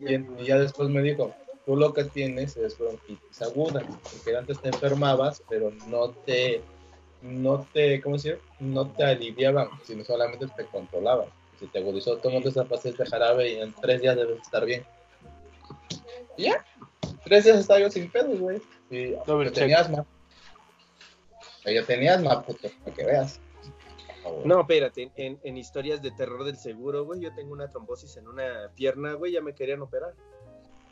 Y, ya después me dijo, tú lo que tienes es bronquitis aguda, porque antes te enfermabas, pero no te, no te, ¿cómo decir? No te aliviaban, sino solamente te controlaban. Si te agudizó, tómate esa pastilla de jarabe y en tres días debes estar bien. Y ya, tres días estaba yo sin pedos, güey. Y tenía asma. Yo tenía asma, puto, para que veas. No, espérate, en, en historias de terror del seguro, güey, yo tengo una trombosis en una pierna, güey, ya me querían operar.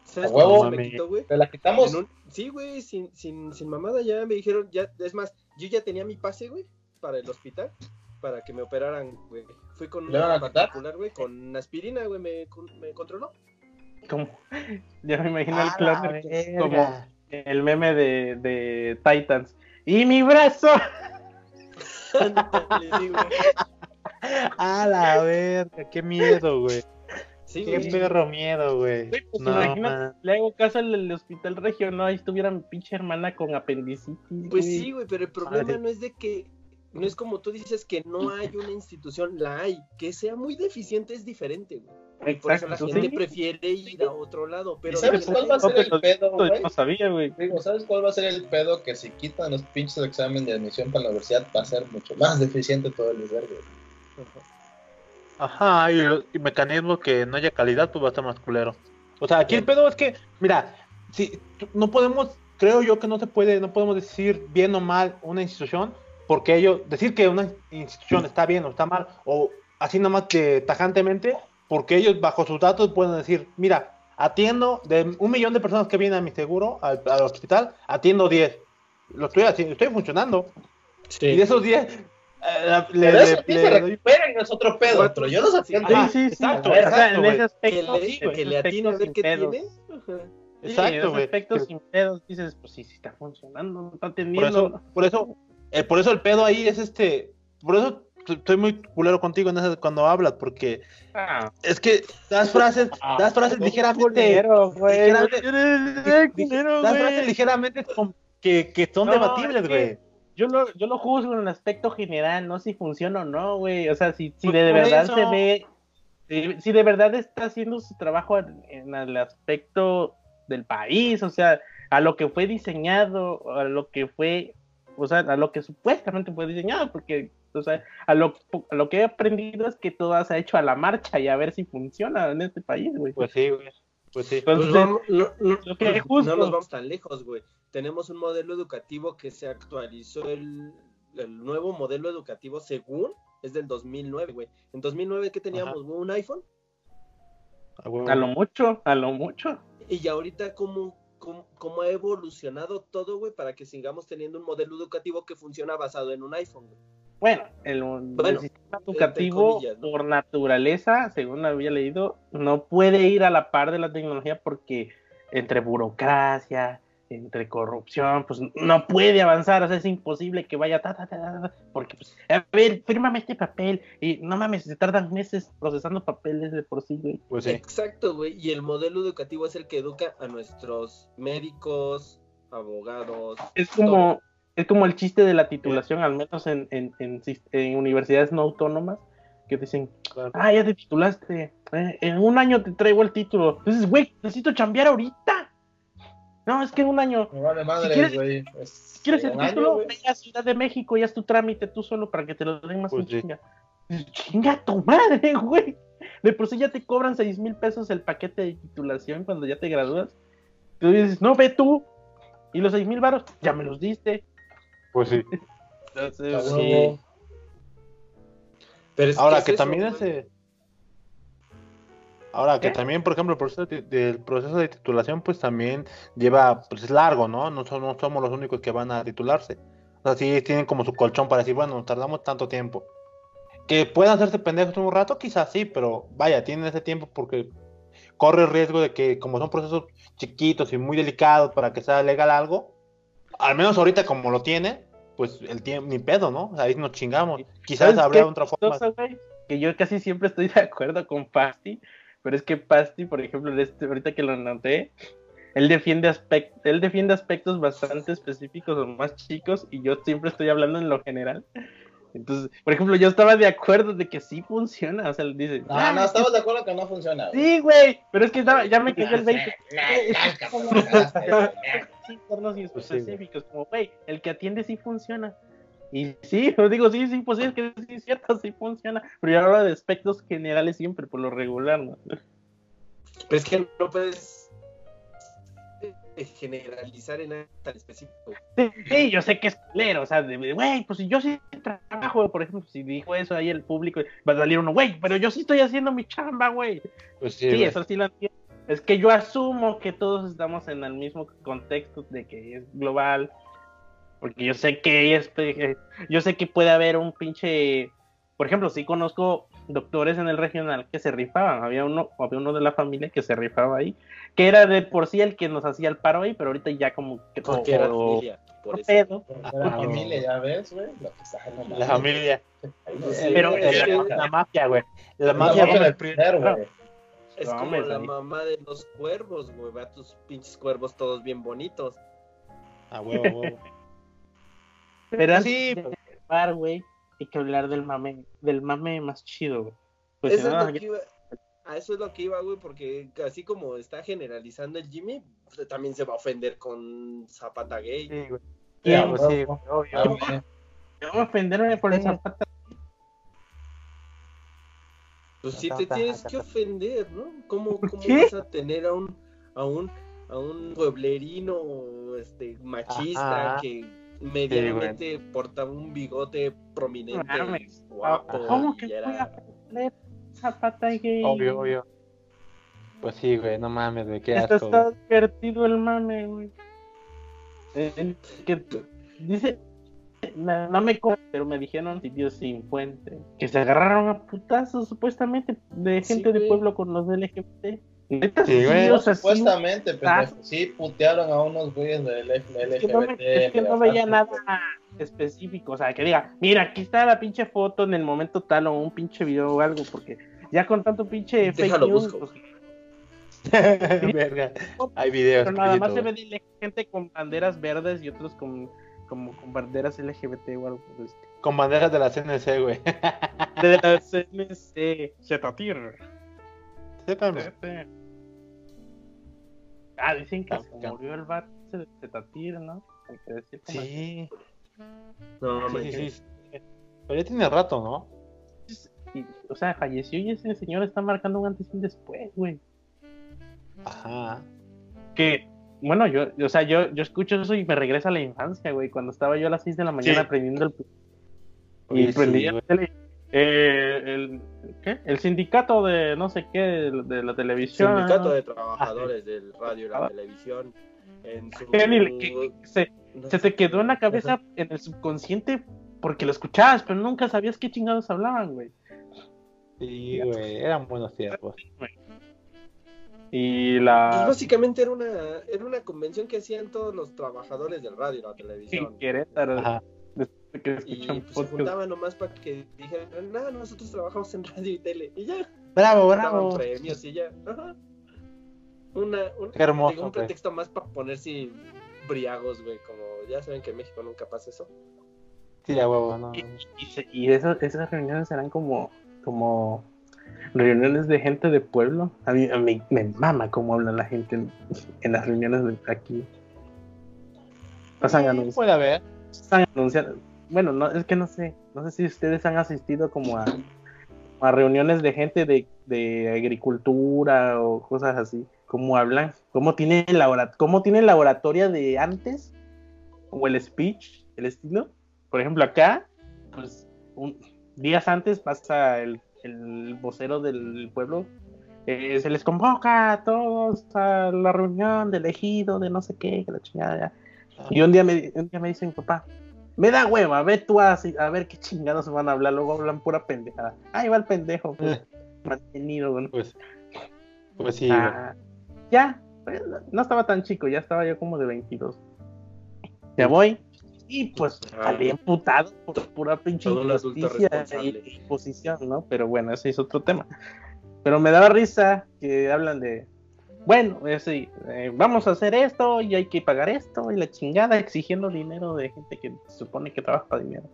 ¿Sabes ¿A huevo? cómo se me quitó, güey? ¿Te la quitamos? Un- Sí, güey, sin, sin, sin mamada, ya me dijeron, ya, es más, yo ya tenía mi pase, güey, para el hospital, para que me operaran, güey. Fui con ¿Le van una particular, güey, con aspirina, güey, me, me controló. como, (laughs) ya me imagino el A clon la de- como el meme de, de Titans. ¡Y mi brazo! (laughs) A la verga, qué miedo, güey. sí, Qué güey. perro miedo, güey. Güey, pues No, imagínate, le hago caso al del hospital regional, ahí estuviera mi pinche hermana con apendicitis. Pues güey. sí, güey, pero el problema Madre. no es de que, no es como tú dices que no hay una institución, la hay. Que sea muy deficiente es diferente, güey. Y Por eso la Exacto, gente sí. prefiere ir a otro lado. Pero ¿Y sabes cuál va a ser el pedo, güey? yo no sabía, güey. Digo, ¿sabes cuál va a ser el pedo? Que si quitan los pinches exámenes de admisión para la universidad va a ser mucho más deficiente todo el albergue. Ajá, y, y mecanismos que no haya calidad, pues va a estar más culero. O sea, aquí el pedo es que, mira, si no podemos, creo yo que no se puede, no podemos decir bien o mal una institución, porque ellos, decir que una institución está bien o está mal, o así nomás que tajantemente, porque ellos bajo sus datos pueden decir, mira, atiendo de un millón de personas que vienen a mi seguro, al, al hospital, atiendo 10. Lo estoy haciendo, estoy funcionando. Y de esos 10, eh, le, le- sí le se recuperan es otro pedo, pero yo sí. atiendo. Ajá, Sí, sí, sí. exacto, o sea, exacto, en ese que aspecto, le, sí, que le ese atine a ver qué tiene. Sí, Exacto, en ese güey. aspecto Que- sin pedos, dices, pues sí, sí está funcionando, no está Por teniendo. eso, por eso, eh, por eso el pedo ahí es este, por eso estoy muy culero contigo en ese- cuando hablas, porque Ah, es que das frases, das frases ligeramente, culero, güey. ligeramente- Eres di- culero, das güey. frases ligeramente con- que, que son No, debatibles, es que- güey. Yo lo, yo lo juzgo en el aspecto general, no si funciona o no, güey. O sea, si, si Pues de, verdad eso. se ve, si, si de verdad está haciendo su trabajo en, en el aspecto del país, o sea, a lo que fue diseñado, a lo que fue, o sea, a lo que supuestamente fue diseñado, porque, o sea, a lo, a lo que he aprendido es que todo se ha hecho a la marcha y a ver si funciona en este país, güey. Pues sí, güey. Pues sí. Pues Entonces, no, no- no- lo que es justo. no nos vamos tan lejos, güey. Tenemos un modelo educativo que se actualizó el, el nuevo modelo educativo según es del 2009, güey. En 2009 ¿qué teníamos? Un iPhone A huevo. a lo mucho, a lo mucho. y ahorita cómo cómo, cómo ha evolucionado todo, güey, para que sigamos teniendo un modelo educativo que funciona basado en un iPhone, güey. Bueno, el, el sistema educativo comillas, ¿no? por naturaleza, según había leído, no puede ir a la par de la tecnología porque entre burocracia, entre corrupción, pues no puede avanzar, o sea, es imposible que vaya ta, ta, ta, porque pues, a ver, fírmame este papel y no mames, se tardan meses procesando papeles de por sí, güey. Pues sí. Exacto, güey. Y el modelo educativo es el que educa a nuestros médicos, abogados. Es como, es como el chiste de la titulación, al menos en, en, en universidades no autónomas, que dicen, Claro. ah, ya te titulaste, eh, en un año te traigo el título. Entonces, güey, necesito chambear ahorita. No, es que en un año, Me vale madre, quieres- güey. Pues, si quieres el título, ve a Ciudad de México y haz tu trámite tú solo para que te lo den más Pues en sí. chinga. Chinga tu madre, (laughs) güey. De por sí ya te cobran seis mil pesos el paquete de titulación cuando ya te gradúas. Tú dices, no, ve tú. Y los seis mil varos, ya me los diste. Pues sí. Entonces, sí. Pero es Ahora es que eso, también güey. Ahora que ¿Qué? también, por ejemplo, el proceso de, del proceso de titulación, pues también lleva, pues es largo, ¿no? No somos, no somos los únicos que van a titularse. O sea, sí tienen como su colchón para decir, bueno, tardamos tanto tiempo. Que puedan hacerse pendejos un rato, quizás sí, pero vaya, tienen ese tiempo porque corre el riesgo de que, como son procesos chiquitos y muy delicados para que sea legal algo, al menos ahorita como lo tiene, pues el tiempo, ni pedo, ¿no? Ahí nos chingamos. Quizás ¿Sabes habría qué otra forma. Que yo casi siempre estoy de acuerdo con Pasti, pero es que Pasti, por ejemplo, este, ahorita que lo noté, él defiende, aspect, él defiende aspectos bastante específicos o más chicos y yo siempre estoy hablando en lo general. Entonces, por ejemplo, yo estaba de acuerdo de que sí funciona, o sea, él dice, No, "Ah, no, estamos de acuerdo que no funciona. güey. Sí, güey, pero es que estaba- ya me cayó el 20. Ya, (laughs) cabrón, ya. (laughs) Sí, internos y Pues sí, güey. específicos, como, güey, el que atiende sí funciona. Y sí, (laughs) yo digo, sí, sí, pues sí, es que sí es cierto, sí funciona. Pero yo hablo de aspectos generales siempre, por lo regular, ¿no? Pero es que no puedes eh, generalizar en algo tan específico. Sí, sí, yo sé que es culero, o sea, güey, pues si yo sí trabajo, por ejemplo, si dijo eso ahí el público, va a salir uno, güey, pero yo sí estoy haciendo mi chamba, güey. Pues Sí, güey. eso sí lo entiendo. Es que yo asumo que todos estamos en el mismo contexto de que es global. Porque yo sé que es, eh, yo sé que puede haber un pinche, por ejemplo, sí conozco doctores en el regional que se rifaban. Había uno, había uno de la familia que se rifaba ahí, que era de por sí el que nos hacía el paro ahí, pero ahorita ya como que Porque era por- familia. Por por eso. pedo. La familia, ya ves, güey. Lo que está no mames. La familia. Pero la, mafia, güey. La mafia con el del PRI. poder, güey. Es No, como la mamá de los cuervos, güey. Va tus pinches cuervos todos bien bonitos. A huevo, a huevo. Pero antes Sí, de hablar, güey, hay que hablar del mame, del mame más chido, güey. Pues eso si no, es lo que iba, a eso es lo que iba, güey, porque así como está generalizando el Jimmy, pues, también se va a ofender con Zapata Gay. Sí, güey. Pues sí, obvio. Ah. Yo voy a ofenderme por Sí. esa pata. Pues sí te Zapata, tienes Zapata. que ofender, ¿no? ¿Cómo, cómo vas a tener a un, a un, a un pueblerino este, machista Ajá. que medianamente portaba un bigote prominente, guapo, ¿Cómo y que era- Zapata gay? Obvio, obvio. Pues sí, güey, no mames, güey, qué Esto asco. está divertido el mame, güey. Eh, el que dice, no, no me pero me dijeron sitios sin fuente, que se agarraron a putazos supuestamente de Sí, gente de güey. pueblo con los LGBT. Neta, Sí, güey. o sea, sí, Supuestamente, Ah. Sí, putearon a unos güeyes del LGBT. Es que no, me- es que no veía nada específico, o sea, que diga, mira, aquí está la pinche foto en el momento tal o un pinche video o algo, porque ya con tanto pinche fake Déjalo, news, busco. pues, (laughs) Verga. Hay videos. pero nada más se ve de gente con banderas verdes y otros con como con banderas LGBT o algo por güey. Con banderas de la CNC, güey. De la CNC, Zetatir. Sépanme. Ah, dicen que Ah, se murió el vato de ¿no? Hay que decir como Sí, No, sí, sí, sí, sí. Pero ya tiene rato, ¿no? Y, o sea, falleció y ese señor está marcando un antes y un después, güey. Ajá. Que, bueno, yo, o sea, yo, yo escucho eso y me regresa a la infancia, güey. Cuando estaba yo a las 6 de la mañana Sí. aprendiendo el. Y sí, prendía la tele. Eh, el, ¿qué? el sindicato de no sé qué de, de la televisión. Sindicato de Trabajadores del Radio y la Televisión. En su... Que ni- que- que se, no se te quedó en la cabeza, en el subconsciente, porque lo escuchabas, pero nunca sabías qué chingados hablaban, güey. Sí, güey, eran buenos tiempos. Y Pues la. básicamente era una, era una convención que hacían todos los trabajadores del radio y la televisión. en Querétaro, Ajá. Que Y escuchan pues, se juntaban nomás para que dijeran, no, nosotros trabajamos en radio y tele. Y ya, Bravo, bravo. premios y ya. Ajá. Una, un, Qué hermoso, digo, un pretexto más para ponerse briagos, güey. Como ya saben que en México nunca pasa eso. Sí, a huevo, no. Y, y, y esas, esas reuniones eran como, como reuniones de gente de pueblo. A mí, a mí me mama cómo habla la gente en, en las reuniones de aquí. Pasan anuncios. Puede haber. están anunciando. Bueno, no, es que no sé. No sé si ustedes han asistido como a, a reuniones de gente de, de agricultura o cosas así. ¿Cómo hablan? ¿Cómo tienen la, cómo tienen la oratoria de antes? O el speech, el estilo. Por ejemplo, acá, pues un, días antes pasa el, el vocero del pueblo. eh, se les convoca a todos a la reunión del ejido, de no sé qué, que la chingada. ya. Y un día me, un día me dice mi papá, me da hueva, ve tú a, a ver qué chingados van a hablar, luego hablan pura pendejada. Ahí va el pendejo, pues, mantenido, güey. Pues, pues sí. Ah, ya, pues, no estaba tan chico, ya estaba yo como de 22. Ya voy. Y pues Ah. salí emputado por pura pinche injusticia responsable. y imposición, ¿no? Pero bueno, ese es otro tema. Pero me daba risa que hablan de, bueno, eh, sí, eh, vamos a hacer esto y hay que pagar esto y la chingada exigiendo dinero de gente que se supone que trabaja para dinero.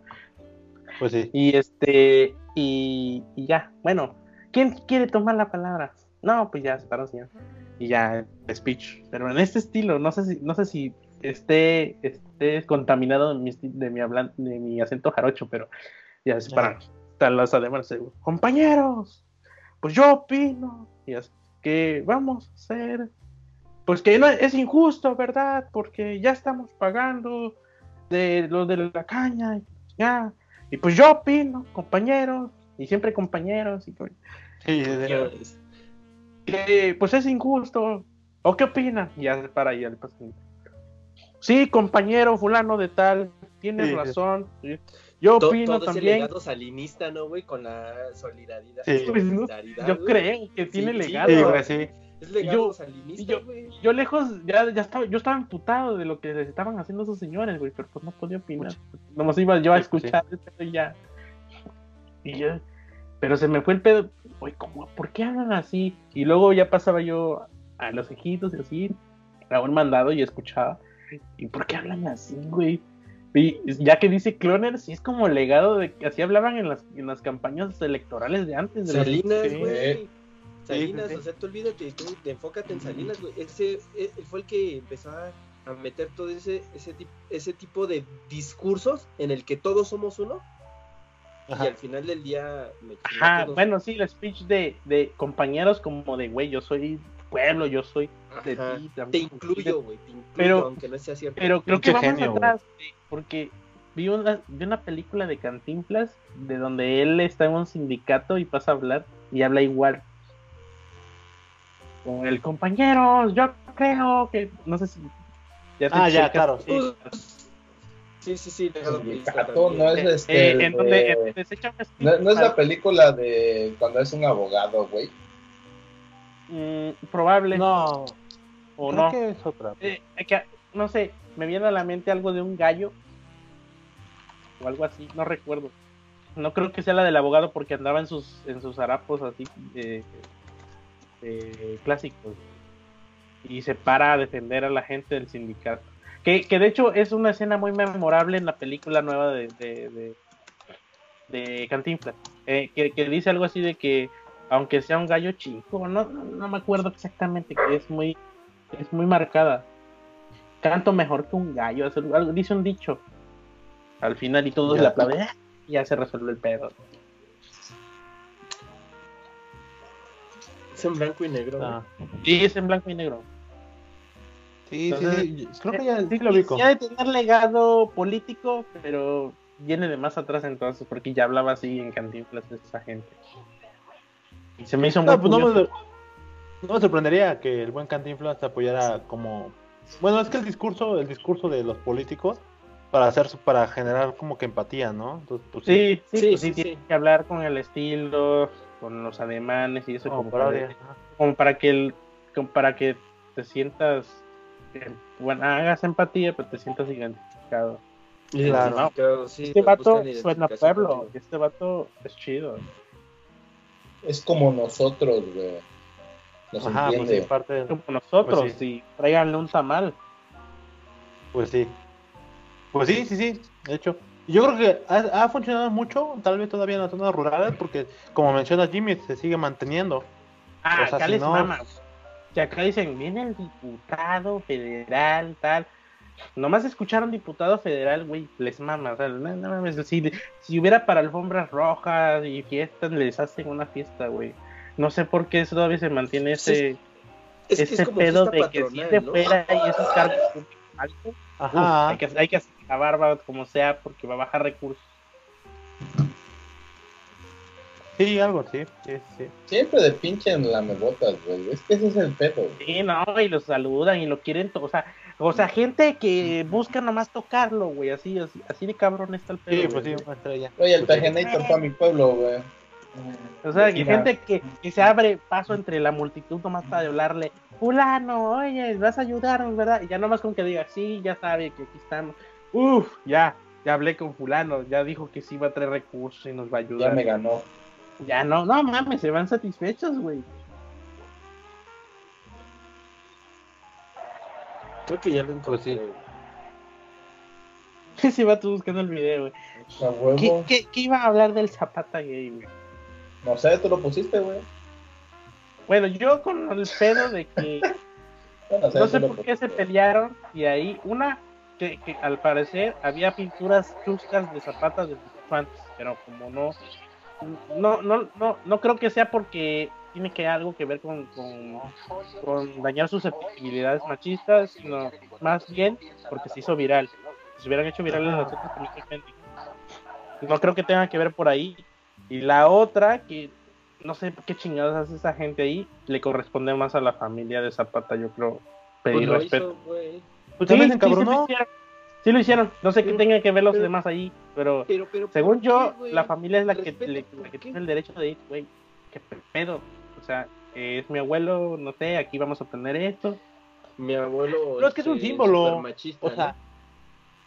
Pues sí. Y este, y, y ya, bueno, ¿quién quiere tomar la palabra? No, pues ya se paró, señor. Y ya, speech. Pero en este estilo, no sé si, no sé si esté, esté contaminado de mi, de mi, hablan- de mi acento jarocho, pero ya se paran. Están las además, eh, compañeros, pues yo opino y así, que vamos a hacer, pues que no es injusto, ¿verdad? Porque ya estamos pagando de lo de la caña, ya. Y pues yo opino, compañeros, y siempre compañeros, y pues, Sí, que pues es injusto. ¿O qué opinan? Ya para ahí el paciente. Sí, compañero fulano de tal, tienes sí. razón. sí. Yo to- opino todo ese también. legado salinista, ¿no, güey? Con la solidaridad. Sí. Solidaridad, Yo güey. creo que tiene Sí, legado. Sí, güey, sí. Es legado yo- salinista, yo- güey. Yo lejos, ya, ya estaba, yo estaba emputado de lo que estaban haciendo esos señores, güey, pero pues no podía opinar. Nomás iba yo a Sí, pues, escuchar el y ya. Y yo, pero se me fue el pedo, güey, ¿cómo, ¿por qué hablan así? Y luego ya pasaba yo a los ejidos y así, a un mandado y escuchaba. ¿Y por qué hablan así, güey? Y ya que dice Cloner, sí es como legado de que así hablaban en las, en las campañas electorales de antes. De los- Salinas, Sí. güey. Salinas, sí. o sea, tú olvídate, tú enfócate en Salinas, güey. Ese él fue el que empezó a, meter todo ese, ese, ese tipo de discursos en el que todos somos uno. Y al final del día me Ajá, bueno, sí, el speech de, de compañeros como de, güey, yo soy pueblo, yo soy de Ajá. ti. Te incluyo, güey, te incluyo, Pero- aunque no sea cierto. Pero creo que vamos genio, atrás, güey, porque vi una, vi una película de Cantinflas de donde él está en un sindicato y pasa a hablar y habla igual. Con el compañero, yo creo que, no sé si... Ya te Ah, ya, claro. Sí. Sí, sí, sí, Sindicato, no es Eh, este. eh, el en donde, de- en donde se echa un speech No, no es la película de cuando es un abogado, güey. Mm, probable No, o creo no. que es otra. Eh, que, no sé, me viene a la mente algo de un gallo o algo así, no recuerdo. No creo que sea la del abogado porque andaba en sus en sus harapos así eh, eh, clásicos y se para a defender a la gente del sindicato. Que, que de hecho es una escena muy memorable en la película nueva de, de, de, de Cantinflas, eh, que, que dice algo así de que aunque sea un gallo chico, no, no, no me acuerdo exactamente, que es muy es muy marcada. Canto mejor que un gallo, dice un dicho. Al final y todos Ya. le aplauden ¡ah! y ya se resuelve el pedo. Es en blanco y negro. Ah, Sí, es en blanco y negro. sí, sí, Entonces, sí, creo que ya sí lo de tener legado político, pero viene de más atrás entonces, porque ya hablaba así en Cantinflas de esa gente. Y se me hizo muy No, pues no, me, no me sorprendería que el buen Cantinflas apoyara como bueno es que el discurso el discurso de los políticos para hacer para generar como que empatía no entonces pues Sí, sí, Sí, pues sí, sí, tiene sí. que hablar con el estilo, con los ademanes y eso, como como, para- como para que el, como para que te sientas, bueno, hagas empatía, pero te sientas identificado. Sí, este nos vato suena pueblo, este vato es chido. Es como nosotros, güey. Nos ajá pues entiende. sí parte Como nosotros, Pues y tráiganle un tamal. pues sí pues sí sí sí de hecho yo creo que ha, ha funcionado mucho tal vez todavía en las zonas rurales porque como menciona Jimmy se sigue manteniendo Ah, O sea, acá si les no- mama. Que acá dicen, viene el diputado federal, tal. Nomás escucharon diputado federal, güey, les mama. O sea, no, no mames, si, si hubiera para alfombras rojas y fiestas, les hacen una fiesta, güey. No sé por qué todavía se mantiene ese, Es ese es como pedo de que si de ¿no? fuera y esos cargos altos, uf, ajá hay, que, hay que hacer la barba como sea porque va a bajar recursos. sí algo sí sí sí Siempre de pinche en lamebotas, güey. Es que ese es el pedo. güey. Sí, no, y los saludan y lo quieren, o sea, o sea, gente que busca nomás tocarlo, güey, así, así, así de cabrón está el pedo. sí pues sí una estrella Oye, el Pues sí. Tagenator para mi pueblo, güey. O sea, que gente que, que se abre paso entre la multitud nomás para hablarle, fulano, oye, vas a ayudarnos, ¿verdad? Y ya nomás con que diga, sí, ya sabe que aquí estamos. Uf, ya, ya hablé con fulano, ya dijo que sí va a traer recursos y nos va a Ya ayudar. me ganó. Ya no, no mames, se van satisfechos, güey. Creo que ya lo encontré. Ese va tú buscando el video, güey. ¿Qué, qué, qué iba a hablar del Zapata gay, güey? No sé, tú lo pusiste, güey. Bueno, yo con el pedo de que (laughs) Bueno, no sé por qué se pelearon y ahí una que, que al parecer había pinturas chuscas de Zapata de sus fans, pero como no no no no no creo que sea porque tiene que algo que ver con, con, con dañar sus susceptibilidades machistas, sino más bien porque se hizo viral. Si se hubieran hecho virales las otras también. No creo que tenga que ver por ahí. Y la otra, que no sé qué chingados hace esa gente ahí, le corresponde más a la familia de Zapata, yo creo, Pues pedir lo respeto. hizo, pues Sí, sí, sí lo encabronó hicieron. Sí lo hicieron. No sé qué tengan que ver los pero- demás ahí, pero Pero, pero, según ¿por yo, qué, la familia es la que, le- ¿por la que tiene el derecho de ir, güey. ¿Qué pedo? O sea, eh, es mi abuelo, no sé, aquí vamos a obtener esto. Mi abuelo. Pero es que es un este, símbolo, supermachista, O sea, ¿no?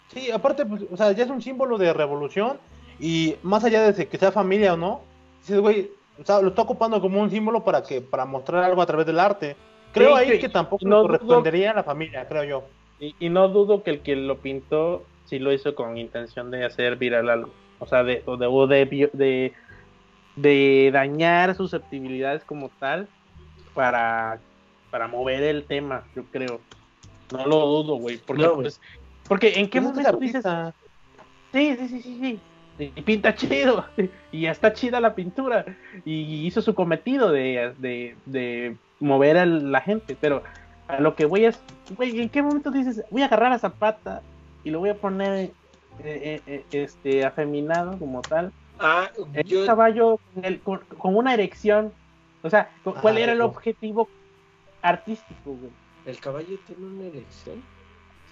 sí, aparte, pues, o sea, ya es un símbolo de revolución y más allá de que sea familia o no, dices, güey, o sea, lo está ocupando como un símbolo para que para mostrar algo a través del arte. Creo Sí, ahí que- que tampoco no dudo- correspondería a la familia, creo yo. Y, y no dudo que el que lo pintó sí lo hizo con intención de hacer viral algo. O sea, de, o de, o de, de, de dañar susceptibilidades como tal para, para mover el tema, yo creo. No lo dudo, güey. Porque, No, pues, porque en qué Pues es momento dices. Sí, sí, sí, sí, sí. Y pinta chido. (laughs) Y ya está chida la pintura. Y hizo su cometido de, de, de mover a la gente. Pero a lo que voy es, güey, ¿en qué momento dices, voy a agarrar a Zapata y lo voy a poner eh, eh, eh, este afeminado como tal? Ah, yo. un caballo con, el- con- con una erección. O sea, cu- ¿cuál Ah, era el no. objetivo artístico, güey? ¿El caballo tiene una erección?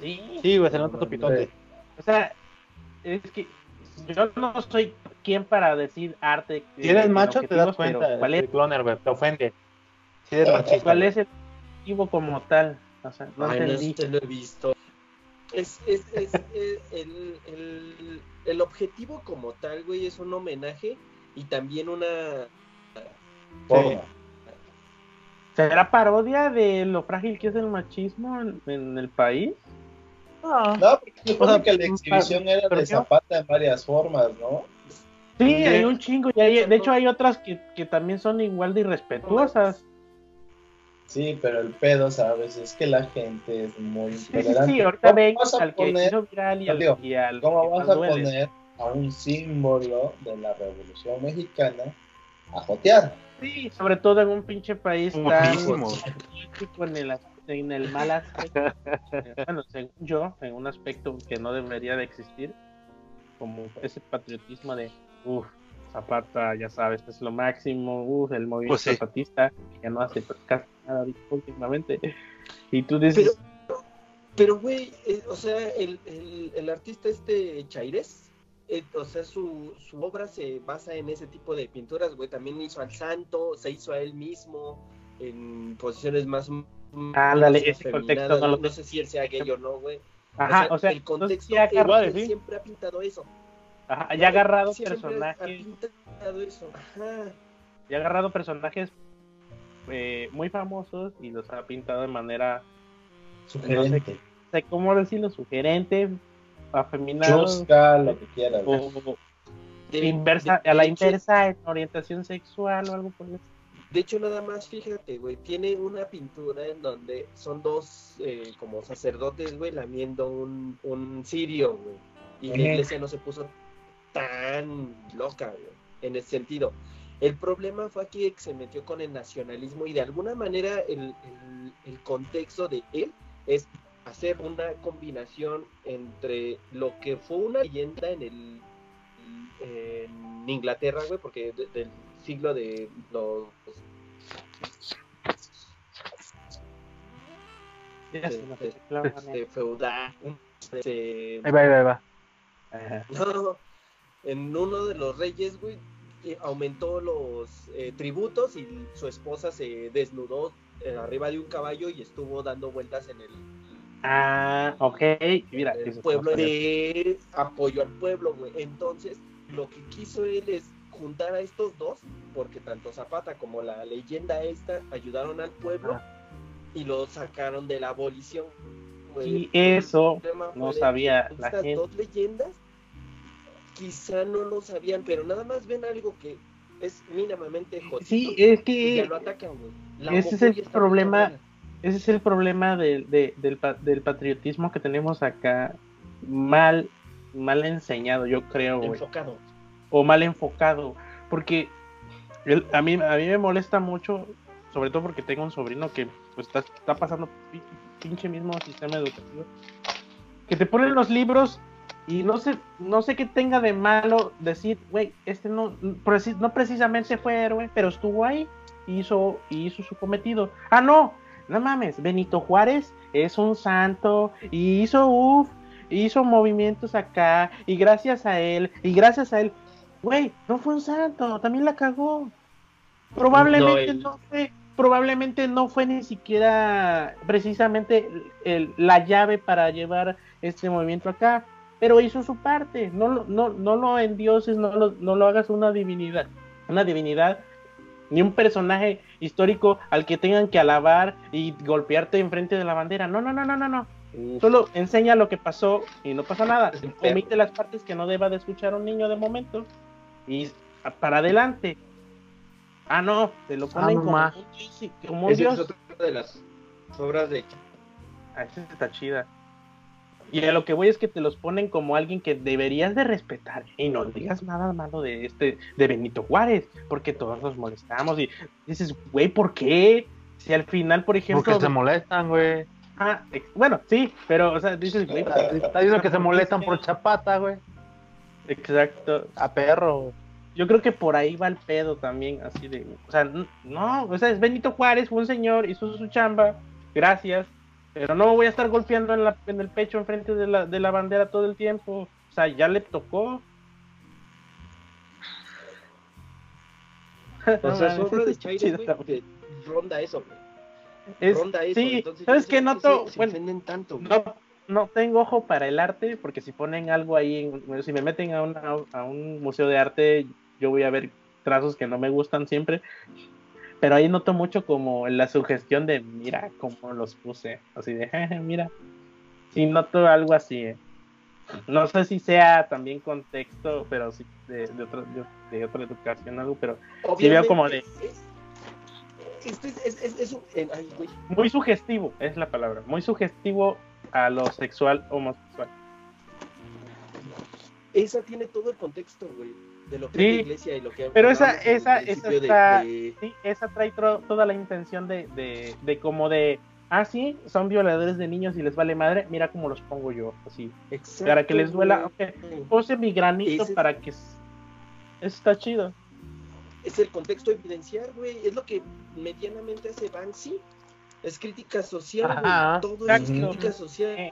Sí. Sí, güey, se nota tu pitote. O sea, es que yo no soy quien para decir arte. Si eres eh, macho, te das cuenta. ¿Cuál es, el cloner, güey, te ofende. Si eres machista. cuál es el objetivo como tal? O sea, no Ay, no entendí. te lo he visto. Es, es, es, es- el, el, el objetivo como tal, güey, es un homenaje y también una. Porno. ¿Será parodia de lo frágil que es el machismo en, en el país? No. No, porque O sea, que la exhibición era de Zapata en varias formas, ¿no? Sí, Sí. hay un chingo. Y hay- de hecho, hay otras que, que también son igual de irrespetuosas. Sí, pero el pedo, ¿sabes? Es que la gente es muy Sí, sí, intolerante. sí. Ahorita ¿Cómo ven vas a al que viral y al, Digo, y al ¿Cómo que vas a duele. poner a un símbolo de la Revolución Mexicana a jotear? Sí, sobre todo en un pinche país tan Muchísimo. en el, en el mal aspecto. (laughs) bueno, según yo, en un aspecto que no debería de existir, como ese patriotismo de, uff, Zapata, ya sabes, es lo máximo, uff, el movimiento Pues sí. zapatista, que no hace casi nada últimamente. Y tú dices, Pero, güey, eh, o sea, el, el, el artista este Chaires, eh, o sea, su, su obra se basa en ese tipo de pinturas, güey. También hizo al santo, se hizo a él mismo en posiciones más. Ándale, ese contexto no lo No sé si él sea gay o no, güey. ajá, o sea, el contexto, ya, él siempre ha pintado eso. Ajá, ya ha agarrado Siempre personajes. Eso, ajá. y ha agarrado personajes eh, muy famosos y los ha pintado de manera, Sugerente. no sé cómo decirlo, sugerente, afeminado, Chusca, lo que quieras. o, o De- inversa, de- a la de hecho- inversa en orientación sexual o algo por estilo. De hecho, nada más, fíjate, güey, tiene una pintura en donde son dos eh, como sacerdotes, güey, lamiendo un, un cirio, güey. Y la iglesia no se puso tan loca, güey, en ese sentido. El problema fue aquí que se metió con el nacionalismo y de alguna manera el, el- el contexto de él es hacer una combinación entre lo que fue una leyenda en el en Inglaterra, güey, porque de- del siglo de los este, feudal, este, Ahí va, ahí va, ahí va. Ajá. no, en uno de los reyes, güey, aumentó los eh, tributos y su esposa se desnudó eh, arriba de un caballo y estuvo dando vueltas en el, Ah, ok, mira, el pueblo de apoyo al pueblo, güey. Entonces, lo que quiso él es juntar a estos dos, porque tanto Zapata como la leyenda esta ayudaron al pueblo Ah. y lo sacaron de la abolición. güey. Y eso no sabía la estas gente. dos leyendas quizá no lo sabían, pero nada más ven algo que es mínimamente jodido. Sí, es y ya que lo atacan, ese es el problema. ese es el problema del, de- del, del patriotismo que tenemos acá, mal, mal enseñado, yo creo, enfocado. o mal enfocado, porque el- a, mí, a mí me molesta mucho, sobre todo porque tengo un sobrino que pues, está, está pasando pi- pinche mismo sistema educativo, que te ponen los libros y no sé, no sé qué tenga de malo decir, güey, este no, no precisamente fue héroe, pero estuvo ahí y hizo, y hizo su cometido. Ah, no, no mames, Benito Juárez es un santo y hizo uff, hizo movimientos acá y gracias a él, y gracias a él, güey, no fue un santo, también la cagó. Probablemente No, fue, probablemente no fue ni siquiera precisamente el- la llave para llevar este movimiento acá, pero hizo su parte. No, lo- no, no lo endioses, no lo, no lo hagas una divinidad, una divinidad, ni un personaje histórico al que tengan que alabar y golpearte enfrente de la bandera. No, no, no, no, no, no. Solo enseña lo que pasó y no pasa nada. Omite las partes que no deba de escuchar un niño de momento y a- para adelante. Ah, no, te lo ponen no como, más. un como un Esa dios. es otra de las obras de Ah, esa está chida. Y a lo que voy es que te los ponen como alguien que deberías de respetar. Y no digas nada malo de este, de Benito Juárez, porque todos nos molestamos. Y dices, güey, ¿por qué? Si al final, por ejemplo. Porque se molestan, güey. Ah, ex- bueno, sí, pero, o sea, dices, güey. Está diciendo que se molestan por chapata, güey. Exacto. A perro. Yo creo que por ahí va el pedo también, así de, o sea, no, o sea, es Benito Juárez, fue un señor, hizo su chamba, gracias, pero no voy a estar golpeando en, la, en el pecho enfrente de la, de la bandera todo el tiempo, o sea, ya le tocó. (laughs) O sea, de güey, que ronda eso, güey. Es- ronda eso. sí, entonces, ¿sabes qué? Se, Bueno, tanto, no, no tengo ojo para el arte, porque si ponen algo ahí, si me meten a, una- a un museo de arte, yo voy a ver trazos que no me gustan siempre. Pero ahí noto mucho como la sugestión de, mira cómo los puse. Así de, "Jeje, mira. Sí, noto algo así. eh. No sé si sea también contexto, pero sí de, de, otra, de, de otra educación, algo, pero sí veo como de- es- es, es, es, es un- en- ay, güey. muy sugestivo, es la palabra. Muy sugestivo a lo sexual homosexual. esa tiene todo el contexto, güey, de lo que Sí, es la iglesia y lo que pero esa- esa- esa de- está- de- Sí, esa trae toda la intención de, de, de como de, ah, sí, son violadores de niños y les vale madre, mira cómo los pongo yo, así. Exacto, Para que les duela, güey. Puse mi granito Ese- para que... Eso está chido. Es el contexto evidenciar, güey. Es lo que medianamente hace Banksy. Es crítica social, güey. Ajá, Todo es crítica social,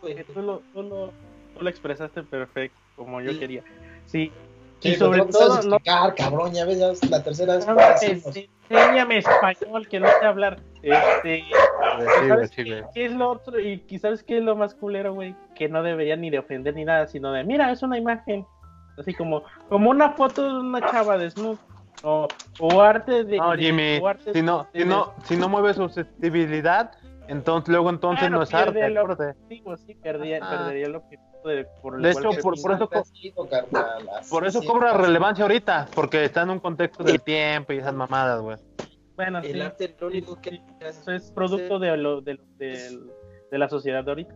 güey. Tú lo, tú lo, tú lo expresaste perfecto, como yo Sí. quería. Sí, Sí, y sobre no sabes todo, no, explicar, cabrón, ya ves, ya es la tercera vez no, este, enséñame español, que no sé hablar. Este, Sí, güey, ¿sabes sí, güey. ¿Qué es lo otro? Y ¿sabes qué es lo más culero, güey? Que no debería ni de ofender ni nada, sino de, mira, es una imagen. Así como, como una foto de una chava desnuda. O, o arte de. No, de- Jimmy, o arte si no, de- si no, si no mueve susceptibilidad, entonces luego entonces Claro, no es arte, el objetivo, sí, perdía, Ah. perdería el objetivo de, por el De cual hecho, por- por eso co- Así, carnal, Por eso cobra relevancia ahorita, porque está en un contexto del tiempo y esas mamadas, güey. Bueno, El sí, arte lo único que eso es producto de, lo, de, lo- del- de la sociedad de ahorita.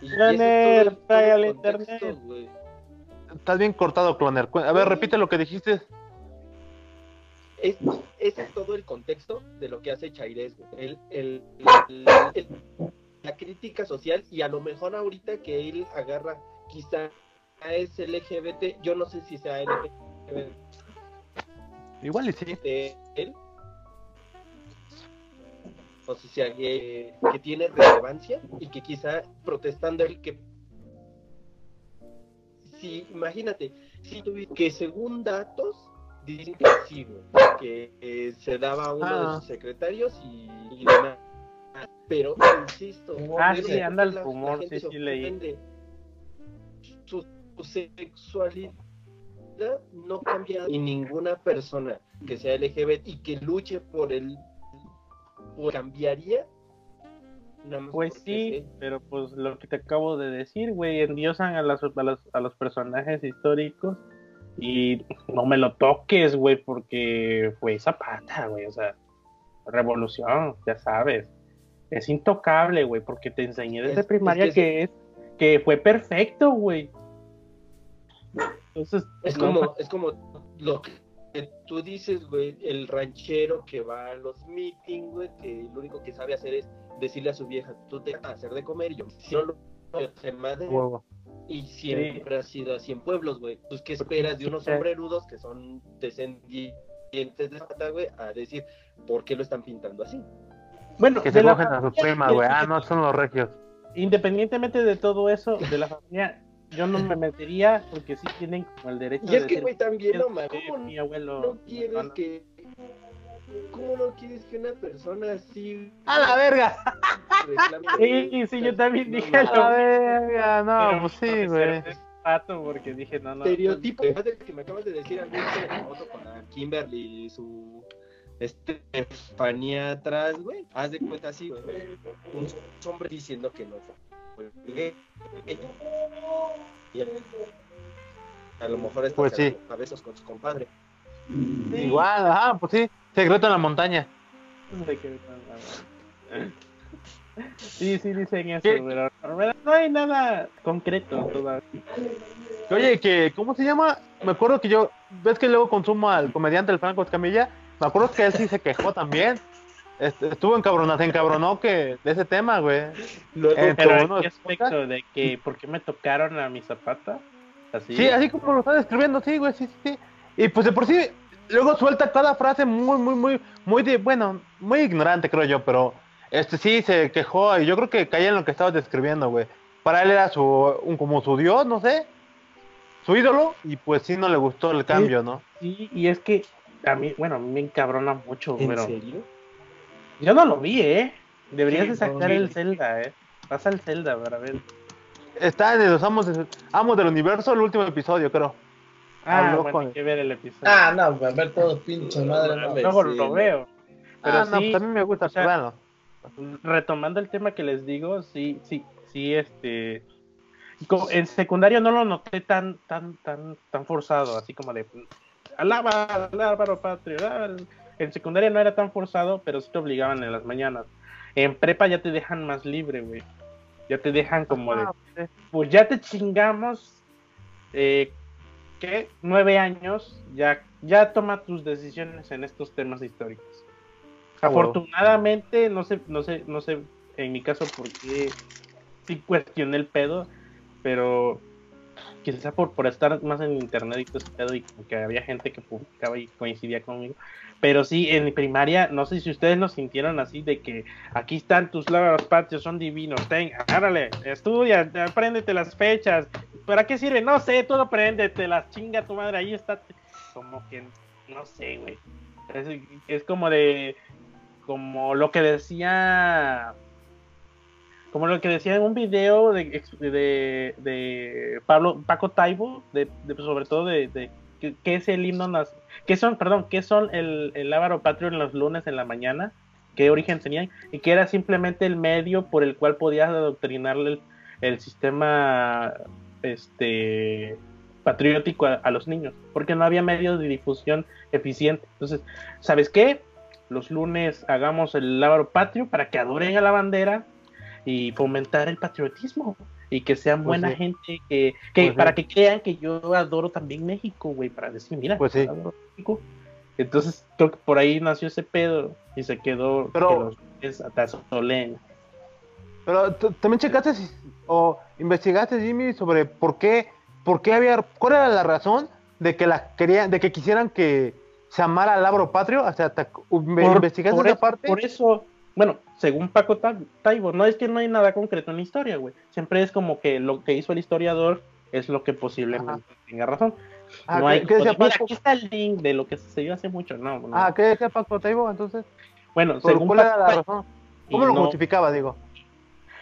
Cloner, todo el- internet. Estás bien cortado, Cloner. A ver, repite lo que dijiste. Es, ese es todo el contexto de lo que hace Chairez, güey. El, el, el- el- la crítica social y a lo mejor ahorita que él agarra quizá es LGBT, yo no sé si sea LGBT Igual y sí. de él, o si sea que, que tiene relevancia y que quizá protestando él que si imagínate si que según datos dicen que sí güey, que eh, se daba a uno de Ah. sus secretarios y, y demás pero insisto Ah, sí, anda el rumor, sí, sí, leí. su, su sexualidad no cambia y ninguna persona que sea LGBT y que luche por el por cambiaría Pues sí, pero pues lo que te acabo de decir, güey, endiosan a, las, a, los, a los personajes históricos y no me lo toques, güey, porque fue Zapata, güey, o sea, revolución, ya sabes. Es intocable, güey, porque te enseñé desde Es- primaria que que, es que fue perfecto, güey. Entonces, es no, como es como lo que tú dices güey el ranchero que va a los meetings güey que lo único que sabe hacer es decirle a su vieja tú te vas a hacer de comer y yo si no lo hace madre Huevo. Y siempre ha sido así en pueblos güey. Pues qué esperas de unos sombrerudos que son descendientes de Zapata güey a decir por qué lo están pintando así bueno, Que se la cogen a su prima, güey. Ah, no, son los regios. Independientemente de todo eso, de la familia, yo no me metería porque sí tienen como el derecho y es de que ser- güey también no mames ¿cómo mi abuelo no quieres que ¿Cómo no quieres que una persona así ¡A la verga! Sí, sí, yo también No dije ¡A la verga! No, Pero pues sí, por güey. pato, porque dije, no, no. estereotipo. Además de que me acabas de decir algo foto con la Kimberly y su Estefanía atrás, güey. Haz de cuenta así, güey. Un hombre diciendo que no fue gay. Y a, a lo mejor está Pues sí. a besos con su compadre. Igual, ajá, pues sí. Secreto en la montaña. (laughs) Sí, sí dicen eso, ¿Qué? pero pero no hay nada concreto todavía. Oye, que, ¿cómo se llama? Me acuerdo que yo, ves que luego consumo al comediante el Franco Escamilla, me acuerdo que él sí se quejó también. Est- Estuvo encabronado, se encabronó que de ese tema, güey. Luego, Eh, Pero uno en qué de- aspecto de que, ¿por qué me tocaron a mi zapata? Así. Sí, así como lo está describiendo, sí, güey, sí, sí, sí. Y pues de por sí, luego suelta cada frase muy, muy, muy, muy de, bueno, muy ignorante, creo yo, pero este sí se quejó y yo creo que caía en lo que estabas describiendo, güey. Para él era su, un, como su dios, no sé, su ídolo, y pues sí no le gustó el cambio, ¿no? Sí, y es que a mí, bueno, a mí me encabrona mucho, ¿En pero serio? yo no lo vi, ¿eh? Deberías Sí, de sacar no, el sí. Zelda, ¿eh? Pasa el Zelda para ver. Está en los amos, de- amos del universo, el último episodio, creo. Ah, Habló bueno, con- hay que ver el episodio. Ah, no, a ver todo pinche madre. no. sí, lo no. veo. Pero ah, no, sí, pues a mí me gusta, o sea, bueno. retomando el tema que les digo, sí, sí, sí, este, en secundario no lo noté tan, tan, tan, tan forzado, así como de alaba al Álvaro Patrio. En secundaria no era tan forzado, pero sí te obligaban en las mañanas. En prepa ya te dejan más libre, güey. Ya te dejan como de, Ah, pues ya te chingamos, eh, ¿qué? Nueve años, ya, ya toma tus decisiones en estos temas históricos. Ah. Afortunadamente, no sé, no sé, no sé, en mi caso, por qué sí cuestioné el pedo, pero quizás por, estar más en internet y todo ese y que había gente que publicaba y coincidía conmigo. Pero sí, en primaria, no sé si ustedes lo sintieron así, de que aquí están tus lábaros patrios, son divinos, ten, árale, estudia, apréndete las fechas. ¿Para qué sirve? No sé, tú apréndete las chinga tu madre, ahí está. Como que, no sé, güey. Es como de, como lo que decía como lo que decía en un video de, de, de Pablo Paco Taibo de, de- sobre todo de, de que es el himno nas- que son perdón que son el, el Ávaro Patrio en los lunes en la mañana qué origen tenían y que era simplemente el medio por el cual podías adoctrinarle el, sistema este patriótico a, a los niños porque no había medios de difusión eficiente. Entonces sabes qué los lunes hagamos el Ávaro Patrio para que adoren a la bandera y fomentar el patriotismo y que sean Pues buena sí. gente que, que Pues sí. para que crean que yo adoro también México, güey, para decir, mira, Pues sí. adoro México. Entonces, creo que por ahí nació ese pedo y se quedó Pero- que los es atazolen. Pero también checaste si- o investigaste, Jimmy, sobre por qué, por qué había, cuál era la razón de que la querían, de que quisieran que se amara al labro patrio, o sea, te- Por- investigaste por esa parte. Por eso, bueno, según Paco Ta- Taibo, no es que no hay nada concreto en la historia, güey. Siempre es como que lo que hizo el historiador es lo que posiblemente tenga razón. Ah, no ¿qué- hay qué decía de, Mira, Paco? aquí está el link de lo que sucedió hace mucho, no. no. Ah, ¿qué decía Paco Taibo entonces? bueno, ¿Por según ¿Cuál era la razón? ¿Cómo lo no- justificaba, digo?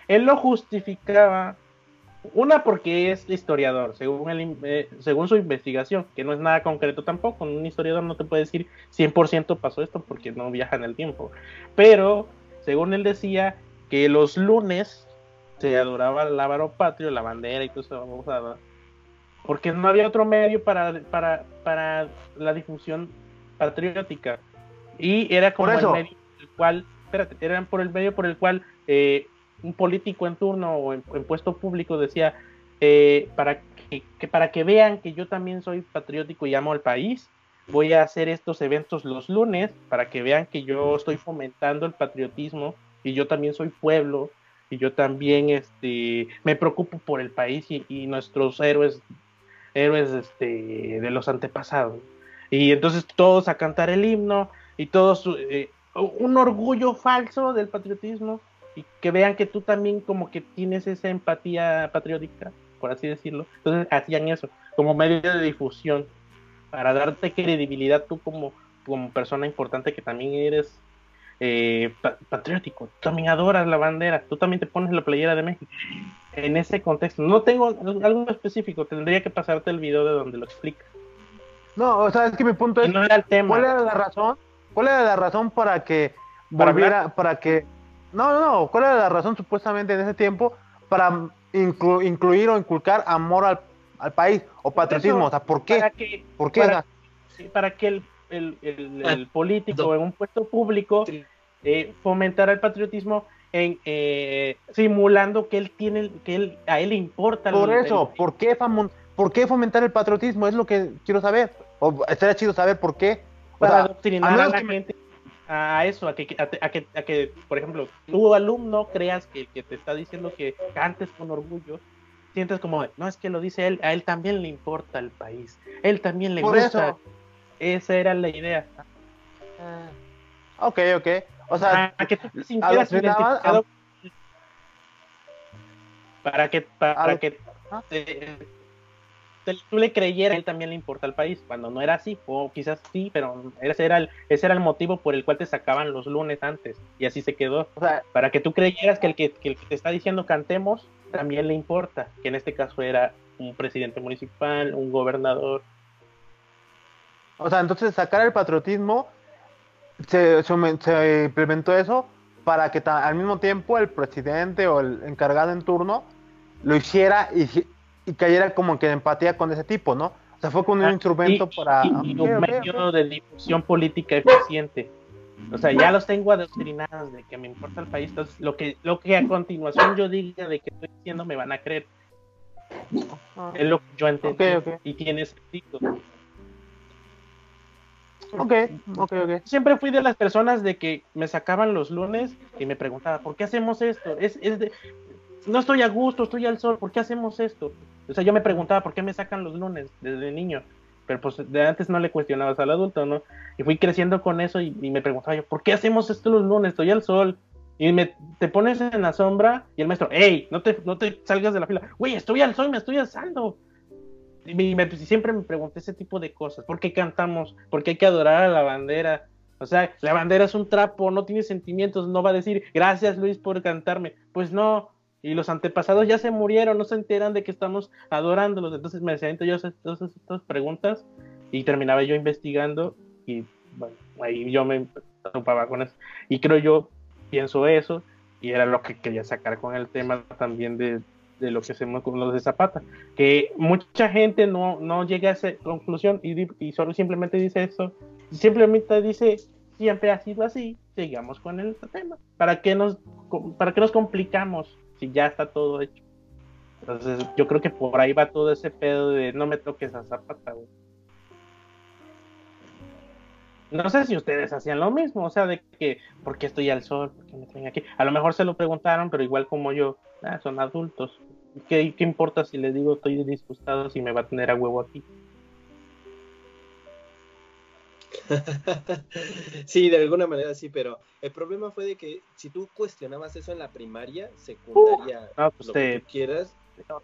Él lo justificaba, una porque es historiador, según, el eh, según su investigación, que no es nada concreto tampoco, un historiador no te puede decir 100% pasó esto porque no viaja en el tiempo, pero según él decía que los lunes se adoraba el lábaro patrio, la bandera y todo eso, porque no había otro medio para, para, para la difusión patriótica. Y era como Por eso. el medio por el cual, espérate, eran por el medio por el cual eh, un político en turno o en, en puesto público decía, eh, para, que, que para que vean que yo también soy patriótico y amo al país, voy a hacer estos eventos los lunes para que vean que yo estoy fomentando el patriotismo y yo también soy pueblo y yo también este me preocupo por el país y, nuestros héroes héroes este de los antepasados. Y entonces todos a cantar el himno y todos eh, un orgullo falso del patriotismo y que vean que tú también como que tienes esa empatía patriótica por así decirlo. Entonces hacían eso como medio de difusión para darte credibilidad tú como como persona importante que también eres eh, pa- patriótico, tú también adoras la bandera, tú también te pones la playera de México. En ese contexto, no tengo algo específico, tendría que pasarte el video de donde lo explica. No, o sea, es que mi punto es, no era el tema. ¿cuál era la razón? ¿Cuál era la razón para que Para volviera, para que... No, no, no, ¿cuál era la razón supuestamente en ese tiempo para inclu- incluir o inculcar amor al, al país o patriotismo? eso, O sea, ¿por qué? Para que, ¿Por qué? para- para que el, el- el- el político en un puesto público eh, fomentara el patriotismo en eh, simulando que él tiene que él a él le importa Por eso, el- ¿por qué, famo- ¿por qué fomentar el patriotismo? Es lo que quiero saber. O estaría chido saber por qué. O para sea, adoctrinar a a, la me- gente a eso, a que, a, a que, a que, por ejemplo, tu alumno creas que, que te está diciendo que cantes con orgullo, sientes como, no, es que lo dice él, a él también le importa el país, él también le por gusta, eso. esa era la idea, Ok, ok. O sea, para que tú te sintieras identificado, para que, para, que Ah. te- te- tú le creyeras, a él también le importa el país, cuando no era así, o quizás sí, pero ese era, el, ese era el motivo por el cual te sacaban los lunes antes, y así se quedó. o sea, para que tú creyeras que el que, que el que te está diciendo cantemos también le importa, que en este caso era un presidente municipal, un gobernador. O sea, entonces sacar el patriotismo, se, se implementó eso para que ta- al mismo tiempo el presidente o el encargado en turno lo hiciera y, y cayera como que en empatía con ese tipo, ¿no? O sea, fue como un Ah, instrumento y, para... y- un medio de difusión política eficiente. O sea, ya los tengo adoctrinados de que me importa el país. Entonces, lo que, lo que a continuación yo diga de que estoy diciendo me van a creer. Es lo que yo entiendo. Y tiene sentido. Ok, ok, ok. Siempre fui de las personas de que me sacaban los lunes y me preguntaba, ¿por qué hacemos esto? Es, es de... No estoy a gusto, estoy al sol, ¿por qué hacemos esto? O sea, yo me preguntaba, ¿por qué me sacan los lunes desde niño? Pero pues de antes no le cuestionabas al adulto, ¿no? Y fui creciendo con eso y, me preguntaba yo, ¿por qué hacemos esto los lunes? Estoy al sol. Y me, te pones en la sombra y el maestro, ¡Ey! No te, no te salgas de la fila. Güey, estoy al sol, me estoy alzando. Y me- me- siempre me pregunté ese tipo de cosas. ¿Por qué cantamos? ¿Por qué hay que adorar a la bandera? O sea, la bandera es un trapo, no tiene sentimientos, no va a decir gracias Luis por cantarme. Pues no. Y los antepasados ya se murieron, no se enteran de que estamos adorándolos. Entonces me hacían yo todas estas preguntas y terminaba yo investigando y bueno, ahí yo me preocupaba con eso. Y creo yo, pienso eso y era lo que quería sacar con el tema también de, de lo que hacemos con los de Zapata. Que mucha gente no, no llega a esa conclusión y, y solo simplemente dice eso. Simplemente dice, siempre ha sido así, sigamos con el tema. ¿Para qué nos, para qué nos complicamos si ya está todo hecho? Entonces yo creo que por ahí va todo ese pedo de no me toques a Zapata. No sé si ustedes hacían lo mismo, o sea, de que, ¿por qué estoy al sol? ¿Por qué me traen aquí? A lo mejor se lo preguntaron, pero igual como yo, ah, son adultos. ¿Qué, ¿Qué importa si les digo estoy disgustado si me va a tener a huevo aquí? (laughs) sí, de alguna manera sí, pero el problema fue de que si tú cuestionabas eso en la primaria, secundaria, No, pues lo te, que tú quieras,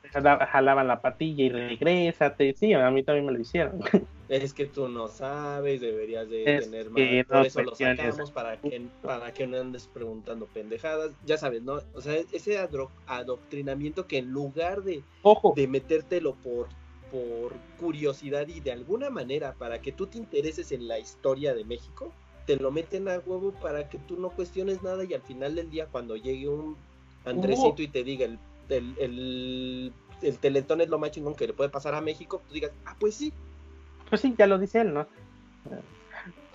te jalaban la patilla y regrésate. Sí, a mí también me lo hicieron. (laughs) es que tú no sabes, deberías de Es tener más, que por no eso lo sacamos para que, para que no andes preguntando pendejadas, ya sabes, ¿no? O sea, ese adro- adoctrinamiento que en lugar de, Ojo, de metértelo por, por curiosidad y de alguna manera para que tú te intereses en la historia de México, te lo meten a huevo para que tú no cuestiones nada y al final del día cuando llegue un Andresito y te diga el, el, el, el teletón es lo más chingón que le puede pasar a México, tú digas, ah, pues sí, pues sí, ya lo dice él, ¿no?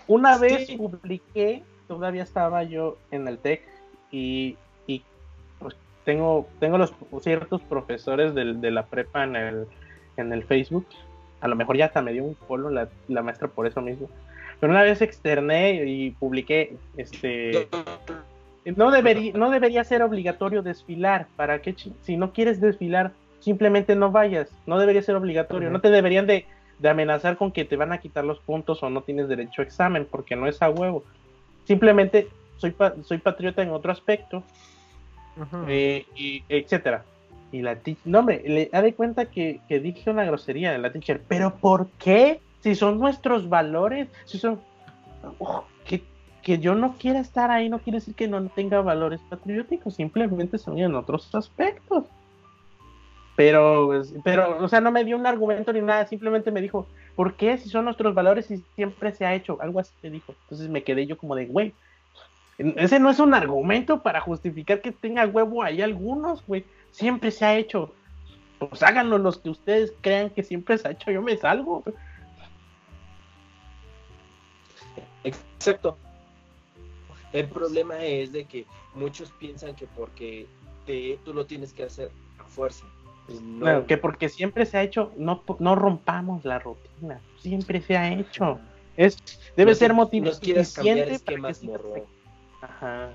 Una Sí. vez publiqué, todavía estaba yo en el TEC y, y, pues, tengo, tengo los ciertos profesores del- de la prepa en el, en el Facebook. A lo mejor ya hasta me dio un follow la, la maestra por eso mismo. Pero una vez externé y publiqué, este, no debería, no debería ser obligatorio desfilar. ¿Para qué? Si no quieres desfilar, simplemente no vayas. No debería ser obligatorio. Ujú. No te deberían de, de amenazar con que te van a quitar los puntos o no tienes derecho a examen, porque no es a huevo. Simplemente soy, pa- soy patriota en otro aspecto, Ujú. eh, y etcétera. Y la teacher, no hombre, le da de cuenta que, que dije una grosería en la teacher, pero ¿por qué? Si son nuestros valores, si son Oh, que, que yo no quiera estar ahí no quiere decir que no tenga valores patrióticos, simplemente son en otros aspectos. Pero, pues, pero, o sea, no me dio un argumento ni nada, simplemente me dijo, ¿por qué si son nuestros valores y siempre se ha hecho? Algo así me dijo. Entonces me quedé yo como de, güey, ese no es un argumento para justificar que tenga huevo ahí algunos, güey. Siempre se ha hecho. Pues háganlo los que ustedes crean que siempre se ha hecho, yo me salgo. Exacto. El problema es de que muchos piensan que porque te- tú lo tienes que hacer a fuerza. No. Claro, que porque siempre se ha hecho, no, no rompamos la rutina, siempre se ha hecho. Es, debe No ser motivo no suficiente para que Ajá.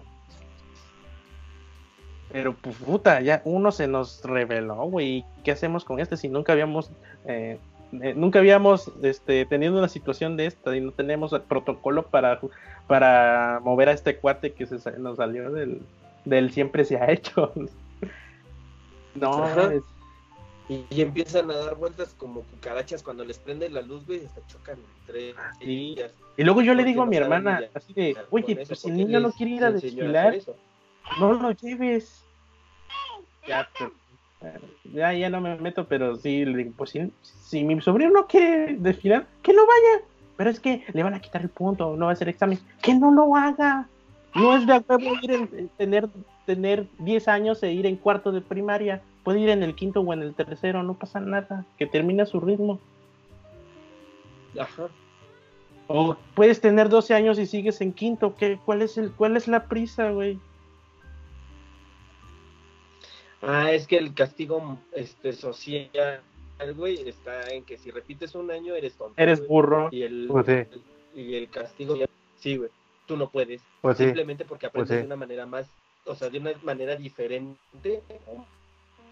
Pero pues puta, ya uno se nos reveló, güey. ¿Qué hacemos con este si nunca habíamos eh, eh, nunca habíamos este, tenido una situación de esta y no tenemos el protocolo para, para mover a este cuate que se nos salió del, del siempre se ha hecho? (laughs) no, es- Y, y empiezan a dar vueltas como cucarachas cuando les prende la luz, güey, hasta chocan entre Sí. ellas. Y luego yo le digo a mi hermana, así de, oye, pues si el niño no quiere ir a desfilar, no lo lleves. Ya, ya, ya no me meto, pero sí, le digo, pues si, si mi sobrino no quiere desfilar, que no vaya. Pero es que le van a quitar el punto, no va a hacer examen. Que no lo haga. No es de huevo ir en, tener, tener 10 años e ir en cuarto de primaria. Puede ir en el quinto o en el tercero, no pasa nada. Que termine a su ritmo. Ajá. O puedes tener 12 años y sigues en quinto. ¿Qué, cuál, es el, ¿Cuál es la prisa, güey? Ah, es que el castigo este, social, güey, está en que si repites un año eres tonto. Eres güey. burro. Y el, Pues sí. y el castigo, ya- sí, güey, tú no puedes. Pues sí. Simplemente porque aprendes Pues sí. de una manera más, o sea, de una manera diferente,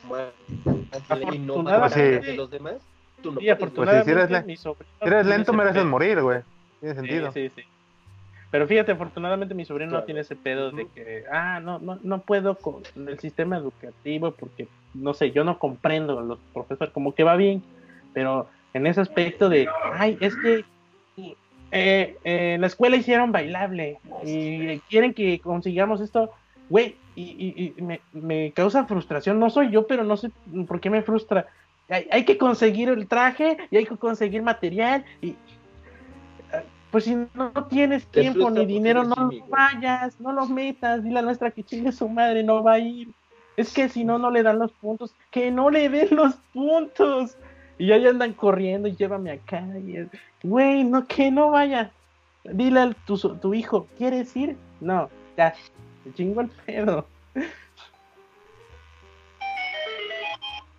más, más y no más Afortunadamente- que los demás, tú no Sí, puedes. Pues si eres le- mi sobrino Si eres lento, mereces morir, güey. Tiene Sí, sentido. sí, sí. Pero fíjate, afortunadamente mi sobrino no tiene ese pedo de que, ah, no, no, no puedo con el sistema educativo porque, no sé, yo no comprendo a los profesores, como que va bien, pero en ese aspecto de, ay, es que eh, eh, la escuela hicieron bailable y quieren que consigamos esto, güey, y, y- y me, me causa frustración, no soy yo, pero no sé por qué me frustra. Hay, hay que conseguir el traje y hay que conseguir material y pues si no tienes tiempo ni dinero, no lo vayas, no lo metas, dile a nuestra que chingue su madre, no va a ir. Es que si no, no le dan los puntos, que no le den los puntos. Y ahí andan corriendo y llévame acá. Y güey, no, que no vaya. Dile a tu, tu hijo, ¿quieres ir? No, ya, te chingo el pedo.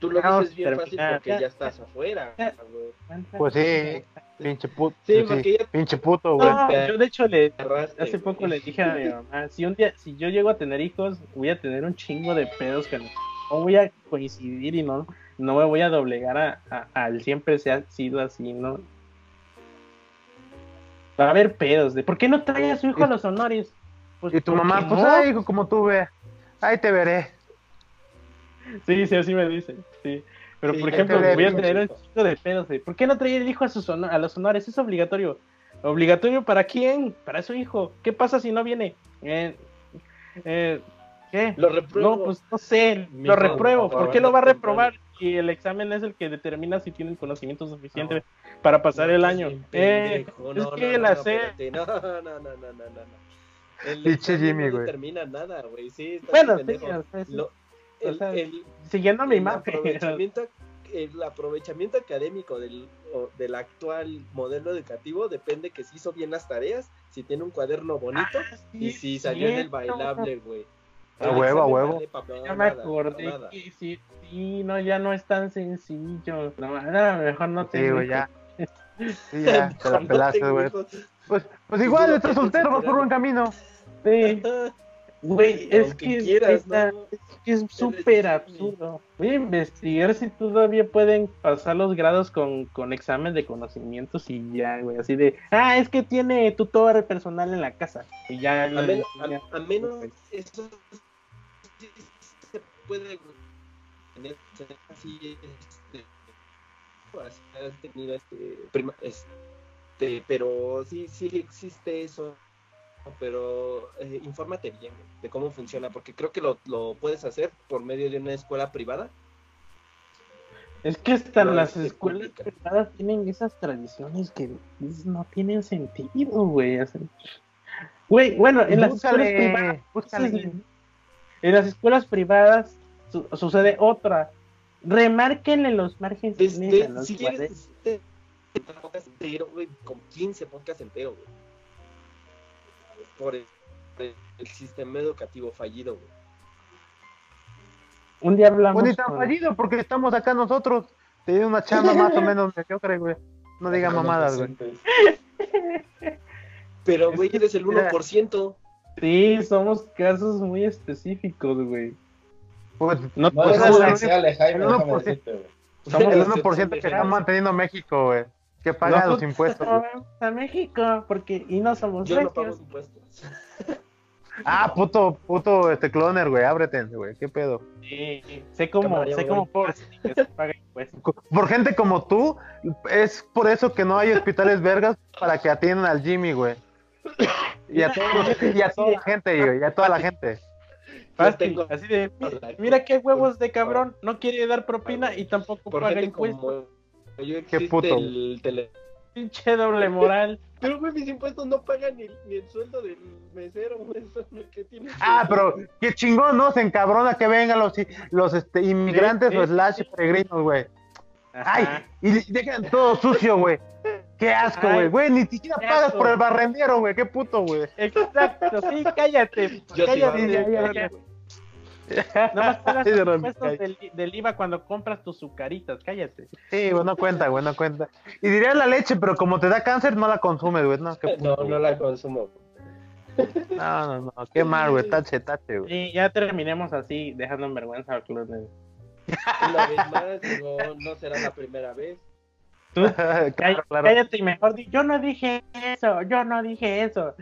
Tú lo dices bien fácil porque Ya. estás afuera. Güey. Pues sí, pinche puto. Sí, Sí, porque ya Pinche puto, güey. No, yo de hecho le, hace güey. poco le dije a mi mamá, si un día, si yo llego a tener hijos, voy a tener un chingo de pedos que no, voy a coincidir y no, no me voy a doblegar a, a- al siempre se ha sido así, ¿no? Va a haber pedos de ¿por qué no trae a su hijo a los honores? Pues, Y tu ¿por mamá, pues, no? ay, hijo, como tú ve. Ahí te veré. Sí, sí, así me dice, sí. Pero Sí, por ejemplo, voy a tener un chingo de pedos de ¿por qué no trae el hijo a, sus honor- a los honores? Es obligatorio. ¿Obligatorio para quién? Para su hijo. ¿Qué pasa si no viene? Eh, eh, ¿Qué? Lo repruebo. No, pues no sé, Mi lo hijo, repruebo. por ¿Por qué lo va a reprobar? Y el examen es el que determina si tiene el conocimiento suficiente para pasar el año. Eh, pendejo. es No, que no, la no, sé. No, (laughs) no, no, no, no, no, no. El Jimmy, no güey. determina nada, güey. Sí, está bueno, sí, pendejo. Sí, Lo- o el, sea, el- siguiendo mi el mapa. aprovechamiento, el aprovechamiento académico del, o- del actual modelo educativo depende que si hizo bien las tareas, si tiene un cuaderno bonito y si salió en el bailable, güey. A El huevo, a huevo. Ya nada, me acordé nada. que sí, sí, no, ya no es tan sencillo. No, no, mejor no Sí, güey, hijos. ya. (laughs) Sí, ya, te la (laughs) pelaste, güey. Pues, pues igual, estás soltero, vas por buen camino. Sí, (laughs) güey, es que quieras, ¿no? es que es súper absurdo. Voy a investigar si todavía pueden pasar los grados con, con examen de conocimientos y ya, güey, así de, ah, es que tiene tutor personal en la casa. Y ya, A, lo- menos, ya. a, a menos eso sí se puede tener así este has tenido este, prima- este pero sí sí existe eso pero eh, infórmate bien de cómo funciona porque creo que lo, lo puedes hacer por medio de una escuela privada Es que hasta No, las es escuelas pública. privadas tienen esas tradiciones que no tienen sentido, güey. Güey, bueno, en las escuelas privadas, Búscale, en las escuelas privadas su- sucede otra. Remárquenle los márgenes Desde- a los si quieres este, podcast entero güey con 15 podcasts enteros güey por el, el sistema educativo fallido güey Un día hablamos. Con- fallido, porque estamos acá nosotros. Teniendo una chamba más o menos mediocre, güey. No diga mamadas, güey. Pero, güey, eres el Mira. 1%. Sí, somos casos muy específicos, güey. Pues No, No pues, Jaime, el déjame 1%. decirte, güey. somos el los 1% que está manteniendo México, güey. Que paga los impuestos. (laughs) a México, porque y no somos Yo no pago impuestos. (laughs) Ah, puto, puto, este cloner, güey. Ábrete, güey. ¿Qué pedo? Sí, sé como, Cámara, sé como por. Por gente como tú, es por eso que no hay hospitales vergas para que atiendan al Jimmy, güey. Y a, todos, y a toda la gente, güey. Y a toda la gente. Así de, mira qué huevos de cabrón, no quiere dar propina y tampoco paga impuestos. Yo existe puto. el tele... Pinche doble moral. (laughs) Pero, güey, mis impuestos no pagan ni, ni el sueldo del mesero, güey. Eso es lo que tiene. Ah, pero qué chingón, ¿no? Se encabrona que vengan los, los este, inmigrantes Sí, o sí. slash peregrinos, güey. Ay, y dejan todo sucio, güey. Qué asco, güey. Güey, ni siquiera qué pagas asco. por el barrendero, güey. Qué puto, güey. Exacto, sí, cállate. Yo sí cállate, güey. ya, ya. Nada más (laughs) pagas Sí, de los impuestos del, del IVA cuando compras tus sucaritas, cállate. Sí, güey, no cuenta, güey, no cuenta. Y diría la leche, pero como te da cáncer, no la consumes, güey. No, qué (laughs) No, puto, no la consumo. no, no, no, qué mal, güey. Tache, tache, güey. Y ya terminemos así, dejando en vergüenza al club. de- Una vez más, no, no será la primera vez. Tú, (laughs) claro, Cállate, claro. cállate y mejor di, yo no dije eso, yo no dije eso.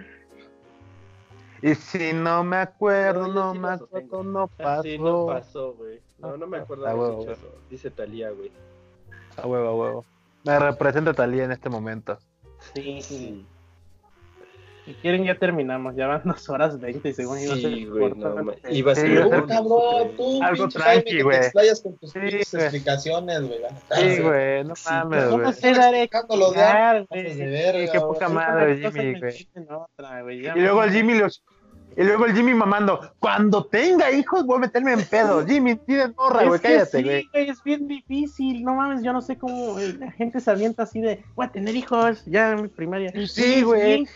Y si no me acuerdo, No, no sí me acuerdo, sostengo. no pasó. Así no pasó, güey. No, no me acuerdo Ah, de huevo, eso. Dice Talía, güey. A huevo, a huevo. Me representa Talía en este momento. Sí, sí. Si quieren ya terminamos, ya van (laughs) dos horas veinte y según Sí, güey, no, ma- iba a Sí, ser un cabrón, tú, Algo tranqui, güey. te explayas con tus Sí, explicaciones, güey. Sí, güey, no mames, ¿Cómo güey. sé dar explicar, güey? Sí, qué poca Sí, madre, Jimmy, güey. Y luego el Jimmy los... Y luego el Jimmy mamando, cuando tenga hijos voy a meterme en pedo. (laughs) Jimmy, tienes morra, Es güey, que cállate, sí, güey. güey, es bien difícil, no mames, yo no sé cómo eh, la gente se avienta así de, voy a tener hijos, ya en mi primaria. Sí, es güey, bien yo te-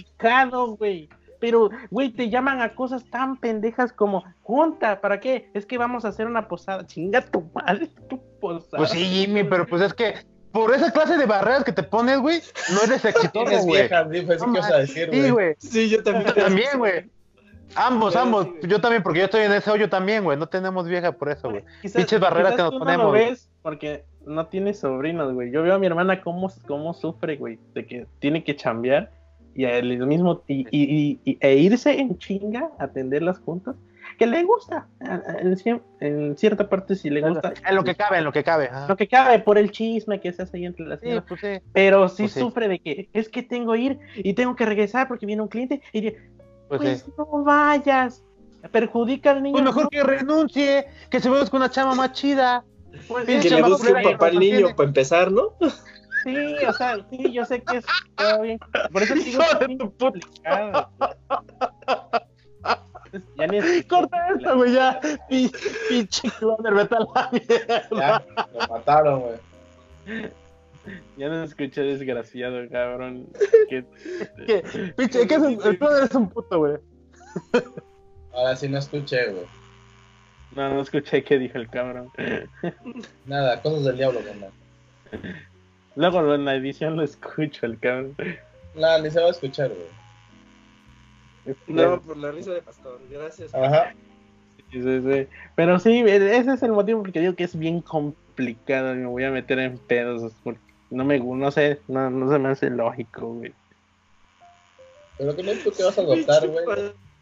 complicado, güey. Pero, güey, te llaman a cosas tan pendejas como, junta, ¿para qué? Es que vamos a hacer una posada. Chinga tu madre, (laughs) tu posada. Pues sí, Jimmy, pero pues es que por esa clase de barreras que te pones, güey, no eres (laughs) exitoso, güey. vieja, sí, pues, sí No que vas a decir, Sí, güey. Sí, yo también. También, güey. Ambos, Pero ambos. sí. Yo también, porque yo estoy en ese hoyo también, güey. No tenemos vieja por eso, güey. Pinches barreras quizás que nos tú no ponemos, lo güey. ves porque no tiene sobrinos, güey. Yo veo a mi hermana cómo, cómo sufre, güey, de que tiene que chambear y él mismo y, y- y- e irse en chinga a atenderlas juntas, que le gusta. En, en cierta parte sí le gusta. En lo que cabe, en lo que cabe. ajá. Lo que cabe por el chisme que se hace ahí entre las Sí, pues sí. Pero sí Pues sí. sufre de que es que tengo que ir y tengo que regresar porque viene un cliente y Pues, pues, sí. no vayas. Perjudica al niño. Pues mejor ¿no? que renuncie, que se busque una chama más chida. Pues, que le busque un papá al niño para empezar, ¿no? Sí, o sea, sí, yo sé que es todo bien. Por eso digo de es tu complicado. Ya ni escuché. (laughs) Corta esto, güey, ya. Pi- Pinche cloner, vete a la mierda. Ya, lo mataron, güey. (laughs) Ya no escuché desgraciado, cabrón. ¿Qué? (laughs) Pinche, ¿qué es un, el cloner es un puto, güey. Ahora sí no escuché, güey. No, no escuché qué dijo el cabrón. (laughs) Nada, cosas del diablo, güey. Luego en la edición lo escucho el cabrón. Nada, ni se va a escuchar, güey. No, por la risa de pastor. Gracias. Ajá. Sí, sí, sí. Pero sí, ese es el motivo porque digo que es bien complicado y me voy a meter en pedos. Porque no me gu- no sé, no, no se me hace lógico, güey. Pero que no tú que vas a adoptar, (laughs) güey.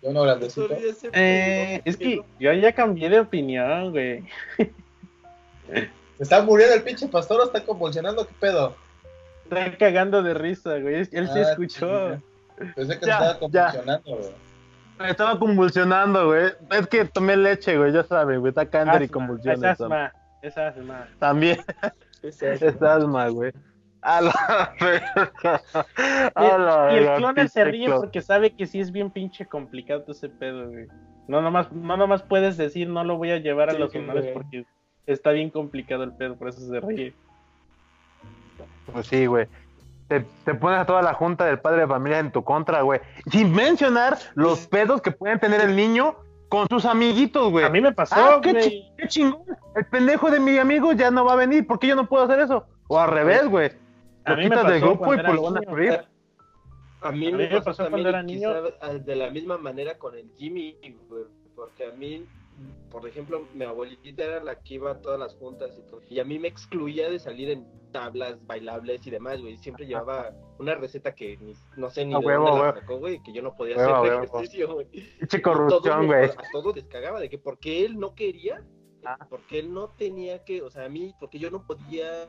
Yo no grandecito. Eh, es que yo ya cambié de opinión, güey. Se está muriendo el pinche pastor o está convulsionando, ¿qué pedo? Está cagando de risa, güey. Él sí Ah, escuchó. Pensé que Ya, estaba ya. convulsionando, güey. Me estaba convulsionando, güey. Es que tomé leche, güey, ya sabes, güey. Está cáncer y convulsiones. Es asma, es asma. También (laughs) es asma, güey. A la (laughs) verga. A la Y el cloner se ríe clon. porque sabe que sí es bien pinche complicado ese pedo, güey. No nomás, no nomás puedes decir no lo voy a llevar a los güey. porque está bien complicado el pedo, por eso se ríe. Pues sí, güey. Te, te pones a toda la junta del padre de familia en tu contra, güey. Sin mencionar los pedos que pueden tener el niño con sus amiguitos, güey. A mí me pasó, Ah, qué, chingón. El pendejo de mi amigo ya no va a venir. ¿Por qué yo no puedo hacer eso? O al revés, güey. A Lo mí me quitas del pasó grupo y pues lo van a prohibir. A mí A mí me pasó, pasó también cuando era niño. quizá, de la misma manera con el Jimmy, güey, porque a mí, por ejemplo, mi abuelita era la que iba a todas las juntas y todo, y a mí me excluía de salir en tablas bailables y demás, güey, siempre llevaba una receta que ni- no sé ni de huevo, dónde la sacó, güey, que yo no podía Huevo, hacer huevo. ejercicio, güey. Corrupción, güey. A todos les cagaba de que porque él no quería, Ah. porque él no tenía que, o sea, a mí, porque yo no podía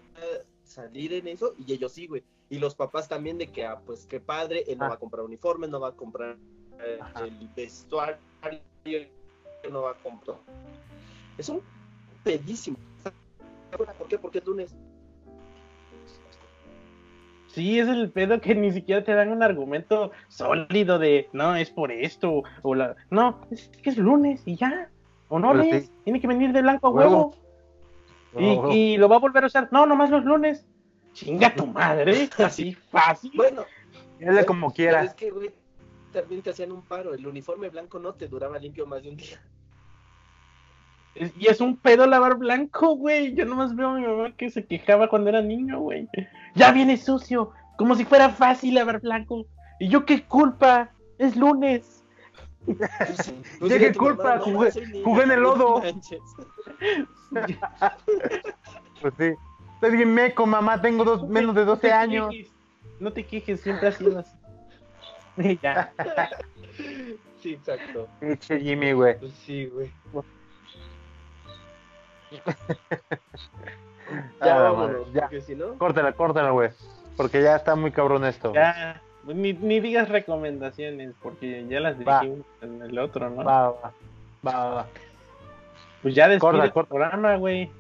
salir en eso y ellos sí, güey. Y los papás también de que, ah, pues qué padre, él no Ah. va a comprar uniformes, no va a comprar eh, el vestuario, no va a comprar. Es un pedísimo. ¿Por qué? Porque es lunes. Sí, es el pedo que ni siquiera te dan un argumento sólido de no, es por esto. O la... No, es que es lunes y ya. Honores, Pues sí. tiene que venir de blanco a Huevo. huevo. Y, y lo va a volver a usar. No, nomás los lunes. Chinga tu madre, (laughs) así fácil. Bueno, Dile como quieras. es que, güey, también te hacían un paro. El uniforme blanco no te duraba limpio más de un día. Es- Y es un pedo lavar blanco, güey. Yo nomás veo a mi mamá que se quejaba cuando era niño, güey. Ya viene sucio, como si fuera fácil lavar blanco. ¿Y yo qué culpa? Es lunes. Pues, ¿Ya dile qué tu culpa? mamá, Jugué- en el lodo". (laughs) Pues sí. Estoy bien meco, mamá, tengo dos, menos de 12 No te años. quejes, No te quejes, siempre ha sido así. Ya. (laughs) Sí, exacto. Pinche Jimmy, güey. Pues sí, güey. (laughs) Ya Ah, vámonos, madre, ya. porque si no... Córtala, córtala, güey. Porque ya está muy cabrón esto. Ya. Ni, ni digas recomendaciones, porque ya las Va. dijimos en el otro, ¿no? Va, va, va, va. Pues ya despide Corta, el corta. programa, güey.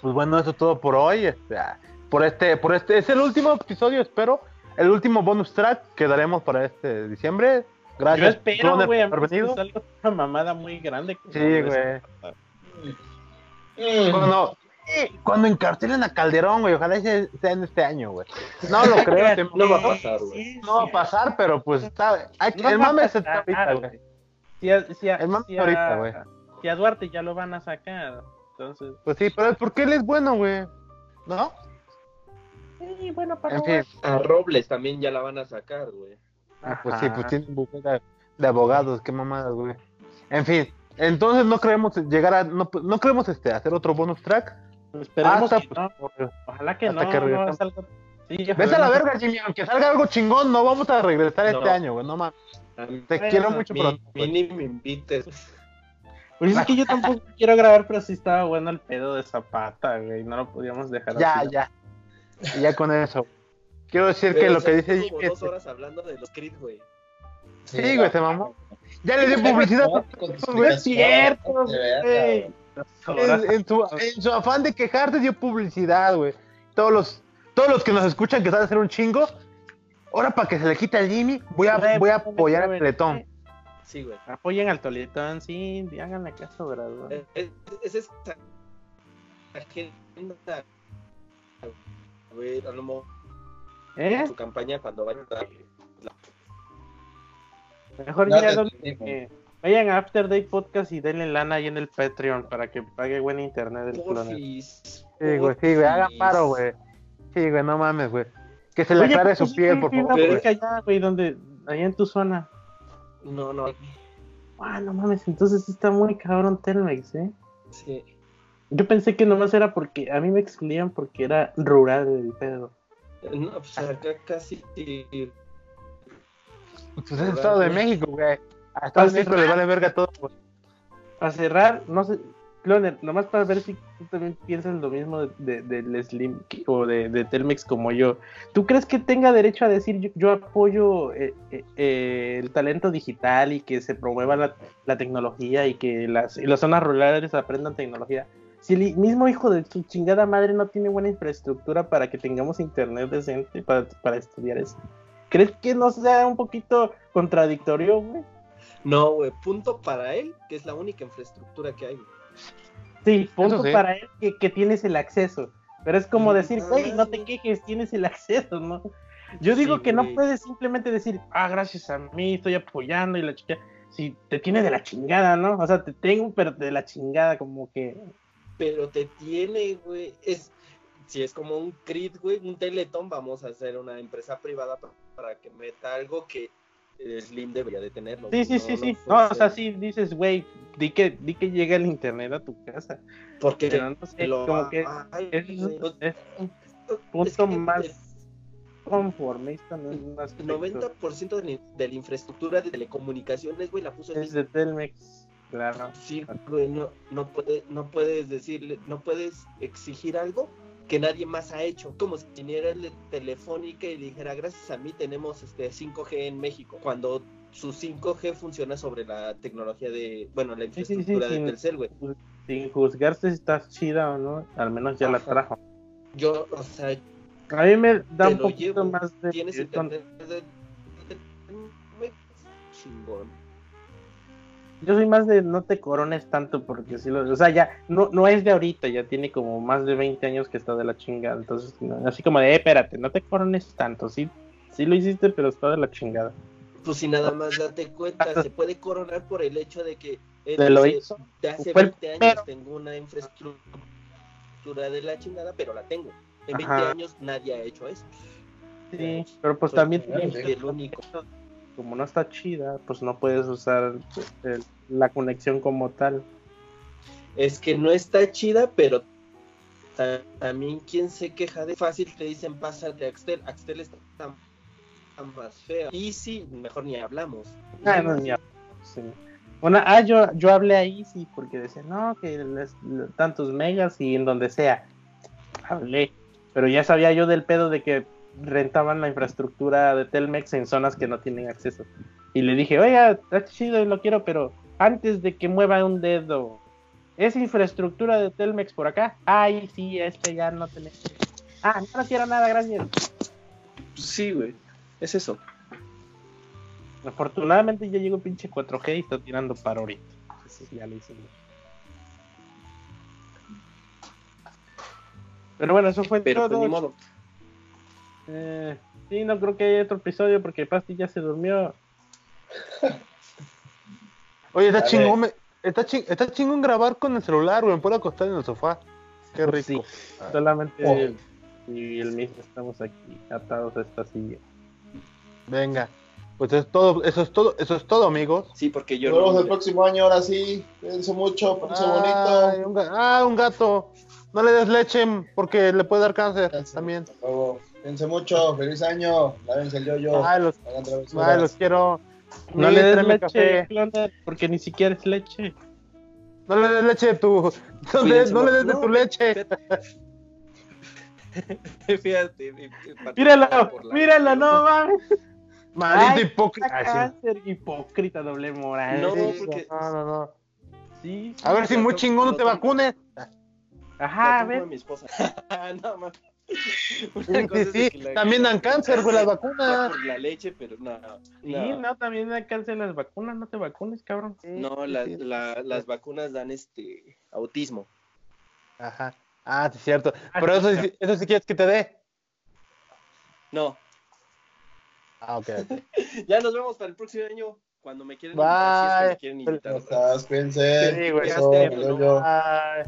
Pues bueno, eso es todo por hoy. Este, ah, por este, por este, es el último episodio, espero. El último bonus track que daremos para este diciembre. Gracias, Yo espero, güey, por salga una mamada muy grande. Sí, güey. Cuando, eh, cuando encarcelen a Calderón, güey, ojalá sea, sea en este año, güey. No lo (laughs) creo, No va a pasar, güey. no va a pasar, pero pues está. hay No el mame se está ahorita, güey. Si a, si a- El mame si a- ahorita, güey. si a Duarte ya lo van a sacar. Entonces. Pues sí, pero es porque él es bueno, güey. ¿No? Sí, bueno, para En fin, A Robles también ya la van a sacar, güey. ah, pues sí, pues Ajá. tiene un bufete de, de abogados, qué mamadas, güey. En fin, entonces no creemos llegar a. No, no creemos este, hacer otro bonus track. Esperemos Hasta, que pues, no. por- Ojalá que hasta no. que no salga- Sí, Vete a la verga, Jimmy, aunque salga algo chingón, no vamos a regresar este año, güey, no mames. Te Bueno, quiero mucho, mi- pero. mi ni me invites. Pues es que yo tampoco quiero grabar, pero sí estaba bueno el pedo de Zapata, güey. No lo podíamos dejar Ya, así. ya. Y ya con eso. Quiero decir que lo que dice como Jimmy. dos horas hablando de los Creed, güey. Sí, güey, se mamó. Ya le dio publicidad. No es cierto, güey. En, en su, en su afán de quejarse dio publicidad, güey. Todos los, todos los que nos escuchan que saben hacer un chingo. Ahora para que se le quite al Jimmy, voy a, voy a apoyar al Teletón. Sí, güey. Apoyen al Toletón, sí, háganle caso, ¿verdad? Es, es, es esa agenda, güey, a lo mejor ¿Eh? su campaña cuando vayan a Mejor No ya entendimos. eh, vayan a After Day Podcast y denle lana ahí en el Patreon para que pague buen internet cloner. Porfis. Sí, güey, sí, güey, hagan paro, güey. Sí, güey, no mames, güey. Que se le Oye, aclare pues, su piel, sí, por sí, favor. una güey. beca allá, güey, donde, allá en tu zona. No, no, Ah, no mames, entonces está muy cabrón Telmex, ¿eh? sí. Yo pensé que nomás era porque a mí me excluían porque era rural el pedo. No, pues acá casi. Pues es Estado de México, güey. A Estado de México le vale verga todo, güey. Para cerrar, no sé, Cloner, nomás para ver si tú también piensas lo mismo de, de- del Slim o de, de Telmex como yo. ¿Tú crees que tenga derecho a decir yo, yo apoyo eh, eh, eh, el talento digital y que se promueva la, la tecnología y que las, y las zonas rurales aprendan tecnología? Si el mismo hijo de su chingada madre no tiene buena infraestructura para que tengamos internet decente para, para estudiar eso. ¿Crees que no sea un poquito contradictorio, güey? No, güey, punto para él, que es la única infraestructura que hay. güey. Sí, punto sí. para él que, que tienes el acceso. Pero es como Sí, decir, güey, no te quejes, tienes el acceso, ¿no? Yo digo Sí, que no puedes simplemente decir, ah, gracias a mí, estoy apoyando y la chica. Si te tiene de la chingada, ¿no? O sea, te tengo, pero de la chingada, como que. Pero te tiene, güey. Es, si es como un CRIT, güey, un Teletón, vamos a hacer una empresa privada pa- para, que meta algo que Slim debería de tenerlo. Sí, sí, no- sí, sí. No, o sea, sí dices, güey, di que, di que llega el internet a tu casa. Porque Pero no sé, lo como que hay, es, es un Es punto que más el conformista, no es un aspecto. 90% de, la- de la infraestructura de telecomunicaciones, güey, la puso Es de Telmex, claro. Sí, güey, no, no, puede, no puedes decirle, no puedes exigir algo que nadie más ha hecho. Como si viniera Telefónica y dijera, gracias a mí tenemos este 5G en México. Cuando su 5G funciona sobre la tecnología de, bueno, la Sí, sí, sí, infraestructura sí. de Telcel, güey. Sin juzgarse si está chida o no, al menos ya la trajo. Yo, o sea, A mí me da un poquito llevo. más de... tienes internet de- de- de- chingón. Yo soy más de no te corones tanto porque si lo, o sea, ya no, no es de ahorita, ya tiene como más de 20 años que está de la chingada, entonces no, así como de, eh, espérate, no te corones tanto, sí, sí lo hiciste, pero está de la chingada. Pues si nada más date cuenta, se puede coronar por el hecho de que él Te lo hizo. de hace Fue el 20 años tengo una infraestructura de la chingada, pero la tengo. En 20 Ajá. años nadie ha hecho eso. Sí, pero pues Soy también el, el único. Como no está chida, pues no puedes usar el- la conexión como tal. Es que no está chida, pero ta- también quien se queja de fácil te dicen pásate a Axtel. Axtel está tan, tan más fea. Y sí, mejor ni hablamos. Ah, no, ni a- sí. Bueno, ah, yo, yo hablé ahí, sí, porque decía, no, que les- le- tantos megas y en donde sea. Hablé, pero ya sabía yo del pedo de que rentaban la infraestructura de Telmex en zonas que no tienen acceso. Y le dije, oiga, está chido y lo quiero, pero antes de que mueva un dedo, ¿es infraestructura de Telmex por acá? Ay, sí, este ya no tenés. Ah, no, no quiero nada, gracias. Sí, güey. Es eso. Afortunadamente ya llegó pinche 4G y está tirando para ahorita. Eso ya lo hicimos. Pero bueno, eso fue Pero todo. pues ni modo. Eh, sí, no creo que haya otro episodio porque Pasti ya se durmió. (laughs) Oye, está chingón, me- está, ching- está chingón grabar con el celular, güey. Me puedo acostar en el sofá. Qué rico. Sí, solamente Oh. él y el mismo estamos aquí atados a esta silla. Venga. Pues es todo, eso es todo, eso es todo, amigos. Sí, porque yo Nos vemos no. el próximo año, ahora sí. Cuídense mucho, pónganse Ay, bonito. un ah, un gato. No le des leche porque le puede dar cáncer Hasta también. luego. Cuídense mucho, feliz año. Lávense el yo-yo. Ay, los, quiero. No Sí, le des leche, café. Cloner, porque ni siquiera es leche. No le des leche de tu. No, le- no des de tu No, leche. (laughs) Fíjate. eh, eh, Míralo, por la- míralo, no mames. Maldito hipócrita. Hipócrita, doble moral. No, porque- no, no, no. Sí. A ver si muy chingón no te vacunes. Ajá, a ver. a mi esposa. (laughs) no, ma. (laughs) Una cosa sí, la- (laughs) También dan cáncer, güey, las Va vacunas. por la leche, pero no. Sí, no. no, también da cáncer las vacunas, no te vacunes, cabrón. No, la- la- las vacunas dan este autismo. Ajá. Ah, sí, es cierto. Ah, Pero sí, eso, sí- eso sí quieres que te dé. No, Ah, ok. ok. (laughs) ya nos vemos para el próximo año. Cuando me quieran Bye. invitar, si es que me quieren invitar. Sí, güey. Yo-yo. Ay.